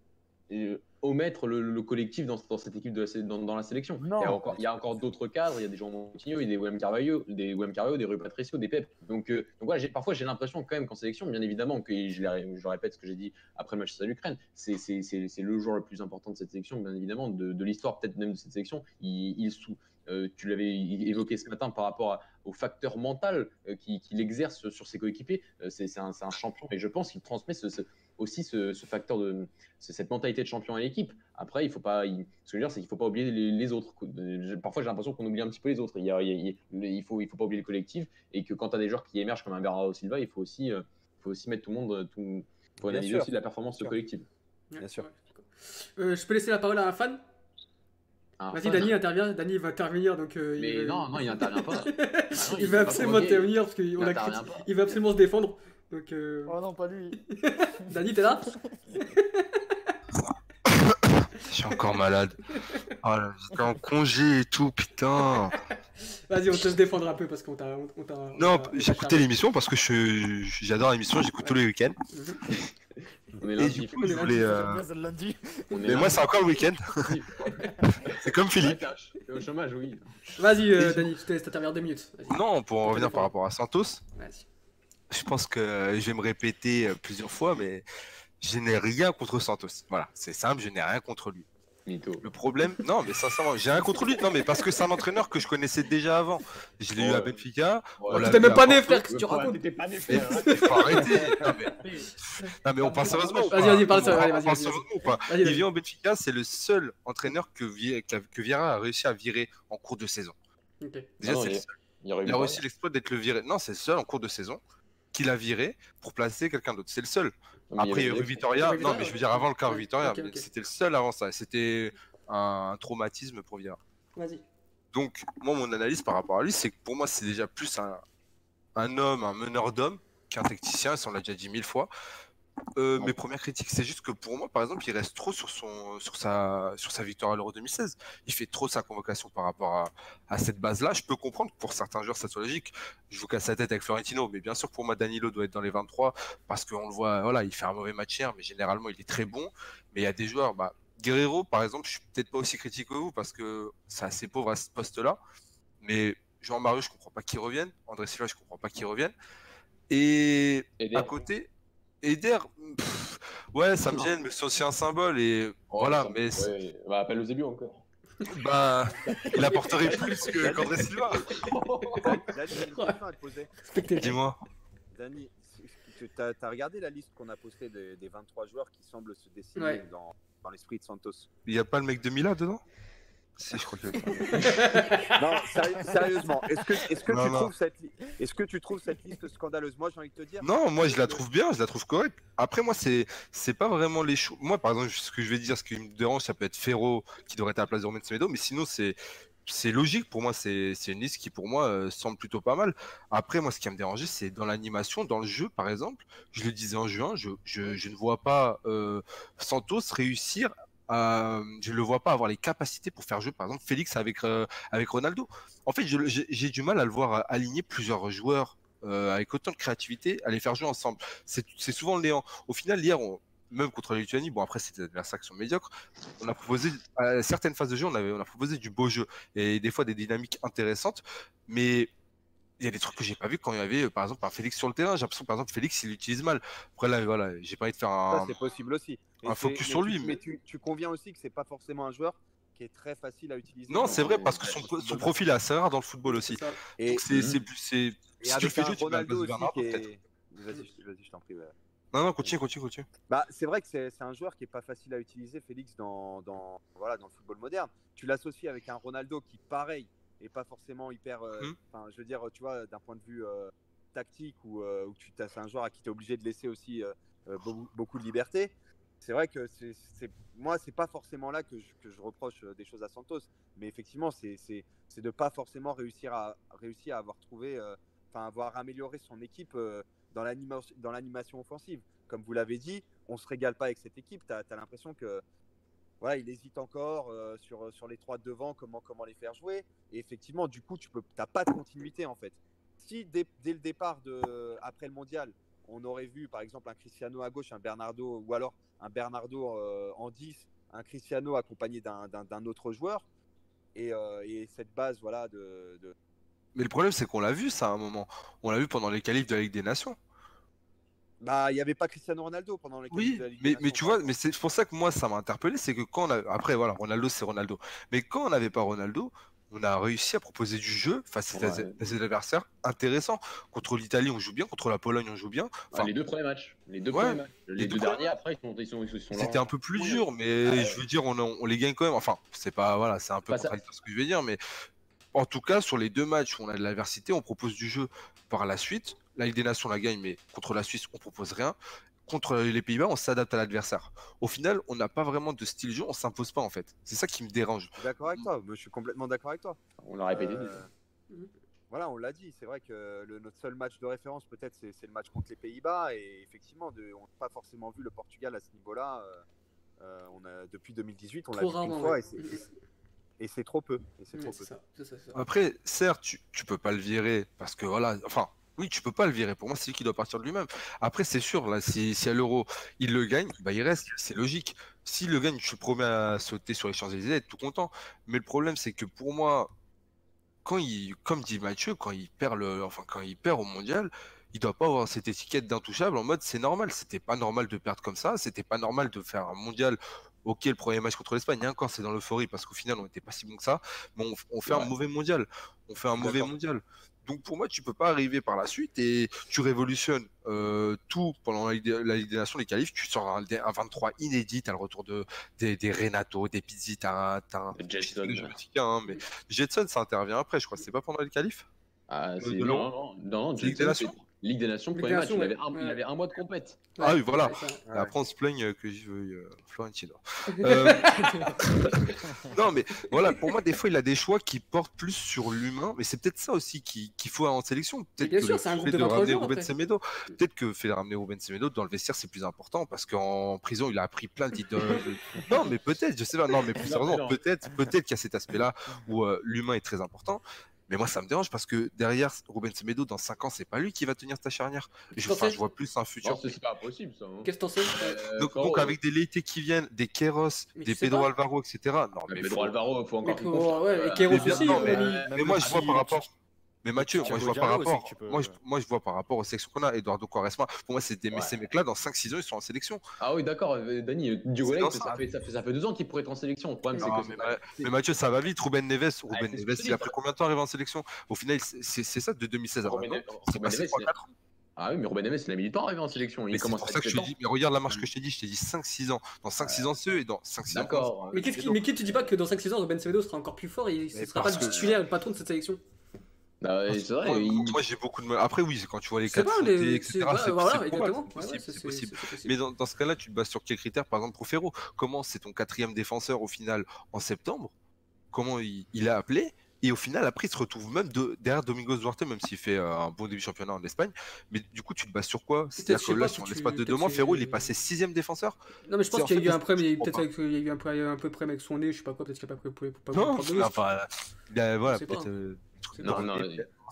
S3: omettre le, le collectif dans, dans cette équipe de la sé- dans, dans la sélection.
S2: Non.
S3: il y a encore, d'autres cadres, il y a des gens Montigno, il y a des Wem Carvalho, des Wem Carvalho, des Rui Patricio, des Pep. Donc, euh, donc voilà, parfois j'ai l'impression quand même qu'en sélection, bien évidemment, que je, répète ce que j'ai dit après le match à l'Ukraine, c'est le joueur le plus important de cette sélection, bien évidemment, de, de l'histoire peut-être même de cette sélection. Il, il sous, euh, tu l'avais évoqué ce matin par rapport à- au facteur mental euh, qu'il exerce sur ses coéquipiers. C'est un, champion et je pense qu'il transmet ce- ce- aussi ce, ce facteur de ce- cette mentalité de champion à l'équipe. Après, il faut pas. il- ce que je veux dire, c'est qu'il faut pas oublier les, les autres. Parfois, j'ai l'impression qu'on oublie un petit peu les autres. Il, y a- il faut, il faut pas oublier le collectif et que quand tu as des joueurs qui émergent comme un Bernardo Silva, il faut aussi, euh, faut aussi mettre tout le monde. euh, Tout, faut
S2: Bien
S3: analyser
S2: sûr.
S3: aussi la performance collective.
S2: Bien sûr.
S1: Euh, je peux laisser la parole à un fan?
S3: Ah,
S1: Vas-y. Dani intervient. Dani va intervenir. Donc, euh,
S3: Mais
S1: il
S3: non, non, il n'intervient pas. Ah non,
S1: il va
S3: pas
S1: absolument intervenir parce qu'il a il va absolument se défendre. Donc, euh,
S5: Oh non, pas lui.
S1: Dani, t'es là
S6: Je suis encore malade. Oh là, j'étais en congé et tout, putain.
S1: Vas-y, on te défendre un peu parce qu'on t'a. on- t'a- on
S6: Non,
S1: chargé.
S6: l'émission parce que je j'adore l'émission, j'écoute tous les week-ends.
S3: On est
S6: Et
S3: lundi.
S6: du coup, je voulais. euh, Mais moi, c'est encore le week-end. C'est comme Philippe.
S3: T'es au chômage, oui.
S1: Vas-y, euh,
S6: Et-
S1: Dani, je te laisse t'intervenir deux minutes.
S6: Non, pour en revenir par rapport à Santos,
S1: Vas-y.
S6: Je pense que je vais me répéter euh, plusieurs fois, mais je n'ai rien contre Santos. Voilà, c'est simple, je n'ai rien contre lui. Le problème, non, mais sincèrement, j'ai rien contre lui. Non, mais parce que c'est un entraîneur que je connaissais déjà avant. Je l'ai eu à
S3: Ouais.
S6: Benfica.
S1: T'es
S6: vu
S1: même pas né, frère, que tu racontes
S3: T'étais pas né, frère.
S6: il faut arrêter. Non, mais, non, mais on parle sérieusement.
S1: Vas-y,
S6: pas?
S1: Vas-y, parle
S6: sérieusement ou pas?
S1: Vas-y,
S6: Il vient au Benfica, c'est le seul entraîneur que, que Vieira a réussi à virer en cours de saison.
S1: Ok.
S6: Déjà,
S3: Ah
S6: c'est le
S3: il-
S6: seul.
S3: Il
S6: Il a réussi l'exploit d'être le viré. Non, c'est le seul en cours de saison. Qu'il a viré pour placer quelqu'un d'autre. C'est le seul. Après, il y a
S3: avait-
S6: eu Vitoria.
S1: Rui
S6: Non, mais je veux dire avant le cas
S1: ouais.
S6: Vitoria, c'était le seul avant ça. C'était un traumatisme pour Vieira.
S1: Vas-y.
S6: Donc, moi, mon analyse par rapport à lui, c'est que pour moi, c'est déjà plus un, un homme, un meneur d'hommes qu'un tacticien, ça on l'a déjà dit mille fois. Euh, mes premières critiques, c'est juste que pour moi, par exemple, il reste trop sur, son, sur, sa, sur sa victoire à l'Euro 2016. Il fait trop sa convocation par rapport à, à cette base-là. Je peux comprendre que pour certains joueurs, ça soit logique. Je vous casse la tête avec Florentino, mais bien sûr, pour moi, Danilo doit être dans les 23 parce qu'on le voit, voilà, il fait un mauvais match hier, mais généralement, il est très bon. Mais il y a des joueurs, bah, Guerrero, par exemple, je suis peut-être pas aussi critique que vous parce que c'est assez pauvre à ce poste-là. Mais Jean Mario, je comprends pas qu'il revienne. André Silva, je comprends pas qu'il revienne. Et
S3: Eder.
S6: à côté, Eder, pff, ouais, ça me gêne, mais c'est aussi un symbole. Et
S3: Oh,
S6: voilà,
S3: ça-
S6: mais c'est-
S3: ouais, bah, appelle le Zébu encore.
S6: bah, il apporterait plus que- qu'André Silva.
S2: Dani, j'ai une question à te poser.
S1: Spectateur.
S6: Dis-moi.
S2: Dani, tu as, regardé la liste qu'on a postée des, des 23 joueurs qui semblent se dessiner
S1: Ouais.
S2: dans, dans l'esprit de Santos?
S6: Il n'y a pas le mec de Mila dedans? Si, je crois que.
S2: Non, sérieux- sérieusement, est-ce que, est que,
S6: Non,
S2: tu
S6: non.
S2: trouves cette li- est-ce que tu trouves cette liste scandaleuse? Moi, j'ai envie de te dire.
S6: Non, moi je la trouve bien, je la trouve correcte. Après, moi, c'est c'est pas vraiment les choix. Moi, par exemple, ce que je vais dire, ce qui me dérange, ça peut être Ferro qui devrait être à la place de Romain Semedo, mais sinon, c'est c'est logique pour moi. C'est c'est une liste qui, pour moi, euh, semble plutôt pas mal. Après, moi, ce qui va me déranger, c'est dans l'animation, dans le jeu, par exemple. Je le disais en juin, je, je, je ne vois pas euh, Santos réussir. À, je le vois pas avoir les capacités pour faire jouer, par exemple, Félix avec, euh, avec Ronaldo. En fait, j'ai du mal à le voir aligner plusieurs joueurs euh, avec autant de créativité, à les faire jouer ensemble. C'est souvent le néant. Au final, hier, même contre la Lituanie, bon après c'était des adversaires qui sont médiocres, on a proposé à certaines phases de jeu, on, avait, on a proposé du beau jeu et des fois des dynamiques intéressantes, mais il y a des trucs que j'ai pas vu quand il y avait euh, par exemple un Félix sur le terrain. J'ai l'impression par exemple Félix il l'utilise mal. Après là voilà, j'ai pas envie de faire
S2: Ça,
S6: un.
S2: c'est possible aussi.
S6: un focus
S2: mais
S6: sur
S2: tu-
S6: lui,
S2: Mais,
S6: mais-
S2: tu, tu conviens aussi que c'est pas forcément un joueur qui est très facile à utiliser.
S6: Non, c'est vrai parce que son, son profil est assez rare dans le football aussi.
S2: Et,
S6: c'est c'est plus c'est
S2: et
S6: si tu le fais jouer, tu peut-être.
S2: Vas-y, vas-y, je t'en prie. ouais.
S6: Non non, continue continue continue.
S2: Bah, c'est vrai que c'est un joueur qui est pas facile à utiliser, Félix, dans, dans, voilà, dans le football moderne. Tu l'associes avec un Ronaldo qui, pareil, est pas forcément hyper. euh,
S6: Mhm.
S2: Enfin, je veux dire, tu vois, d'un point de vue euh, tactique, où, euh, où tu c'est un joueur à qui tu es obligé de laisser aussi beaucoup, beaucoup de liberté. C'est vrai que c'est c'est- moi, c'est pas forcément là que je, que je reproche des choses à Santos, mais effectivement, c'est c'est- c'est de pas forcément réussir à réussir à avoir trouvé, enfin, avoir amélioré son équipe dans l'anima- dans l'animation offensive. Comme vous l'avez dit, on se régale pas avec cette équipe. Tu as, l'impression que il hésite encore euh, sur, sur les trois de devant, comment, comment les faire jouer. Et effectivement, du coup, tu t'as pas de continuité en fait. Si dès, dès le départ, de, après le mondial, on aurait vu par exemple un Cristiano à gauche, un Bernardo, ou alors un Bernardo euh, en 10, un Cristiano accompagné d'un, autre joueur, et, euh, et cette base voilà, de, de,
S6: Mais le problème c'est qu'on l'a vu ça à un moment. On l'a vu pendant les qualifs de la Ligue des Nations.
S2: Bah, il n'y avait pas Cristiano Ronaldo pendant les
S6: Oui,
S2: de la Ligue
S6: mais, mais tu
S2: par
S6: vois, mais c'est pour ça que moi ça m'a interpellé, c'est que quand on a... après voilà, Ronaldo c'est Ronaldo, mais quand on n'avait pas Ronaldo, on a réussi à proposer du jeu face à
S3: Ouais.
S6: des, des adversaires intéressants. Contre l'Italie on joue bien, contre la Pologne on joue bien.
S3: Enfin, les deux premiers matchs. Les deux
S6: Ouais,
S3: premiers matchs. Les,
S6: les
S3: deux
S6: deux
S3: derniers, après, ils sont, ils sont.
S6: C'était un peu plus
S3: Ouais.
S6: dur, mais
S3: Ouais.
S6: je veux dire, on, on les gagne quand même. Enfin, c'est pas voilà, c'est un peu contradictoire ce que je vais dire, mais en tout cas, sur les deux matchs où on a de l'adversité, on propose du jeu par la suite. La Ligue des Nations la gagne, mais contre la Suisse, on propose rien. Contre les Pays-Bas, on s'adapte à l'adversaire. Au final, on n'a pas vraiment de style jeu, on s'impose pas en fait. C'est ça qui me dérange.
S2: D'accord avec toi, je suis complètement d'accord avec toi.
S3: On l'a répété.
S2: Euh. Voilà, on l'a dit. C'est vrai que le- notre seul match de référence, peut-être, c'est le match contre les Pays-Bas. Et effectivement, de- on n'a pas forcément vu le Portugal à ce niveau-là. euh, euh, on a, depuis 2018, on l'a vu
S1: rarement.
S2: fois.
S1: ouais.
S2: Et c'est- trop peu. Et c'est
S1: Ouais,
S2: trop
S1: C'est
S2: peu.
S1: ça, c'est ça, c'est ça.
S6: Après, certes, tu, tu peux pas le virer parce que voilà, enfin, oui, tu peux pas le virer. Pour moi, c'est lui qui doit partir de lui-même. Après, c'est sûr, là, si, si à l'Euro, il le gagne, bah, il reste, c'est logique. S'il le gagne, je suis promets à sauter sur les Champs-Élysées, être tout content. Mais le problème, c'est que pour moi, quand il, comme dit Mathieu, quand il perd le, enfin, quand il perd au mondial, il doit pas avoir cette étiquette d'intouchable en mode c'est normal. C'était pas normal de perdre comme ça. C'était pas normal de faire un mondial. Ok, le premier match contre l'Espagne, encore c'est dans l'euphorie parce qu'au final on n'était pas si bon que ça. Mais on, on fait un mauvais mondial. On fait un mauvais mondial. Donc pour moi, tu peux pas arriver par la suite et tu révolutionnes euh, tout pendant la Ligue, des, la Ligue des Nations, les qualifs. Tu sors un, un 23 inédit, t'as le retour de, des, des Renato, des Pizzi, t'as un.
S3: Jetson.
S6: hein, mais Jetson, ça intervient après, je crois. C'est pas pendant les qualifs?
S3: Ah,
S6: de
S3: Non, non, non, non,
S6: Ligue des Nations?
S3: Ligue des Nations, premier match, il avait,
S1: ouais.
S3: un, il avait un mois de compète.
S6: Ah oui, voilà. Après, on se plaigne que je veux euh, Florentino. Euh, non, mais voilà, pour moi, des fois, il a des choix qui portent plus sur l'humain, mais c'est peut-être ça aussi qui- qu'il faut en sélection. Peut-être
S1: bien
S6: que
S1: sûr,
S6: le
S1: c'est un
S6: fait
S1: groupe de
S6: de
S1: 23
S6: ramener
S1: joueurs,
S6: Ruben. Semedo, peut-être que fait de ramener Ruben Semedo dans le vestiaire, c'est plus important parce qu'en prison, il a appris plein de- Non, mais peut-être, je sais pas. Non, mais plus sérieusement, peut-être, peut-être qu'il y a cet aspect-là où euh, l'humain est très important. Mais moi, ça me dérange parce que derrière Ruben Semedo, dans 5 ans, c'est pas lui qui va tenir ta charnière. Je, enfin, je vois plus un futur.
S3: Non, c'est pas impossible ça. hein.
S1: Qu'est-ce que t'en sais
S3: Euh,
S6: Donc, donc avec des Leite qui viennent, des Keros,
S1: Mais
S6: des Pedro
S1: pas.
S6: Alvaro, etc. Non,
S3: euh,
S6: mais
S3: Pedro
S6: faut-
S3: Alvaro, faut encore
S1: Mais
S3: confirme.
S1: ouais, et
S3: Voilà.
S1: Kéros
S6: Mais bien,
S1: aussi,
S6: non, mais-
S1: euh,
S6: mais moi, je vois
S5: petit-
S6: par rapport. Mais Mathieu, moi je vois par
S5: aussi
S6: rapport.
S5: que tu peux-
S6: Moi, je, moi, je vois par rapport aux sélections qu'on a. Eduardo Quaresma, pour moi, c'est des,
S3: Ouais.
S6: ces mecs-là, dans 5-6 ans, ils sont en sélection.
S3: Ah oui, d'accord, euh, Dani, euh, Diogo ça,
S6: ça.
S3: fait, ça, fait, ça fait deux ans qu'il pourrait être en sélection. Le problème, c'est
S6: Ah,
S3: que
S6: mais, Ma- Mathieu, ça va vite. Ruben Neves, Ruben
S3: ce que
S6: Neves, il a pris combien de temps à arriver en sélection? Au final, c'est ça, de 2016 à
S3: Ruben
S6: maintenant.
S3: Neves-
S6: C'est
S3: Ruben
S6: passé
S3: Neves,
S6: 3-4 ans.
S3: Ah oui, mais Ruben Neves, il a mis du temps à arriver en sélection. Il
S6: Mais c'est
S3: commence
S6: pour
S3: à
S6: ça que je
S3: 17
S6: te dis, mais regarde la marche que je t'ai dit, je t'ai dit 5-6 ans. Dans 5-6 ans, c'est eux, et dans 5-6 ans.
S3: D'accord.
S1: Mais qu'est-ce qui, mais qui te dis pas que dans 5-6 ans, Ruben Semedo sera encore plus fort et ce sera pas le titulaire, le patron de cette sélection?
S3: Ah ouais, c'est vrai.
S6: Moi,
S3: il-
S6: moi, j'ai beaucoup de mal. Après, oui, c'est quand tu vois les
S1: C'est
S6: cas de
S1: les.
S6: etc.
S1: voilà,
S6: c'est
S1: voilà, Ouais, ouais,
S6: possible, possible. Mais dans, dans ce cas-là, tu te bases sur quels critères Par exemple, pour Ferro, comment c'est ton quatrième défenseur au final en septembre? Comment il, il a appelé? Et au final, après, il se retrouve même de- derrière Domingos Duarte, même s'il fait euh, un bon début de championnat en Espagne. Mais du coup, tu te bases sur quoi? C'est-à-dire que là,
S1: pas
S6: sur
S1: si
S6: l'espace de deux mois, Ferro, il est passé sixième défenseur?
S1: Non, mais je pense qu'il y a eu un problème, peut-être avec, il y a eu un, problème avec son nez, je sais pas quoi, peut-être qu'il a pas pris pour pas
S6: Non, enfin, il a- voilà,
S1: Je sais pas.
S6: peut-être. euh,
S3: Non, non,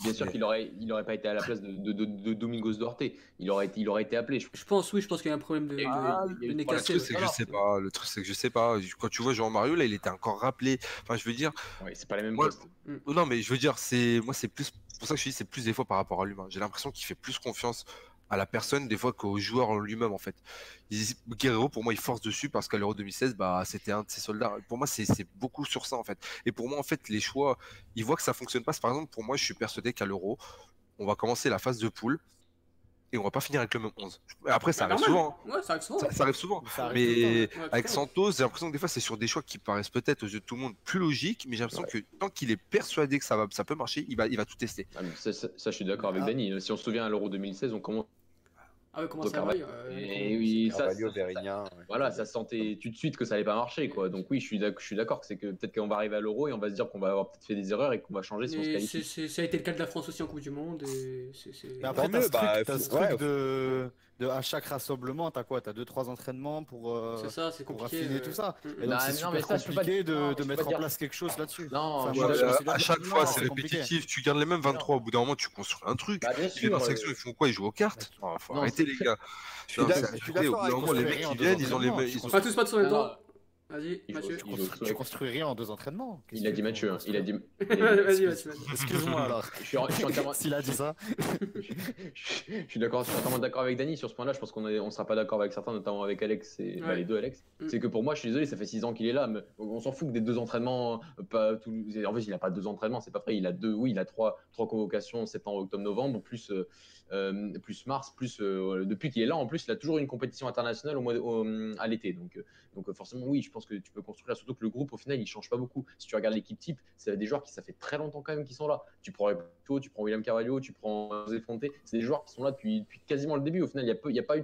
S3: bien sûr qu'il aurait, il aurait pas été à la place de, de, de- de Domingos Duarte. Il aurait été, il aurait été appelé. Je...
S1: Je pense, oui, je pense qu'il y a un problème de,
S3: Ah,
S1: nez
S3: le
S6: truc, c'est que je sais pas. Le truc, c'est que je sais pas. Quand tu vois Jean Mario, là, il était encore rappelé. Enfin, je veux dire,
S3: Ouais, c'est pas les mêmes
S6: Moi,
S3: postes.
S6: Non, mais je veux dire, c'est moi, c'est plus pour ça que je dis, c'est plus des fois par rapport à l'humain. J'ai l'impression qu'il fait plus confiance à la personne des fois qu'au joueur lui-même en fait. Guerrero pour moi il force dessus parce qu'à l'Euro 2016 bah c'était un de ses soldats. Pour moi c'est c'est beaucoup sur ça en fait. Et pour moi en fait les choix, il voit que ça fonctionne pas. Par exemple pour moi je suis persuadé qu'à l'Euro on va commencer la phase de poule et on va pas finir avec le même 11. Après ça
S1: Bah,
S6: arrive souvent. hein.
S1: Ouais, ça arrive souvent.
S6: Ça, ça arrive souvent.
S5: Ça arrive temps,
S6: Mais
S1: Ouais,
S6: avec. Santos, j'ai l'impression que des fois c'est sur des choix qui paraissent peut-être aux yeux de tout le monde plus logiques, mais j'ai l'impression que tant qu'il est persuadé que ça va, ça peut marcher, il va, il va tout tester.
S3: Ah, ça, je suis d'accord avec
S5: Ah.
S3: Dani. Si on se souvient à l'Euro 2016, on commence.
S1: Ah ouais, comment ça va
S3: Carvalho.
S1: euh,
S3: Et oui, ça,
S2: Carvalho,
S3: ça-
S2: Berignan, ouais.
S3: Voilà, ça sentait tout de suite que ça allait pas marcher, quoi. Donc oui, je suis d'accord, je suis d'accord que c'est que peut-être qu'on va arriver à l'Euro et on va se dire qu'on va avoir peut-être fait des erreurs et qu'on va changer si on se qualifie.
S1: ça a été le cas de la France aussi en Coupe du Monde. Et c'est- c'est-
S5: Mais après, t'as ce truc,
S2: bah,
S5: t'as
S2: faut-
S5: ce truc
S2: ouais,
S5: de, de à chaque rassemblement, t'as quoi? T'as 2-trois entraînements pour, euh,
S1: c'est ça, c'est
S5: pour
S1: compliqué.
S5: affiner
S1: euh,
S5: tout ça. Et donc
S3: Bah,
S5: c'est
S3: non,
S5: super
S3: mais ça, je peux pas
S5: compliqué de,
S3: non,
S5: de
S3: je peux
S5: mettre en
S3: dire-
S5: place quelque chose là-dessus.
S3: Non,
S5: Enfin, moi,
S6: euh, à
S5: que
S6: chaque fois,
S5: c'est
S6: répétitif. Tu gardes les mêmes 23. Au bout d'un moment, tu construis un truc.
S3: Bah, bien
S6: Les
S3: sûr.
S6: dans
S3: euh,
S6: section, ils font quoi Ils jouent aux cartes Non, Faut
S3: Non,
S6: arrêter,
S3: c'est-
S6: les gars. Au bout d'un moment, les mecs qui viennent, ils ont les mêmes. ils ont-
S1: Pas tous, pas tous en même
S3: Non,
S1: temps. Vas-y,
S3: il
S1: Mathieu.
S5: Tu,
S3: il
S5: cons-
S3: faut-
S5: tu construis rien en deux entraînements.
S3: Il a dit Mathieu. hein, Il a dit.
S1: Vas-y, vas-y.
S5: Excuse-moi alors.
S3: Je suis, entièrement.
S5: S'il a dit ça.
S3: je suis d'accord, je suis entièrement d'accord avec Dani sur ce point-là. Je pense qu'on on sera pas d'accord avec certains, notamment avec Alex et bah,
S1: Ouais.
S3: les deux Alex.
S1: Mm.
S3: C'est que pour moi, je suis désolé, ça fait 6 ans qu'il est là, mais on s'en fout que des deux entraînements. euh, Pas tout... En fait, il a pas deux entraînements, c'est pas vrai. Il a deux, oui, il a trois, trois convocations, septembre, octobre, novembre, plus euh, euh, plus mars, plus euh, depuis qu'il est là. En plus, il a toujours une compétition internationale au mois de- au- à l'été. Donc, euh, donc forcément, oui, je pense que tu peux construire. Surtout que le groupe, au final, il change pas beaucoup. Si tu regardes l'équipe type, c'est des joueurs qui ça fait très longtemps quand même qu'ils sont là. Tu prends Reputo, tu prends William Carvalho, tu prends José Fonte. C'est des joueurs qui sont là depuis, depuis quasiment le début. Au final, il y a pas eu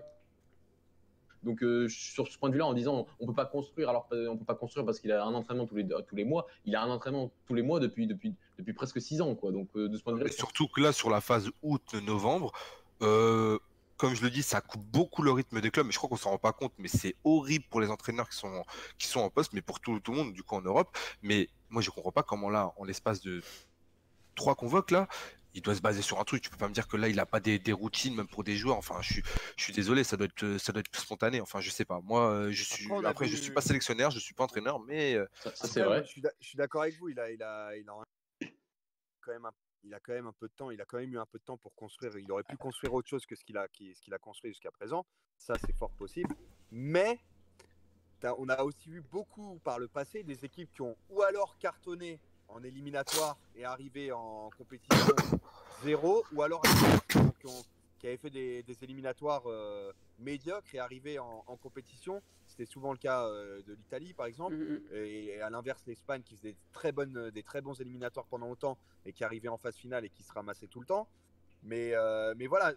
S3: donc euh, sur ce point de vue-là, en disant on peut pas construire, alors euh, on peut pas construire parce qu'il a un entraînement tous les tous les mois. Il a un entraînement tous les mois depuis depuis depuis presque six ans, quoi. Donc euh, de ce point de vue-là,
S6: surtout que là, sur la phase août-novembre, euh, comme je le dis, ça coupe beaucoup le rythme des clubs, mais je crois qu'on s'en rend pas compte, mais c'est horrible pour les entraîneurs qui sont, qui sont en poste, mais pour tout, tout le monde, du coup, en Europe. Mais moi, je comprends pas comment là, en l'espace de trois convoques, là, il doit se baser sur un truc. Tu peux pas me dire que là, il a pas des, des routines, même pour des joueurs. Enfin, je suis, je suis désolé, ça doit être, ça doit être spontané. Enfin, je sais pas. Moi, euh, je suis,
S2: Après, on a
S6: après, je suis pas sélectionneur, je suis pas entraîneur, mais euh,
S3: ça, ça,
S2: Après,
S3: c'est
S2: moi,
S3: vrai.
S2: Je suis d'accord avec vous. Il a, il a, il a un- quand même un, il a quand même un peu de temps. Il a quand même eu un peu de temps pour construire. Il aurait pu construire autre chose que ce qu'il a, construit jusqu'à présent. Ça, c'est fort possible. Mais on a aussi vu beaucoup par le passé des équipes qui ont ou alors cartonné en éliminatoire et arrivé en compétition zéro, ou alors qui, ont- qui avaient fait des, des éliminatoires euh, médiocres et arrivé en, en compétition. C'était souvent le cas euh, de l'Italie, par exemple.
S1: Mm, mm.
S2: Et à l'inverse, l'Espagne qui faisait des très, bonnes, des très bons éliminatoires pendant longtemps et qui arrivait en phase finale et qui se ramassait tout le temps. Mais, euh, mais voilà,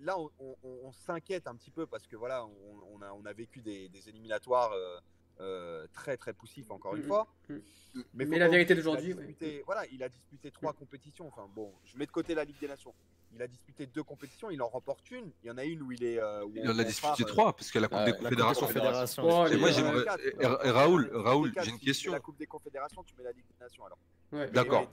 S2: là, on, on- on s'inquiète un petit peu parce que voilà, on, on a, on a vécu des, des éliminatoires euh, euh, très très poussifs encore une
S1: Mhm.
S2: fois. Mais,
S1: la vérité d'aujourd'hui, ouais.
S2: Voilà, il a disputé trois compétitions. Enfin bon, je mets de côté la Ligue des Nations. Il a disputé deux compétitions, il en remporte une. Il y en a une où il est. euh, où
S6: Il en a disputé
S2: euh,
S6: trois, parce que la Coupe des
S3: la Coupe des
S6: Confédérations.
S5: Confédération.
S1: Oh,
S6: Et moi,
S1: gars,
S6: j'aimerais. Raoul, Raoul, j'ai une question.
S2: La Coupe des Confédérations, tu mets la Ligue des Nations alors.
S1: Ouais.
S6: D'accord.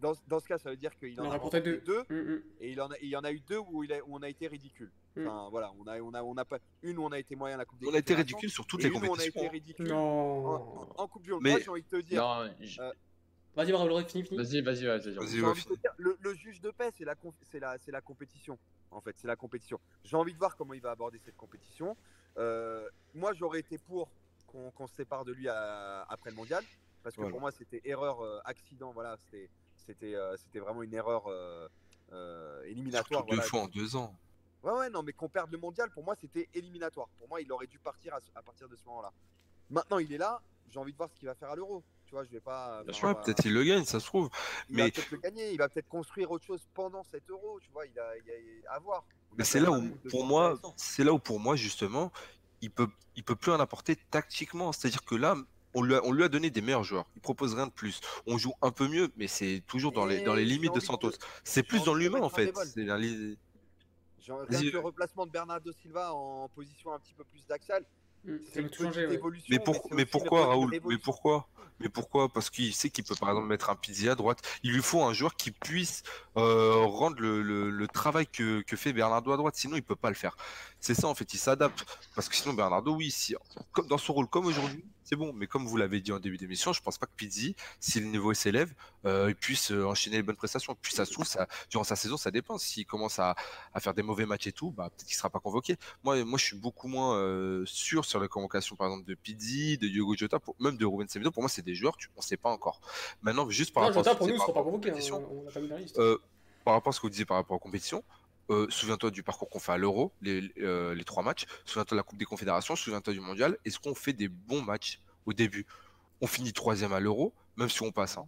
S2: Dans, dans ce cas, ça veut dire qu'il
S1: Il
S2: en
S1: en
S2: a
S1: remporté
S2: remporté deux.
S1: Mm, mm.
S2: Et il, en a, il y en a eu deux où, il a- où on a été ridicule.
S1: Mm.
S2: Enfin, voilà, on a, on a, on a pas une où on a été moyen à la Coupe des
S6: On a été
S2: Confédérations,
S6: ridicule sur toutes les
S2: où on a
S6: compétitions.
S2: été ridicule en,
S1: Non.
S2: en- en Coupe du Monde.
S6: Mais-
S2: Moi, j'ai envie de te dire,
S1: Vas-y, Raoul, fini, fini.
S3: vas-y, vas-y, vas-y.
S2: Te dire, le, le juge de paix, c'est la, la, c'est la compétition. En fait, c'est la compétition. J'ai envie de voir comment il va aborder cette compétition. Euh, moi, j'aurais été pour qu'on qu'on se sépare de lui à- après le mondial. Parce que
S6: Voilà.
S2: pour moi, c'était erreur, euh, accident. Voilà, c'était, c'était, euh, c'était vraiment une erreur euh, euh, éliminatoire.
S6: Surtout deux fois en deux ans.
S2: Ouais, ouais, non, mais qu'on perde le mondial, pour moi, c'était éliminatoire. Pour moi, il aurait dû partir à partir de ce moment-là. Maintenant, il est là. J'ai envie de voir ce qu'il va faire à l'euro. Tu vois, je vais pas.
S3: Bien
S2: enfin,
S3: sûr.
S6: Ouais,
S2: on va-
S6: peut-être il le gagne, ça se trouve.
S2: il va
S6: mais-
S2: peut-être le gagner. Il va peut-être construire autre chose pendant cet euro. Tu vois, il a, il a- à voir.
S6: Mais c'est là où, pour moi, c'est là où pour moi justement, il peut, il peut plus en apporter tactiquement. C'est-à-dire que là, on lui, a, on lui a donné des meilleurs joueurs. Il propose rien de plus. On joue un peu mieux, mais c'est toujours dans les, dans les limites de Santos. C'est plus dans l'humain en fait. C'est les-
S2: le replacement de Bernardo Silva en position un petit peu plus c'est
S1: Ça tout changer, ouais.
S6: Mais, pour- pourquoi Raoul? Mais pourquoi? Mais pourquoi? Parce qu'il sait qu'il peut par exemple mettre un Pizzi à droite. Il lui faut un joueur qui puisse euh, rendre le, le- le travail que, que fait Bernardo à droite. Sinon, il peut pas le faire. C'est ça en fait. Il s'adapte. Parce que sinon, Bernardo, oui, si, comme dans son rôle comme aujourd'hui, c'est bon. Mais comme vous l'avez dit en début d'émission, je pense pas que Pizzi, si le niveau s'élève, euh, il puisse euh, enchaîner les bonnes prestations. Puis ça se trouve, ça, durant sa saison, ça dépend. S'il commence à, à faire des mauvais matchs et tout, bah, peut-être qu'il sera pas convoqué. Moi, moi, je suis beaucoup moins euh, sûr sur la convocation, par exemple, de Pizzi, de Diogo Jota, pour- même de Ruben Semedo. Pour moi, c'est des joueurs, tu, on sait pas encore. Maintenant, juste par
S1: Non,
S6: rapport
S1: Jota, pour nous, sera pas convoqué. hein, On on pas mis la liste.
S6: euh, par rapport à ce que vous disiez par rapport aux compétitions, euh, souviens-toi du parcours qu'on fait à l'Euro, les, euh, les trois matchs, souviens-toi de la Coupe des Confédérations, souviens-toi du Mondial. Est-ce qu'on fait des bons matchs au début? On finit troisième à l'Euro, même si on passe. hein.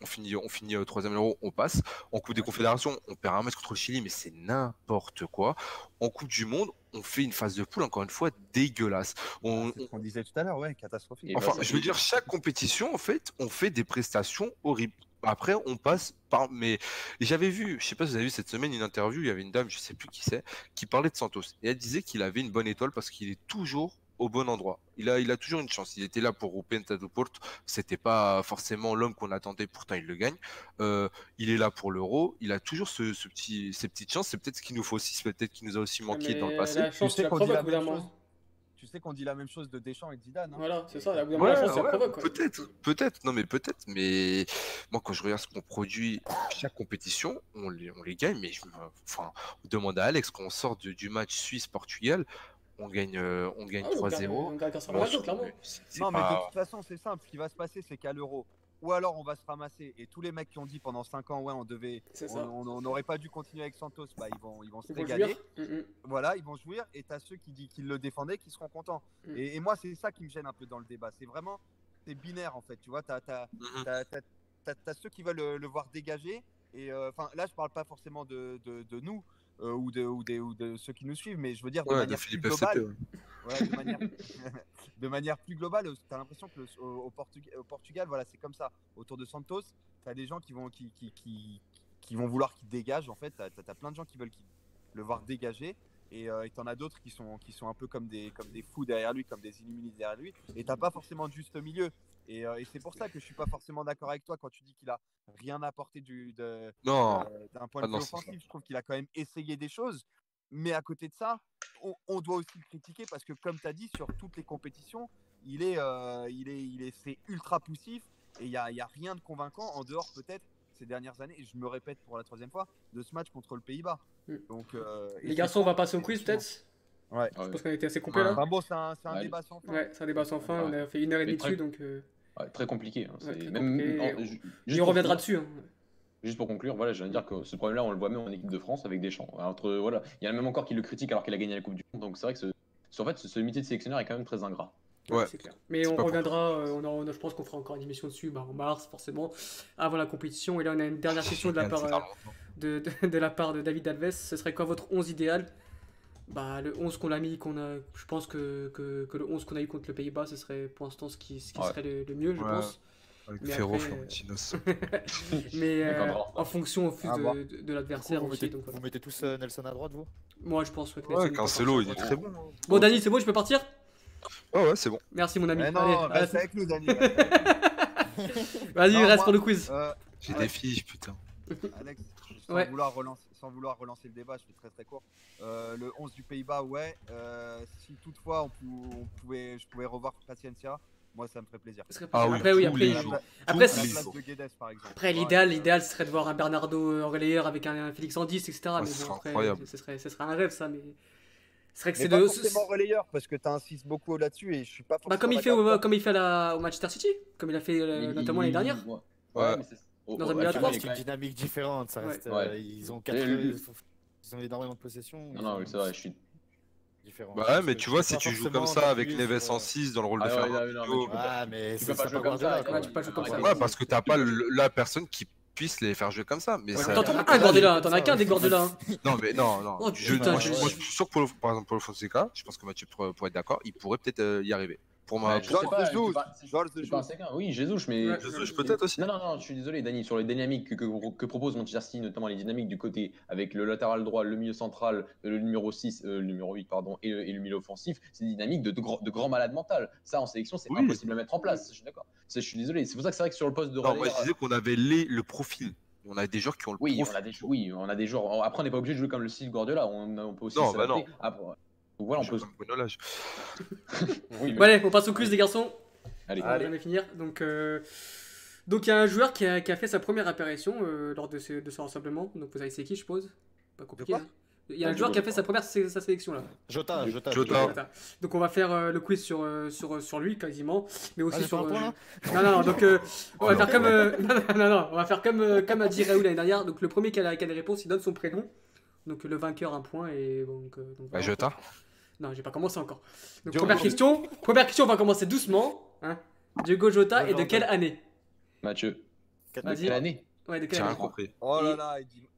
S6: On finit, on finit euh, troisième à l'Euro, on passe. En Coupe des Confédérations, on perd un match contre le Chili, mais c'est n'importe quoi. En Coupe du Monde, on fait une phase de poule, encore une fois, dégueulasse. On,
S2: qu'on disait tout à l'heure, ouais, catastrophique.
S6: Enfin,
S3: bah,
S6: je veux dire, chaque compétition, en fait, on fait des prestations horribles. Après, on passe par. Mais j'avais vu, je sais pas si vous avez vu cette semaine une interview, il y avait une dame, je sais plus qui c'est, qui parlait de Santos. Et elle disait qu'il avait une bonne étoile parce qu'il est toujours au bon endroit. Il a, il a toujours une chance. Il était là pour au Penta do Porto. C'était pas forcément l'homme qu'on attendait, pourtant il le gagne. Euh, il est là pour l'Euro. Il a toujours ce, ce petit, ces petites chances. C'est peut-être ce qu'il nous faut aussi. C'est peut-être qu'il nous a aussi manqué dans le passé.
S1: La chance,
S2: Tu
S1: tu
S2: sais
S1: la
S2: Tu sais qu'on dit la même chose de Deschamps et de Zidane. hein.
S1: Voilà, c'est ça.
S6: Ouais,
S1: la ça
S6: ouais,
S1: provoque. quoi.
S6: peut-être, peut-être, non mais peut-être, mais moi quand je regarde ce qu'on produit chaque compétition, on les, on les gagne, mais je me, enfin, on demande à Alex quand on sort de- du match Suisse-Portugal, on gagne, euh, on gagne
S1: Ah, on gagne-
S6: 3-0.
S1: On gagne grâce à
S6: Moi,
S1: Ronaldo,
S6: je-
S1: clairement.
S6: c'est- c'est
S2: Non, mais de toute façon, c'est simple. Ce qui va se passer, c'est qu'à l'Euro, ou alors on va se ramasser. Et tous les mecs qui ont dit pendant 5 ans, ouais, on devait, on n'aurait pas dû continuer avec Santos, bah ils vont, ils vont se
S1: Ils
S2: régaler.
S1: Mm, mm.
S2: Voilà, ils vont jouir. Et t'as ceux qui disent qu'ils le défendaient, qui seront contents.
S1: Mm.
S2: Et, et moi, c'est ça qui me gêne un peu dans le débat. C'est vraiment, c'est binaire en fait. Tu vois, t'as, t'as,
S6: Mhm.
S2: t'as, ceux qui veulent le, le voir dégager. Et euh, enfin, là, je parle pas forcément de, de, de nous. Euh, ou, de, ou, des- ou de ceux qui nous suivent, mais je veux dire de
S6: Ouais, de
S2: manière plus
S6: FCP.
S2: globale,
S6: ouais.
S2: de, manière, de manière plus globale, tu as l'impression que le- au, au Portug- au Portugal, voilà, c'est comme ça. Autour de Santos, tu as des gens qui vont, qui, qui, qui, qui vont vouloir qu'il dégage. En fait, tu as, plein de gens qui veulent le voir dégager. Et tu en as d'autres qui sont, qui sont un peu comme des, comme des fous derrière lui, comme des illuminés derrière lui. Et t'as pas forcément de juste milieu. Et, euh, et c'est pour ça que je suis pas forcément d'accord avec toi quand tu dis qu'il a rien apporté du, de,
S6: Non,
S2: euh, d'un point
S6: Ah
S2: de vue offensif. Je trouve qu'il a quand même essayé des choses. Mais à côté de ça, on, on doit aussi le critiquer parce que, comme tu as dit, sur toutes les compétitions, il est, euh, il est, il est, c'est ultra poussif et il n'y a, y a rien de convaincant en dehors peut-être ces dernières années. Et je me répète pour la troisième fois de ce match contre le Pays-Bas.
S1: Mm.
S2: Donc, euh,
S1: Les garçons, on va passer au quiz peut-être
S2: Ouais.
S3: Ah
S1: Je
S3: ouais.
S1: pense qu'on a été assez complet là.
S2: Enfin bon, c'est un, c'est un
S3: Ouais.
S2: débat sans fin.
S1: Ouais, c'est un débat sans fin. On a fait une heure et demie dessus donc. euh,
S3: Ouais, très compliqué. hein.
S1: Très
S3: même-
S1: compliqué. on reviendra dessus. hein.
S3: Juste pour conclure, voilà, je viens de dire que ce problème-là, on le voit même en équipe de France avec Deschamps. Entre, voilà, il y en a même encore qui le critiquent alors qu'il a gagné la Coupe du Monde. Donc c'est vrai que ce, ce- en fait, ce, ce métier de sélectionneur est quand même très ingrat.
S6: Ouais.
S1: c'est clair. Mais
S6: C'est
S1: on reviendra, euh, on aura- je pense qu'on fera encore une émission dessus bah, en mars, forcément, avant la compétition. Et là, on a une dernière question de la part, euh, de, de- de la part de David Alves. Ce serait quoi votre 11 idéal? Bah, le 11 qu'on a mis, qu'on a, je pense que, que, que le 11 qu'on a eu contre le Pays-Bas, ce serait pour l'instant ce qui, ce qui
S3: Ouais.
S1: serait le, le mieux, je
S6: Ouais.
S1: pense.
S6: Avec
S1: Mais
S6: Ferro,
S1: après,
S6: Florentinos.
S1: Mais euh, en fonction au de,
S2: voir.
S1: de, de
S5: Du coup,
S1: l'adversaire
S5: vous,
S1: aussi.
S5: mettez,
S1: Donc, voilà.
S5: vous mettez tous euh, Nelson à droite, vous?
S1: Moi, je pense ouais, que
S6: Ouais, Cancelo, il est très bon. hein.
S1: Bon, Dani, c'est bon, je peux partir?
S6: Ouais, ouais, c'est bon.
S1: Merci, mon ami.
S2: Mais non,
S1: Allez,
S2: reste avec nous, Dani. reste avec nous.
S1: Vas-y, reste
S2: moi-
S1: pour le quiz.
S2: Euh,
S6: J'ai des fiches, putain.
S2: Alex, sans,
S1: Ouais.
S2: vouloir relancer, sans vouloir relancer le débat, je fais très très court. Euh, le 11 du Pays-Bas, ouais. Euh, si toutefois on, pou- on pouvait, je pouvais revoir Paciencia, moi ça me ferait plaisir.
S1: Ce serait
S6: Ah oui,
S1: après, oui, après,
S6: les
S1: il-
S6: jours.
S1: après, après
S2: Ouais,
S1: l'idéal,
S2: euh,
S1: l'idéal, ce serait de voir un Bernardo euh, relayeur avec un Félix en 10, etc.
S6: Ah,
S1: mais
S6: ce
S1: bon,
S6: serait
S1: après,
S6: incroyable.
S1: ce serait, ce serait un rêve, ça. Mais c'est vrai que c'est
S2: pas
S1: de.
S2: forcément relayeur, parce que tu insistes beaucoup là-dessus et je suis pas forcément
S1: Bah, comme il fait, au, comme il fait la- au Manchester City, comme il a fait euh, notamment l'année dernière.
S3: Ouais.
S6: Ouais.
S3: mais c'est- au-
S1: Dans un
S5: C'est une dynamique différente, ça
S1: Ouais.
S5: reste.
S3: Ouais.
S5: euh, ils ont quatre, ils ont énormément de possession.
S3: Non, non, oui, c'est vrai, je suis.
S5: Différent.
S6: Bah ouais, mais tu vois, si tu joues comme ça avec Neves en
S5: euh,
S6: 6 dans le rôle de
S3: Ah ouais,
S6: Fernando,
S3: non, mais non, mais tu peux pas-
S5: Ouais. Guardiola, quoi.
S1: Ouais, tu peux pas jouer comme ça.
S6: Ouais, parce que t'as pas le- la personne qui puisse les faire jouer comme ça. Mais
S1: Ouais,
S6: ça...
S1: T'en as un t'en qu'un des Guardiola. hein.
S6: Non, mais non, non.
S1: Oh,
S6: je, moi, je,
S1: ouais.
S6: moi, je suis sûr que, pour, par exemple, pour le Fonseca, je pense que Mathieu pourrait, pourrait être d'accord, il pourrait peut-être euh, y arriver. Pour moi,
S3: Ouais, je pas,
S2: Jesus,
S3: pas-
S2: George
S3: pas
S2: Jesus.
S3: Oui, Jesus, mais.
S1: Ouais.
S6: Jesus, peut-être aussi.
S3: Non, non, non, je suis désolé, Dani, sur les dynamiques que, que, que propose Manchester City, notamment les dynamiques du côté avec le latéral droit, le milieu central, le numéro 6, euh, le numéro 8, pardon, et, et le milieu offensif, c'est des dynamiques de, de, grands- de grands malades mentales. Ça, en sélection, c'est
S6: Oui.
S3: impossible à mettre en place, je suis d'accord. Je suis désolé, c'est pour ça que c'est vrai que sur le poste de
S6: Non, moi
S3: relayeur,
S6: je disais qu'on avait les, le profil. On a des joueurs qui ont le
S3: Oui, on
S6: profil.
S3: a des, oui, on a des joueurs. Après, on n'est pas obligé de jouer comme le style Guardiola, on, on peut aussi
S6: Non, bah
S3: s'adapter. Après, donc voilà, on peut.
S6: Bruno.
S3: Oui, mais-
S1: Bon, allez, on passe au quiz, les garçons.
S3: Allez.
S1: On va jamais finir. Donc, euh, donc il y a un joueur qui a, qui a fait sa première apparition euh, lors de ce, de ce rassemblement. Donc, vous savez, c'est qui, je suppose? Pas compliqué. Hein. Il y a un joueur qui a fait sa première sé- sa sélection là.
S5: Jota, Jota.
S6: Jota.
S1: Donc on va faire euh, le quiz sur, sur, sur lui quasiment, mais aussi
S5: Ah,
S1: sur.
S5: pas un point,
S1: euh, non non non, donc euh, on va
S6: Oh,
S1: faire
S6: non.
S1: comme euh, non, non, non, non, on va faire comme euh, comme a dit Raoul l'année dernière. Donc le premier qui a, la- qui a les réponses, il donne son prénom. Donc le vainqueur un point et donc. euh, donc
S6: Bah. Jota.
S1: Non, j'ai pas commencé encore. Donc
S2: Diogo.
S1: première question, première question, on va commencer doucement. Hein. Diogo Jota et de quelle année?
S3: Mathieu, de quelle année?
S1: Ouais, de quelle
S6: J'ai rien
S1: année
S6: compris.
S2: Oh là là, il dit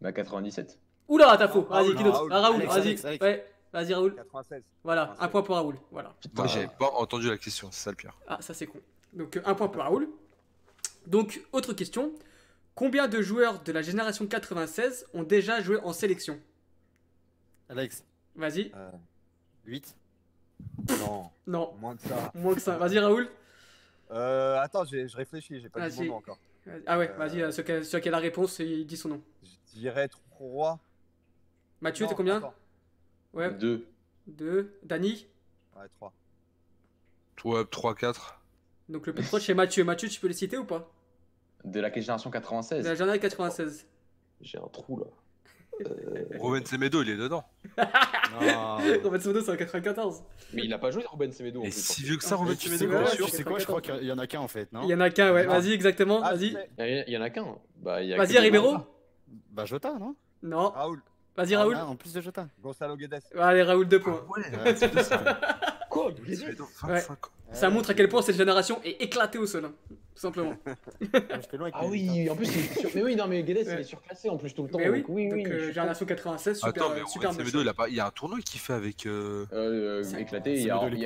S3: Bah 97.
S1: Oula, t'as faux.
S2: Raoul,
S1: Vas-y, qui d'autre
S2: Raoul.
S1: Ah, vas-y. Ouais, vas-y Raoul.
S2: 96.
S1: Voilà, un point pour Raoul. Voilà.
S6: Moi j'avais pas entendu la question, c'est ça le pire.
S1: Ah, ça c'est con. Donc un point pour Raoul. Donc, autre question. Combien de joueurs de la génération 96 ont déjà joué en sélection?
S5: Alex,
S1: Vas-y.
S2: Euh,
S5: 8.
S2: non,
S1: Non,
S2: moins que ça.
S1: moins que ça. Vas-y Raoul.
S2: Euh, attends, je réfléchis, j'ai pas dit mon nom encore.
S1: Ah ouais,
S2: Euh,
S1: vas-y, euh, celui qui a- celui qui a la réponse, il dit son nom.
S2: Je dirais 3.
S1: Mathieu, t'es combien? Ouais,
S3: 2.
S1: 2. Dani?
S2: Ouais, 3.
S6: Toi, 3-4.
S1: Donc le plus proche c'est Mathieu. Mathieu, tu peux le citer ou pas?
S3: De la génération
S1: De la
S3: 96.
S1: génération 96.
S3: J'ai un trou là.
S6: Ruben Semedo, il est dedans.
S5: Non.
S1: Robert Sodo, c'est en 94.
S3: Mais il a pas joué Ruben Semedo en
S6: Et si vieux que ça,
S1: Ah,
S6: Ruben
S5: tu
S6: Semedo, bien sûr.
S5: Sais quoi, je crois qu'il y en a qu'un en fait, non
S1: Il y en a qu'un, ouais.
S2: Ah.
S1: Vas-y, exactement.
S2: Ah,
S1: Vas-y.
S3: Il y en a qu'un. Bah,
S1: Vas-y, Ribeiro.
S5: Bah Jota, non
S1: Non.
S2: Raoul,
S1: Vas-y, Raoul.
S5: Ah, en plus de Jota.
S2: Gonzalo Guedes.
S1: Allez, Raoul, deux points.
S6: Ouais, c'est.
S3: Quoi
S6: Ruben Semedo, 25 ans.
S1: Ça montre à quel point cette génération est éclatée au sol. hein, Tout simplement.
S5: Loin
S3: Ah
S5: huit, hein.
S3: oui, en plus, il est sur... mais oui, non, mais Guedes,
S1: Ouais.
S3: il est surclassé en plus tout le temps.
S1: Mais oui,
S3: donc oui,
S1: donc
S3: oui.
S1: euh,
S3: je suis
S1: génération 96, super,
S6: Attends, mais
S1: super de
S6: Semedo, il, a pas... il y a un tournoi qu'il fait avec. euh,
S3: Euh, éclaté, il y a. il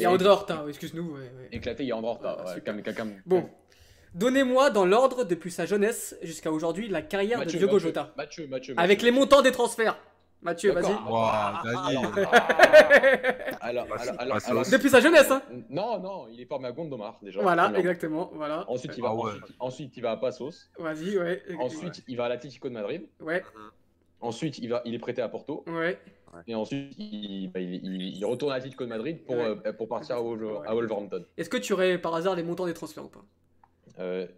S3: y a-
S1: André Horta, excuse-nous. ouais, ouais.
S3: Éclaté, il y a André Horta.
S1: Ah,
S3: ouais,
S1: super.
S3: calme, calme, calme.
S1: Bon, donnez-moi dans l'ordre depuis sa jeunesse jusqu'à aujourd'hui la carrière de
S3: Mathieu,
S1: Diogo
S3: Mathieu,
S1: Jota.
S3: Mathieu, Mathieu.
S1: Avec les montants des transferts. Mathieu, vas-y. Depuis sa jeunesse, hein.
S3: Non, non, il est formé à Gondomar déjà.
S1: Voilà, exactement. Voilà.
S3: Ensuite, il va,
S6: Ah ouais.
S3: ensuite, ensuite, il va à Passos.
S1: Vas-y, ouais.
S3: Ensuite, il va à l'Atlético de Madrid.
S1: Ouais,
S3: Ensuite, il, va, il est prêté à Porto.
S1: ouais.
S3: Et ensuite, il, bah, il, il- il retourne à l'Atlético de Madrid pour,
S1: Ouais.
S3: euh, pour partir à, Wolver- à Wolverhampton.
S1: Est-ce que tu aurais par hasard les montants des transferts ou pas?
S3: Euh,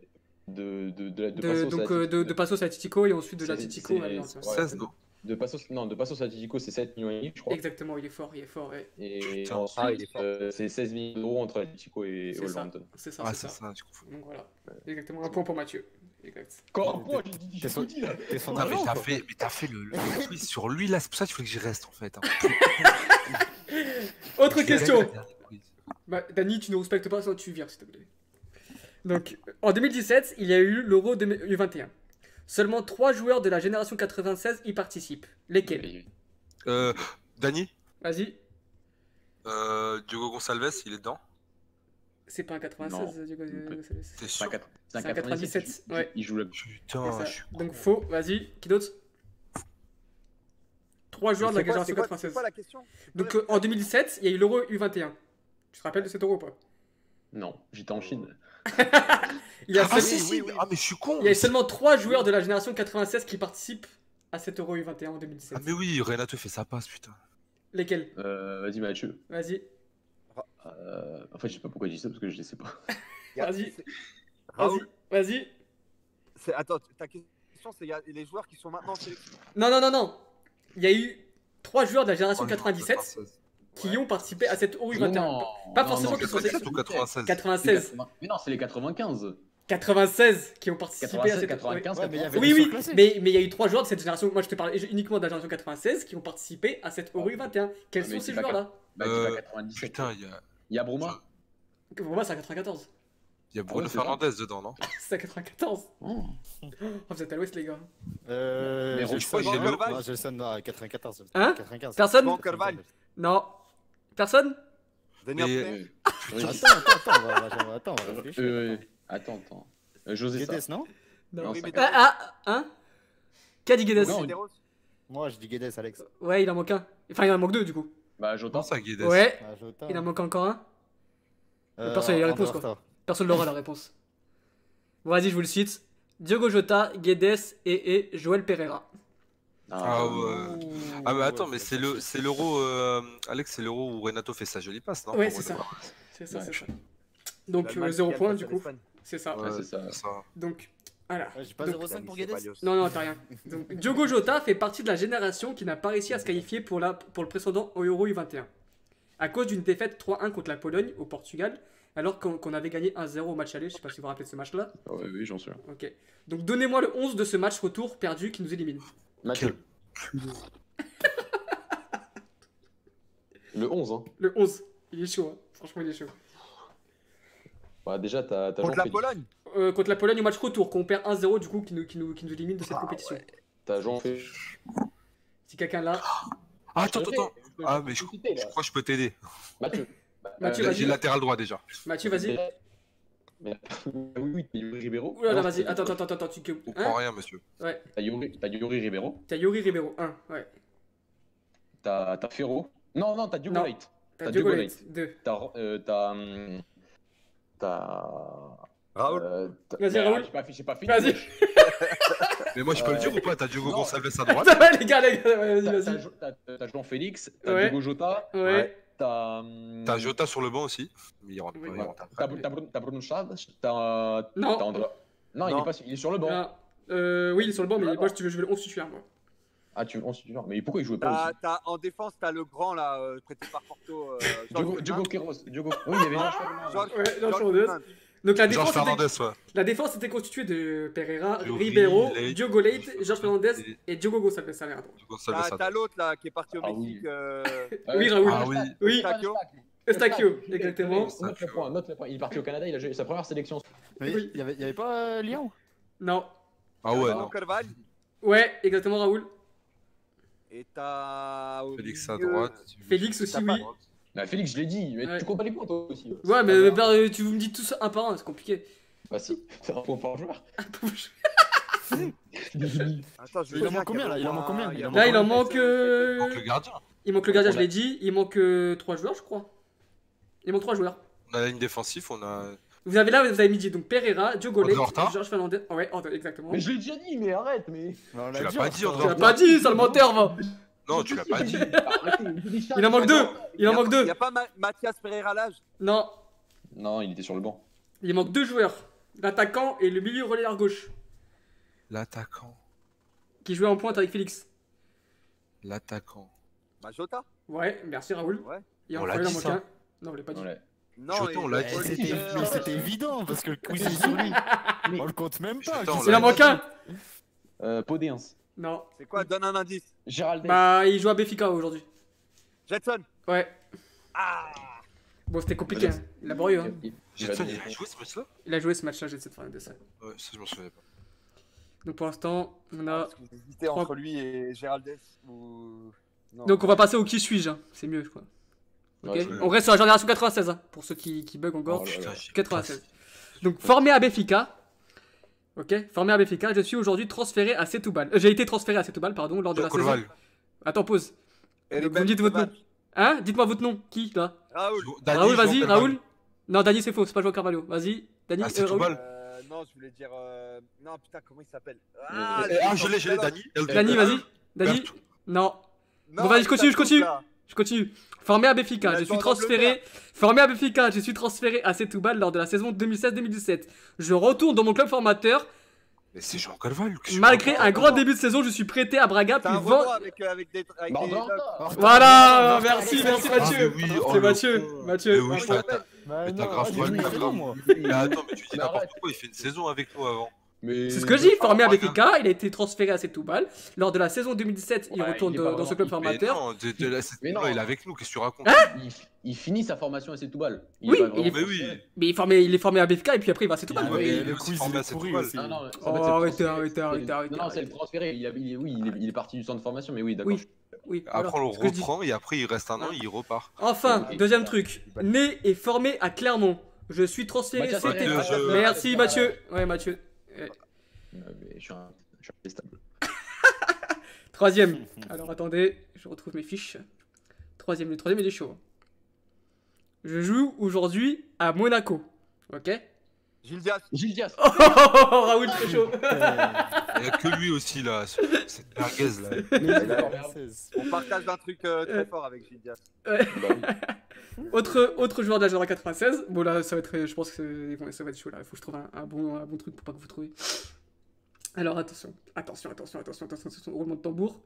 S3: de, de, de, de,
S1: de,
S3: Passos à
S1: Donc euh, de, de Passos à Atletico et ensuite de
S3: C'est-
S1: l'Atletico
S3: c'est-
S1: à Lens,
S3: c'est-
S1: ouais.
S6: 16, non
S3: de Passos, non, de Passos à Atletico, c'est 7 millions et demi, je crois.
S1: Exactement, il est fort, il est fort, ouais.
S3: Et
S6: Putain.
S3: ensuite,
S2: Ah, il est fort.
S3: euh, c'est 16 millions d'euros entre Atletico et
S1: C'est ça.
S3: Wolverhampton.
S1: C'est ça,
S6: Ah,
S1: c'est
S6: c'est
S1: ça.
S6: ça.
S1: Donc voilà, exactement un point pour Mathieu. Exact.
S3: Encore un
S5: T'es-
S3: point, j'ai dit,
S5: son-
S3: dit là.
S5: T'es son
S6: Putain, mais t'as fait, mais t'as fait le, le quiz sur lui là, c'est pour ça qu'il faut que j'y reste en fait. hein.
S1: Autre question. Bah, Dani, tu ne respectes pas, sinon tu vires, s'il te plaît. Donc, en 2017, il y a eu l'Euro 2021. Seulement 3 joueurs de la génération 96 y participent. Lesquels?
S6: Euh, Dani?
S1: Vas-y.
S6: euh, Diogo Gonçalves, il est dedans
S1: C'est pas un 96,
S3: Non.
S1: Diego Gonzalez.
S6: T'es
S3: C'est
S6: sûr?
S3: un quatre- c'est un
S1: C'est un 97,
S3: 97.
S1: ouais.
S3: Il joue le.
S6: Putain,
S1: ça.
S6: je suis
S1: Donc faux, vas-y. Qui d'autre? 3 joueurs de la
S2: quoi-
S1: génération
S2: c'est quoi-
S1: 96.
S2: C'est quoi la question?
S1: Donc euh, en 2007, il y a eu l'Euro U21. Tu te rappelles de cet Euro ou pas?
S3: Non, j'étais en Chine.
S1: Il y a,
S6: Ah,
S1: seul-
S6: si, si,
S2: oui, oui.
S6: ah, mais je suis con
S1: il y a seulement 3 joueurs de la génération 96 qui participent à cet Euro U21 en 2007.
S6: Ah, mais oui, Renato fait sa passe, putain.
S1: Lesquels?
S3: Euh, Vas-y, Mathieu.
S1: Vas-y.
S3: Euh, en fait, je sais pas pourquoi je dis ça parce que je les sais pas.
S1: Vas-y. Vas-y.
S2: Raoul,
S1: Vas-y.
S2: c'est- attends, ta question, c'est les joueurs qui sont maintenant.
S1: Non, non, non, non. Il y a eu 3 joueurs de la génération
S6: Oh,
S1: 97 qui ont participé à cette Euro U21.
S3: Non,
S1: Pas
S3: non,
S1: forcément qu'ils sont
S6: 97 ou 96
S1: 96.
S3: Mais non, c'est les 95.
S1: 96 qui ont participé à
S3: 96,
S1: cette
S3: 95,
S5: Ouais, mais il y avait
S1: Oui, oui, mais mais il y a eu trois joueurs de cette génération. Moi, je te parlais uniquement de la génération 96 qui ont participé à cette Euro U21. Quels
S3: Ah,
S1: sont ces joueurs-là
S3: Bah,
S6: Euh,
S3: dis pas 97.
S6: Putain, il y a,
S3: Il y a Bruma.
S1: Pour moi, c'est à 94.
S6: il y a Bruno
S3: ouais, c'est ça.
S6: Fernandez dedans, non?
S1: C'est à 94.
S3: Oh.
S1: Oh, vous êtes à l'ouest, les gars.
S5: Euh,
S3: Mais
S6: je crois que j'ai le-
S5: non, Gelson, non, 94.
S1: Hein?
S5: 95.
S1: Personne?
S2: Bon, Carvalho.
S1: Non. Personne?
S2: Daniel.
S3: Oui.
S5: Attends, attends, attends, attends, on va réfléchir.
S3: Attends, attends. Euh, José.
S5: Guedes, non
S3: Non,
S2: Oui,
S3: ça-
S2: mais
S1: Ah, ah, hein Qui a dit Guedes
S3: Non.
S5: Moi, je dis Guedes, Alex.
S1: Ouais, il en manque un. Enfin, il en manque deux, du coup.
S3: Bah, Jota.
S6: Pense à Guedes.
S1: Ouais,
S5: Ah, Jota.
S1: il en manque encore un.
S5: Euh,
S1: Personne n'a les réponses,
S5: André
S1: quoi. Personne n'aura la réponse. Bon, vas-y, je vous le cite. Diogo Jota, Guedes et, et Joël Pereira.
S6: Ah ouais.
S5: Ouh,
S6: Ah, mais attends,
S5: ouais,
S6: mais c'est le, c'est l'euro, euh, Alex, c'est l'euro où Renato fait sa jolie passe, non
S1: Ouais,
S6: Pour
S1: c'est ça.
S6: Renato.
S1: C'est ça,
S3: Ouais.
S1: c'est ça. Donc,
S2: L'Allemagne
S1: euh, zéro
S2: qui gagne
S1: point,
S2: face
S1: du
S2: à
S1: coup.
S2: l'Espagne.
S1: C'est ça.
S3: Ouais, c'est ça.
S6: c'est ça.
S1: Donc, voilà.
S5: J'ai pas
S1: Donc,
S5: 0,5 pour Guedes.
S1: Non, non, t'as rien. Donc, Diogo Jota fait partie de la génération qui n'a pas réussi à se qualifier pour, la, pour le précédent Euro U21. À cause d'une défaite 3-1 contre la Pologne au Portugal, alors qu'on avait gagné 1-0 au match aller. Je sais pas si vous vous rappelez de ce match-là.
S3: Ouais, oui, j'en suis.
S1: Ok. Donc, donnez-moi le 11 de ce match retour perdu qui nous élimine.
S3: Mathieu. Le 11, hein.
S1: Le 11. Il est chaud, hein. franchement, il est chaud.
S3: Bah, déjà, t'as t'as
S2: Contre la. Pologne.
S1: Euh, contre la Pologne au match retour, qu'on perd 1-0 du coup, qui nous, qui, nous, qui nous élimine de cette compétition.
S3: T'as Jean-Félix.
S1: Si quelqu'un là.
S6: Ah, attends, attends, attends. Ah, mais je, je crois que je peux t'aider.
S3: Mathieu.
S1: Mathieu, vas-y.
S6: J'ai le latéral droit déjà.
S1: Mathieu, vas-y.
S3: Mais- Oui, oui, t'as Yuri Ribeiro.
S1: Oula, là, vas-y. Attends, attends, attends, attends. Tu...
S6: On
S1: Hein
S6: prend rien, monsieur.
S3: T'as Yuri, t'as Yuri Ribeiro.
S1: T'as Yuri Ribeiro, 1. Ouais.
S3: T'as t'as Ferro. Non, non, t'as Diogo. Light.
S1: T'as
S3: T'as
S1: Diogo Leite, 2.
S3: T'as. Euh, T'as.
S2: Raoul.
S3: euh,
S1: Vas-y, Raoul.
S3: J'ai pas, fi- j'ai pas fini.
S1: Vas-y.
S6: Mais moi, je peux
S3: Euh,
S6: le dire ou pas? T'as Diogo
S3: non.
S6: Gonçalves à droite?
S1: Va, les gars, les gars. Ouais,
S3: T'as-
S1: Vas-y,
S3: T'as
S1: vas-y.
S3: T'as- t'as Jean-Félix. T'as
S1: Ouais.
S3: Diogo Jota.
S1: Ouais.
S3: T'as. hum,
S6: T'as Jota sur le banc aussi? Il rentre
S1: Oui.
S6: pas. il
S3: ouais,
S6: rentre
S3: T'as Bruno-. T'as.
S1: Non.
S3: André. Non, il est pas. Il est sur le banc.
S1: Euh, oui, il est sur le banc, mais moi, si tu veux, je vais le 11 titulaire, moi.
S3: Ah, tu on non, Mais pourquoi il jouait pas aussi
S2: t'as- En défense, t'as le grand là, euh, prêté par Porto. euh,
S3: Diogo, Diogo Queiroz. Diogo. Oui, il y avait. Georges-
S1: Ouais, Fernandez.
S2: Fernandez.
S1: Donc la défense, était,
S6: Fernandez, ouais.
S1: la défense était constituée de Pereira, Ribeiro,
S6: Leite.
S1: Diogo Leite, Georges Fernandez et Salgado.
S6: Diogo Gonçalves à
S2: T'as l'autre là qui est parti au
S3: Ah oui.
S2: Mexique. euh,
S1: Oui, Raoul.
S6: Ah oui.
S1: Oui,
S2: Eustachio.
S1: Exactement.
S3: Note le point, note le point. Il est parti au Canada, il a joué sa première sélection.
S5: Il y avait, pas euh, Lyon?
S1: Non.
S6: Ah ouais, non.
S1: Ouais, exactement, Raoul.
S2: Et t'as.
S6: Félix à droite.
S1: Félix aussi, oui.
S3: Bah, Félix, je l'ai dit, mais
S1: Ouais.
S3: tu comptes pas les points toi aussi.
S1: Ouais, mais bah, tu me dis tout ça un par un, c'est compliqué.
S3: Bah, si, c'est un point par joueur.
S2: Attends, je
S5: Il en manque combien, là? Il en manque combien? Il en
S1: Là, il en manque. euh,
S6: Donc le gardien.
S1: Il manque le gardien, je l'ai dit. Il manque 3 joueurs, je crois. Il manque 3 joueurs.
S6: On a la ligne défensive, on a.
S1: Vous avez là, vous avez midi donc Pereira, Diogo Georges Fernandez. Ah ouais, exactement.
S3: Mais je l'ai déjà dit, mais arrête, mais.
S6: Tu l'as pas dit, André
S1: Tu l'as pas dit, sale menteur, va
S6: Non, tu l'as pas dit.
S1: Il en manque deux Il en manque deux
S2: Y a pas Ma- Mathias Pereira l'âge
S1: Non,
S3: Non, il était sur le banc.
S1: il manque deux joueurs. L'attaquant et le milieu relayeur gauche.
S6: L'attaquant.
S1: Qui jouait en pointe avec Félix.
S6: L'attaquant.
S2: Bah, Jota
S1: Ouais, merci Raoul.
S2: Ouais.
S1: Et
S6: On l'a
S1: il en
S6: dit,
S1: manque
S6: ça.
S1: un. Non, on l'a pas dit.
S3: Ouais.
S2: Non,
S6: l'a
S5: Eh,
S6: dit.
S5: C'était mais c'était évident parce que le quiz est sur lui. On le compte même pas.
S1: Il
S6: l'a
S1: en
S5: c'est
S1: manque un
S3: Euh, Podéens.
S1: Non.
S2: C'est quoi? Donne un indice.
S3: Gérald
S1: Bah, il joue à Béfica aujourd'hui.
S2: Jetson
S1: Ouais.
S2: Ah
S1: Bon, c'était compliqué, hein. laborieux. Hein.
S6: Jetson, il a joué ce match-là?
S1: Il a joué ce match-là, ça.
S6: Ouais, ça, je m'en souvenais pas.
S1: Donc pour l'instant, on a.
S2: Parce que vous hésitez entre lui et Géraldès ou. Non.
S1: Donc on va passer au qui suis-je, hein. c'est mieux, je crois.
S3: Ouais,
S1: On reste sur la génération 96, hein, pour ceux qui, qui bug encore.
S3: Oh là là.
S6: Putain, j'ai-
S1: 96. Donc formé à Béfica. Ok, formé à Béfica, je suis aujourd'hui transféré à Setúbal. Euh, J'ai été transféré à Setúbal, pardon, lors de la saison. Attends, pause. Donc, vous me dites votre nom. Hein? Dites-moi votre nom. Qui là?
S2: Raoul.
S6: Dani,
S1: Raoul, vas-y. Raoul. Non, Dani, c'est faux, c'est pas Joao Carvalho. Vas-y, Dani.
S6: Ah,
S1: euh,
S6: c'est
S1: Raoul.
S2: Euh, non, je voulais dire. euh, Non, putain, comment il s'appelle?
S3: Euh,
S6: Ah, je l'ai, je l'ai, Dani.
S1: Dani, vas-y. Dani. Non,
S2: Non,
S1: Bon, vas-y, je continue, je continue.
S2: là.
S1: Je continue. Formé à Béfica, je suis transféré. Formé à Béfica, je suis transféré à Setúbal lors de la saison 2016-2017. Je retourne dans mon club formateur.
S6: Mais c'est Jean Calval. que je-
S1: Malgré un grand début de saison, je suis prêté à Braga, puis vend-
S2: avec, euh, avec des. Avec des
S3: Bordeaux.
S1: Voilà, merci, merci
S6: Ah,
S1: Mathieu.
S6: oui, oh,
S1: C'est Mathieu. Mathieu.
S6: Mais t'as-
S5: Bah,
S6: Mais t'as
S5: non,
S6: grave
S5: moi.
S6: Mais attends, mais tu dis
S3: Mais
S6: n'importe quoi, il fait une saison avec nous avant.
S3: Mais-
S1: C'est ce que je dis, formé à
S6: Ouais.
S1: Béfica, il a été transféré à Setúbal. Lors de la saison 2017, il retourne
S3: il
S1: dans ce club formateur.
S6: non, de, de la, cette-
S3: Mais
S6: non,
S3: non.
S6: il est avec nous, qu'est-ce que tu racontes
S3: Il, il finit sa formation à Setúbal.
S1: Oui, il est-
S6: Mais oui.
S1: Mais il est formé, il est formé à Béfica et puis après il va à Setúbal.
S3: Ah,
S6: Ouais, mais
S3: le
S6: il est
S5: quiz, il pourri aussi.
S1: Oh, arrêtez, arrêtez, arrêtez,
S3: Non, non, c'est le transféré. Il, a- il est, oui, il est, il est parti du centre de formation, mais oui, d'accord.
S1: Oui,
S6: Après, on le reprend et après, il reste un an, il repart.
S1: Enfin, deuxième truc. Né et formé à Clermont. Je suis transféré Merci. Mathieu. Ouais, Mathieu.
S3: Euh, mais Je suis un je suis intestable.
S1: Troisième. Alors attendez, je retrouve mes fiches. Troisième, le troisième il est chaud. Je joue aujourd'hui à Monaco. Ok?
S2: Gilles Diaz.
S3: Gilles Diaz.
S1: Oh, Raoul, très chaud.
S6: Il n'y a que lui aussi, là. Cette merguez, là.
S2: On partage un truc euh, très fort avec Gilles Diaz.
S3: Bah oui.
S1: Autre, autre joueur de la Génération 96. Bon, là, ça va être, je pense que c'est- ça va être chaud. Là, il faut que je trouve un, un bon, un bon truc pour pas que vous trouviez. Alors, attention, attention, attention, attention, attention, attention, roulement de tambour.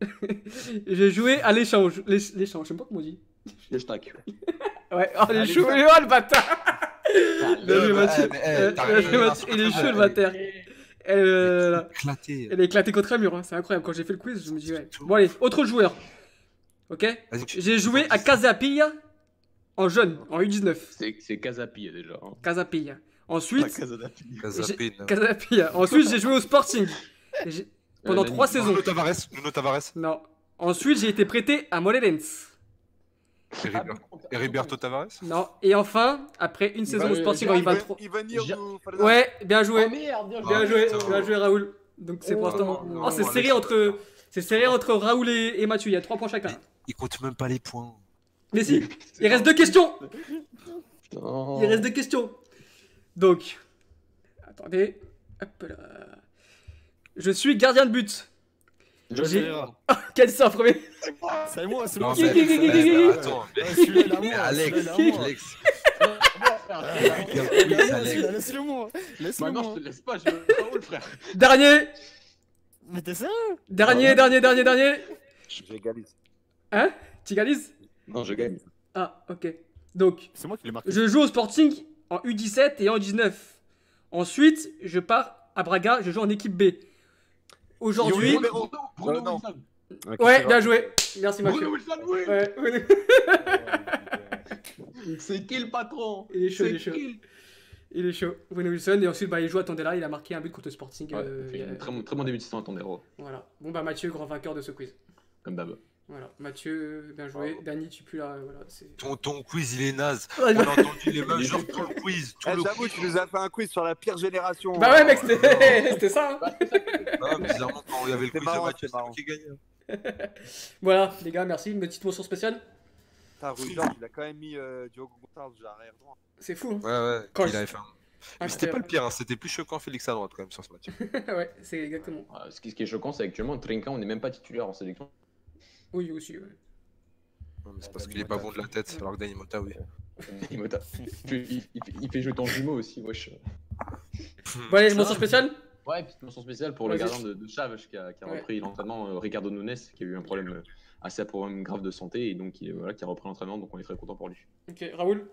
S1: J'ai joué à l'échange. L'é- L'échange, je sais pas comment on dit.
S3: Stack.
S1: Ouais, oh, il est chaud, oh, le bâtard
S6: il
S1: est chaud, le bâtard. Euh,
S6: Éclaté.
S1: Elle est éclatée contre un mur, hein, c'est incroyable. Quand j'ai fait le quiz, je me dis ouais. Bon, allez, autre joueur. Ok J'ai joué à Casapilla en jeune, en U19.
S3: C'est c'est Casapi déjà. hein.
S1: Casapilla. Ensuite. Casapilla. Ensuite, j'ai joué au Sporting. Et Pendant
S3: Euh,
S1: trois saisons.
S6: Nuno Tavares. Nuno Tavares.
S1: Non. Ensuite, j'ai été prêté à.
S6: Heriberto- Heriberto Tavares.
S1: Non. Et enfin, après une saison au
S3: va-
S1: Sporting
S3: il
S1: en
S3: va-
S1: U23.
S2: Il va venir
S3: Ja-
S2: nous. Fernand.
S1: Ouais, bien joué.
S3: Oh merde, bien joué.
S1: Bien
S6: Ah,
S1: joué,
S6: putain.
S1: bien joué Raoul. Donc c'est pour
S3: Oh,
S1: l'instant.
S3: non,
S1: Oh, c'est serré entre. C'est serré entre Raoul et, et Mathieu. Il y a 3 points chacun.
S6: Il compte même pas les points.
S1: Mais si, il reste deux questions.
S3: Putain.
S1: Il reste deux questions. Donc, attendez. Hop là. Je suis gardien de but.
S3: Je sais.
S1: Quel c'est en premier
S5: C'est moi, c'est
S6: Non,
S5: moi.
S1: Qui
S6: Attends, mais-
S5: à
S6: mais
S5: moi,
S6: Alex,
S5: moi.
S6: Alex.
S5: Laisse-le. Laisse-le-moi. Laisse-le
S3: Maintenant,
S5: moi.
S3: je te laisse pas, je veux Raoul, frère.
S1: Dernier,
S5: Mais t'es sérieux?
S1: Dernier, dernier, dernier, dernier.
S2: J'égalise.
S1: Hein? Tu égalises
S3: Non, je gagne.
S1: Ah, ok. Donc,
S5: C'est moi qui l'ai marqué.
S1: je joue au Sporting en U17 et en U19. Ensuite, je pars à Braga, je joue en équipe B. Aujourd'hui,
S3: Bruno,
S2: Euh,
S3: Bruno
S2: non.
S3: Wilson.
S1: ouais, bien joué. Merci
S3: Bruno
S1: Mathieu.
S3: Wilson, oui.
S1: Ouais, ouais.
S3: C'est qui le patron?
S1: Il est chaud, il est
S3: C'est
S1: chaud.
S3: qui?
S1: Il est chaud. Bruno Wilson et ensuite bah, il joue à Tondela, il a marqué un but contre le Sporting.
S3: Ouais,
S1: euh,
S3: il fait
S1: il y a-
S3: un très, bon- très bon début de saison à ton héros,
S1: Voilà. Bon bah Mathieu, grand vainqueur de ce quiz.
S3: comme d'hab.
S1: Voilà. Mathieu, bien joué. Dany, tu pues là. Voilà,
S6: Ton, ton quiz, il est naze. On a entendu les mêmes genres tout le quiz. Tout
S2: Eh,
S6: le
S2: J'avoue, tu nous as fait un quiz sur la pire génération.
S1: Bah ouais mec, c'était c'était ça. hein.
S6: Ah, bizarrement, quand il y avait le
S2: C'est
S6: quiz
S2: marrant,
S6: de Mathieu,
S2: c'est
S6: qui ai gagné.
S1: Voilà les gars, merci. Une petite mention spéciale.
S2: Putain, Ruiz, il a quand même mis euh, Diogo Gonçalves arrière droit.
S1: C'est fou. Hein.
S6: Ouais, ouais.
S1: Quand
S6: il
S1: je-
S6: avait fait un- Mais c'était pas le pire, hein, c'était plus choquant Félix à droite quand même sur ce match.
S1: ouais, c'est exactement.
S3: Ah, Ce qui, ce qui est choquant, c'est actuellement Trinka, on n'est même pas titulaire en sélection.
S1: Oui aussi. ouais.
S6: Non, mais C'est parce qu'il est pas bon de la tête, alors que Dani Mota, oui.
S3: Tape. il, il- il- il fait jouer ton jumeau aussi, wesh.
S1: Bon allez, mention spéciale.
S3: Ouais, petite mention spéciale pour le gardien de, de Chaves qui a, qui a
S1: Ouais.
S3: repris l'entraînement, euh, Ricardo Nunes, qui a eu un problème euh, assez un problème grave de santé et donc il, voilà, qui a repris l'entraînement, donc on est très content pour lui.
S1: Ok, Raoul.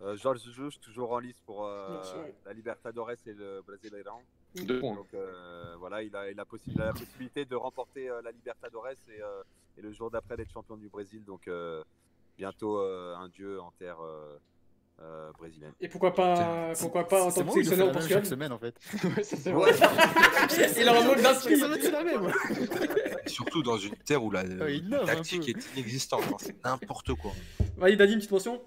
S2: Euh, Georges toujours en lice pour euh,
S1: Merci, ouais.
S2: la Libertadores et le Brasileirão.
S3: Deux points.
S2: Donc euh, voilà, il a, il, a possi- il a la possibilité de remporter euh, la Libertadores et, euh, et le jour d'après d'être champion du Brésil. Donc euh, bientôt euh, un dieu en terre, euh, euh, brésilienne.
S1: Et pourquoi pas, pourquoi pas en tant que sélectionneur
S5: chaque semaine en fait.
S3: Ouais, ça, c'est
S2: Ouais.
S3: vrai.
S1: Il a un.
S6: Et surtout dans une terre où la
S5: Ouais,
S6: tactique
S5: peu.
S6: est inexistante. hein, C'est n'importe quoi.
S1: Vas-y, Dadi, une petite mention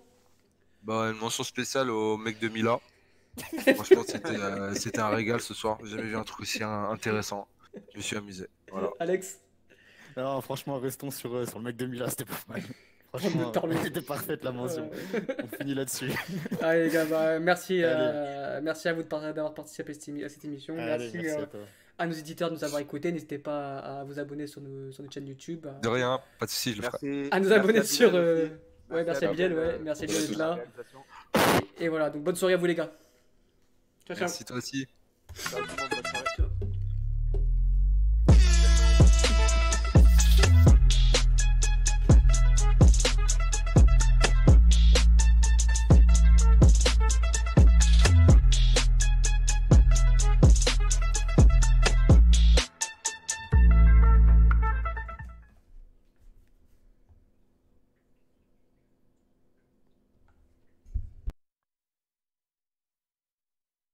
S6: Bah, une mention spéciale au mec de Mila. Franchement, c'était euh, c'était un régal ce soir. J'ai jamais vu un truc aussi intéressant. Je me suis amusé. Voilà.
S1: Alex
S5: Non, franchement, restons sur, euh, sur le mec de Mila, c'était pas mal. Franchement, c'était parfaite la mention. On finit là-dessus.
S1: Allez, les gars, bah, merci,
S5: Allez.
S1: euh, merci à vous d'avoir participé à cette émission.
S5: Allez,
S1: merci
S5: merci
S1: euh,
S5: à toi.
S1: à nos éditeurs de nous avoir écoutés. N'hésitez pas à vous abonner sur nos, sur nos chaînes YouTube. à-
S6: De rien, pas de soucis, je le ferai.
S2: Merci.
S1: À nous
S2: merci
S1: abonner
S2: à
S1: sur. Euh,
S2: aussi.
S1: Ouais, merci à
S2: Bilal,
S1: ouais. Merci à Bilal d'être là. Et voilà, donc bonne soirée à vous, les gars. Ciao, ciao.
S6: Merci toi aussi.
S2: Ciao.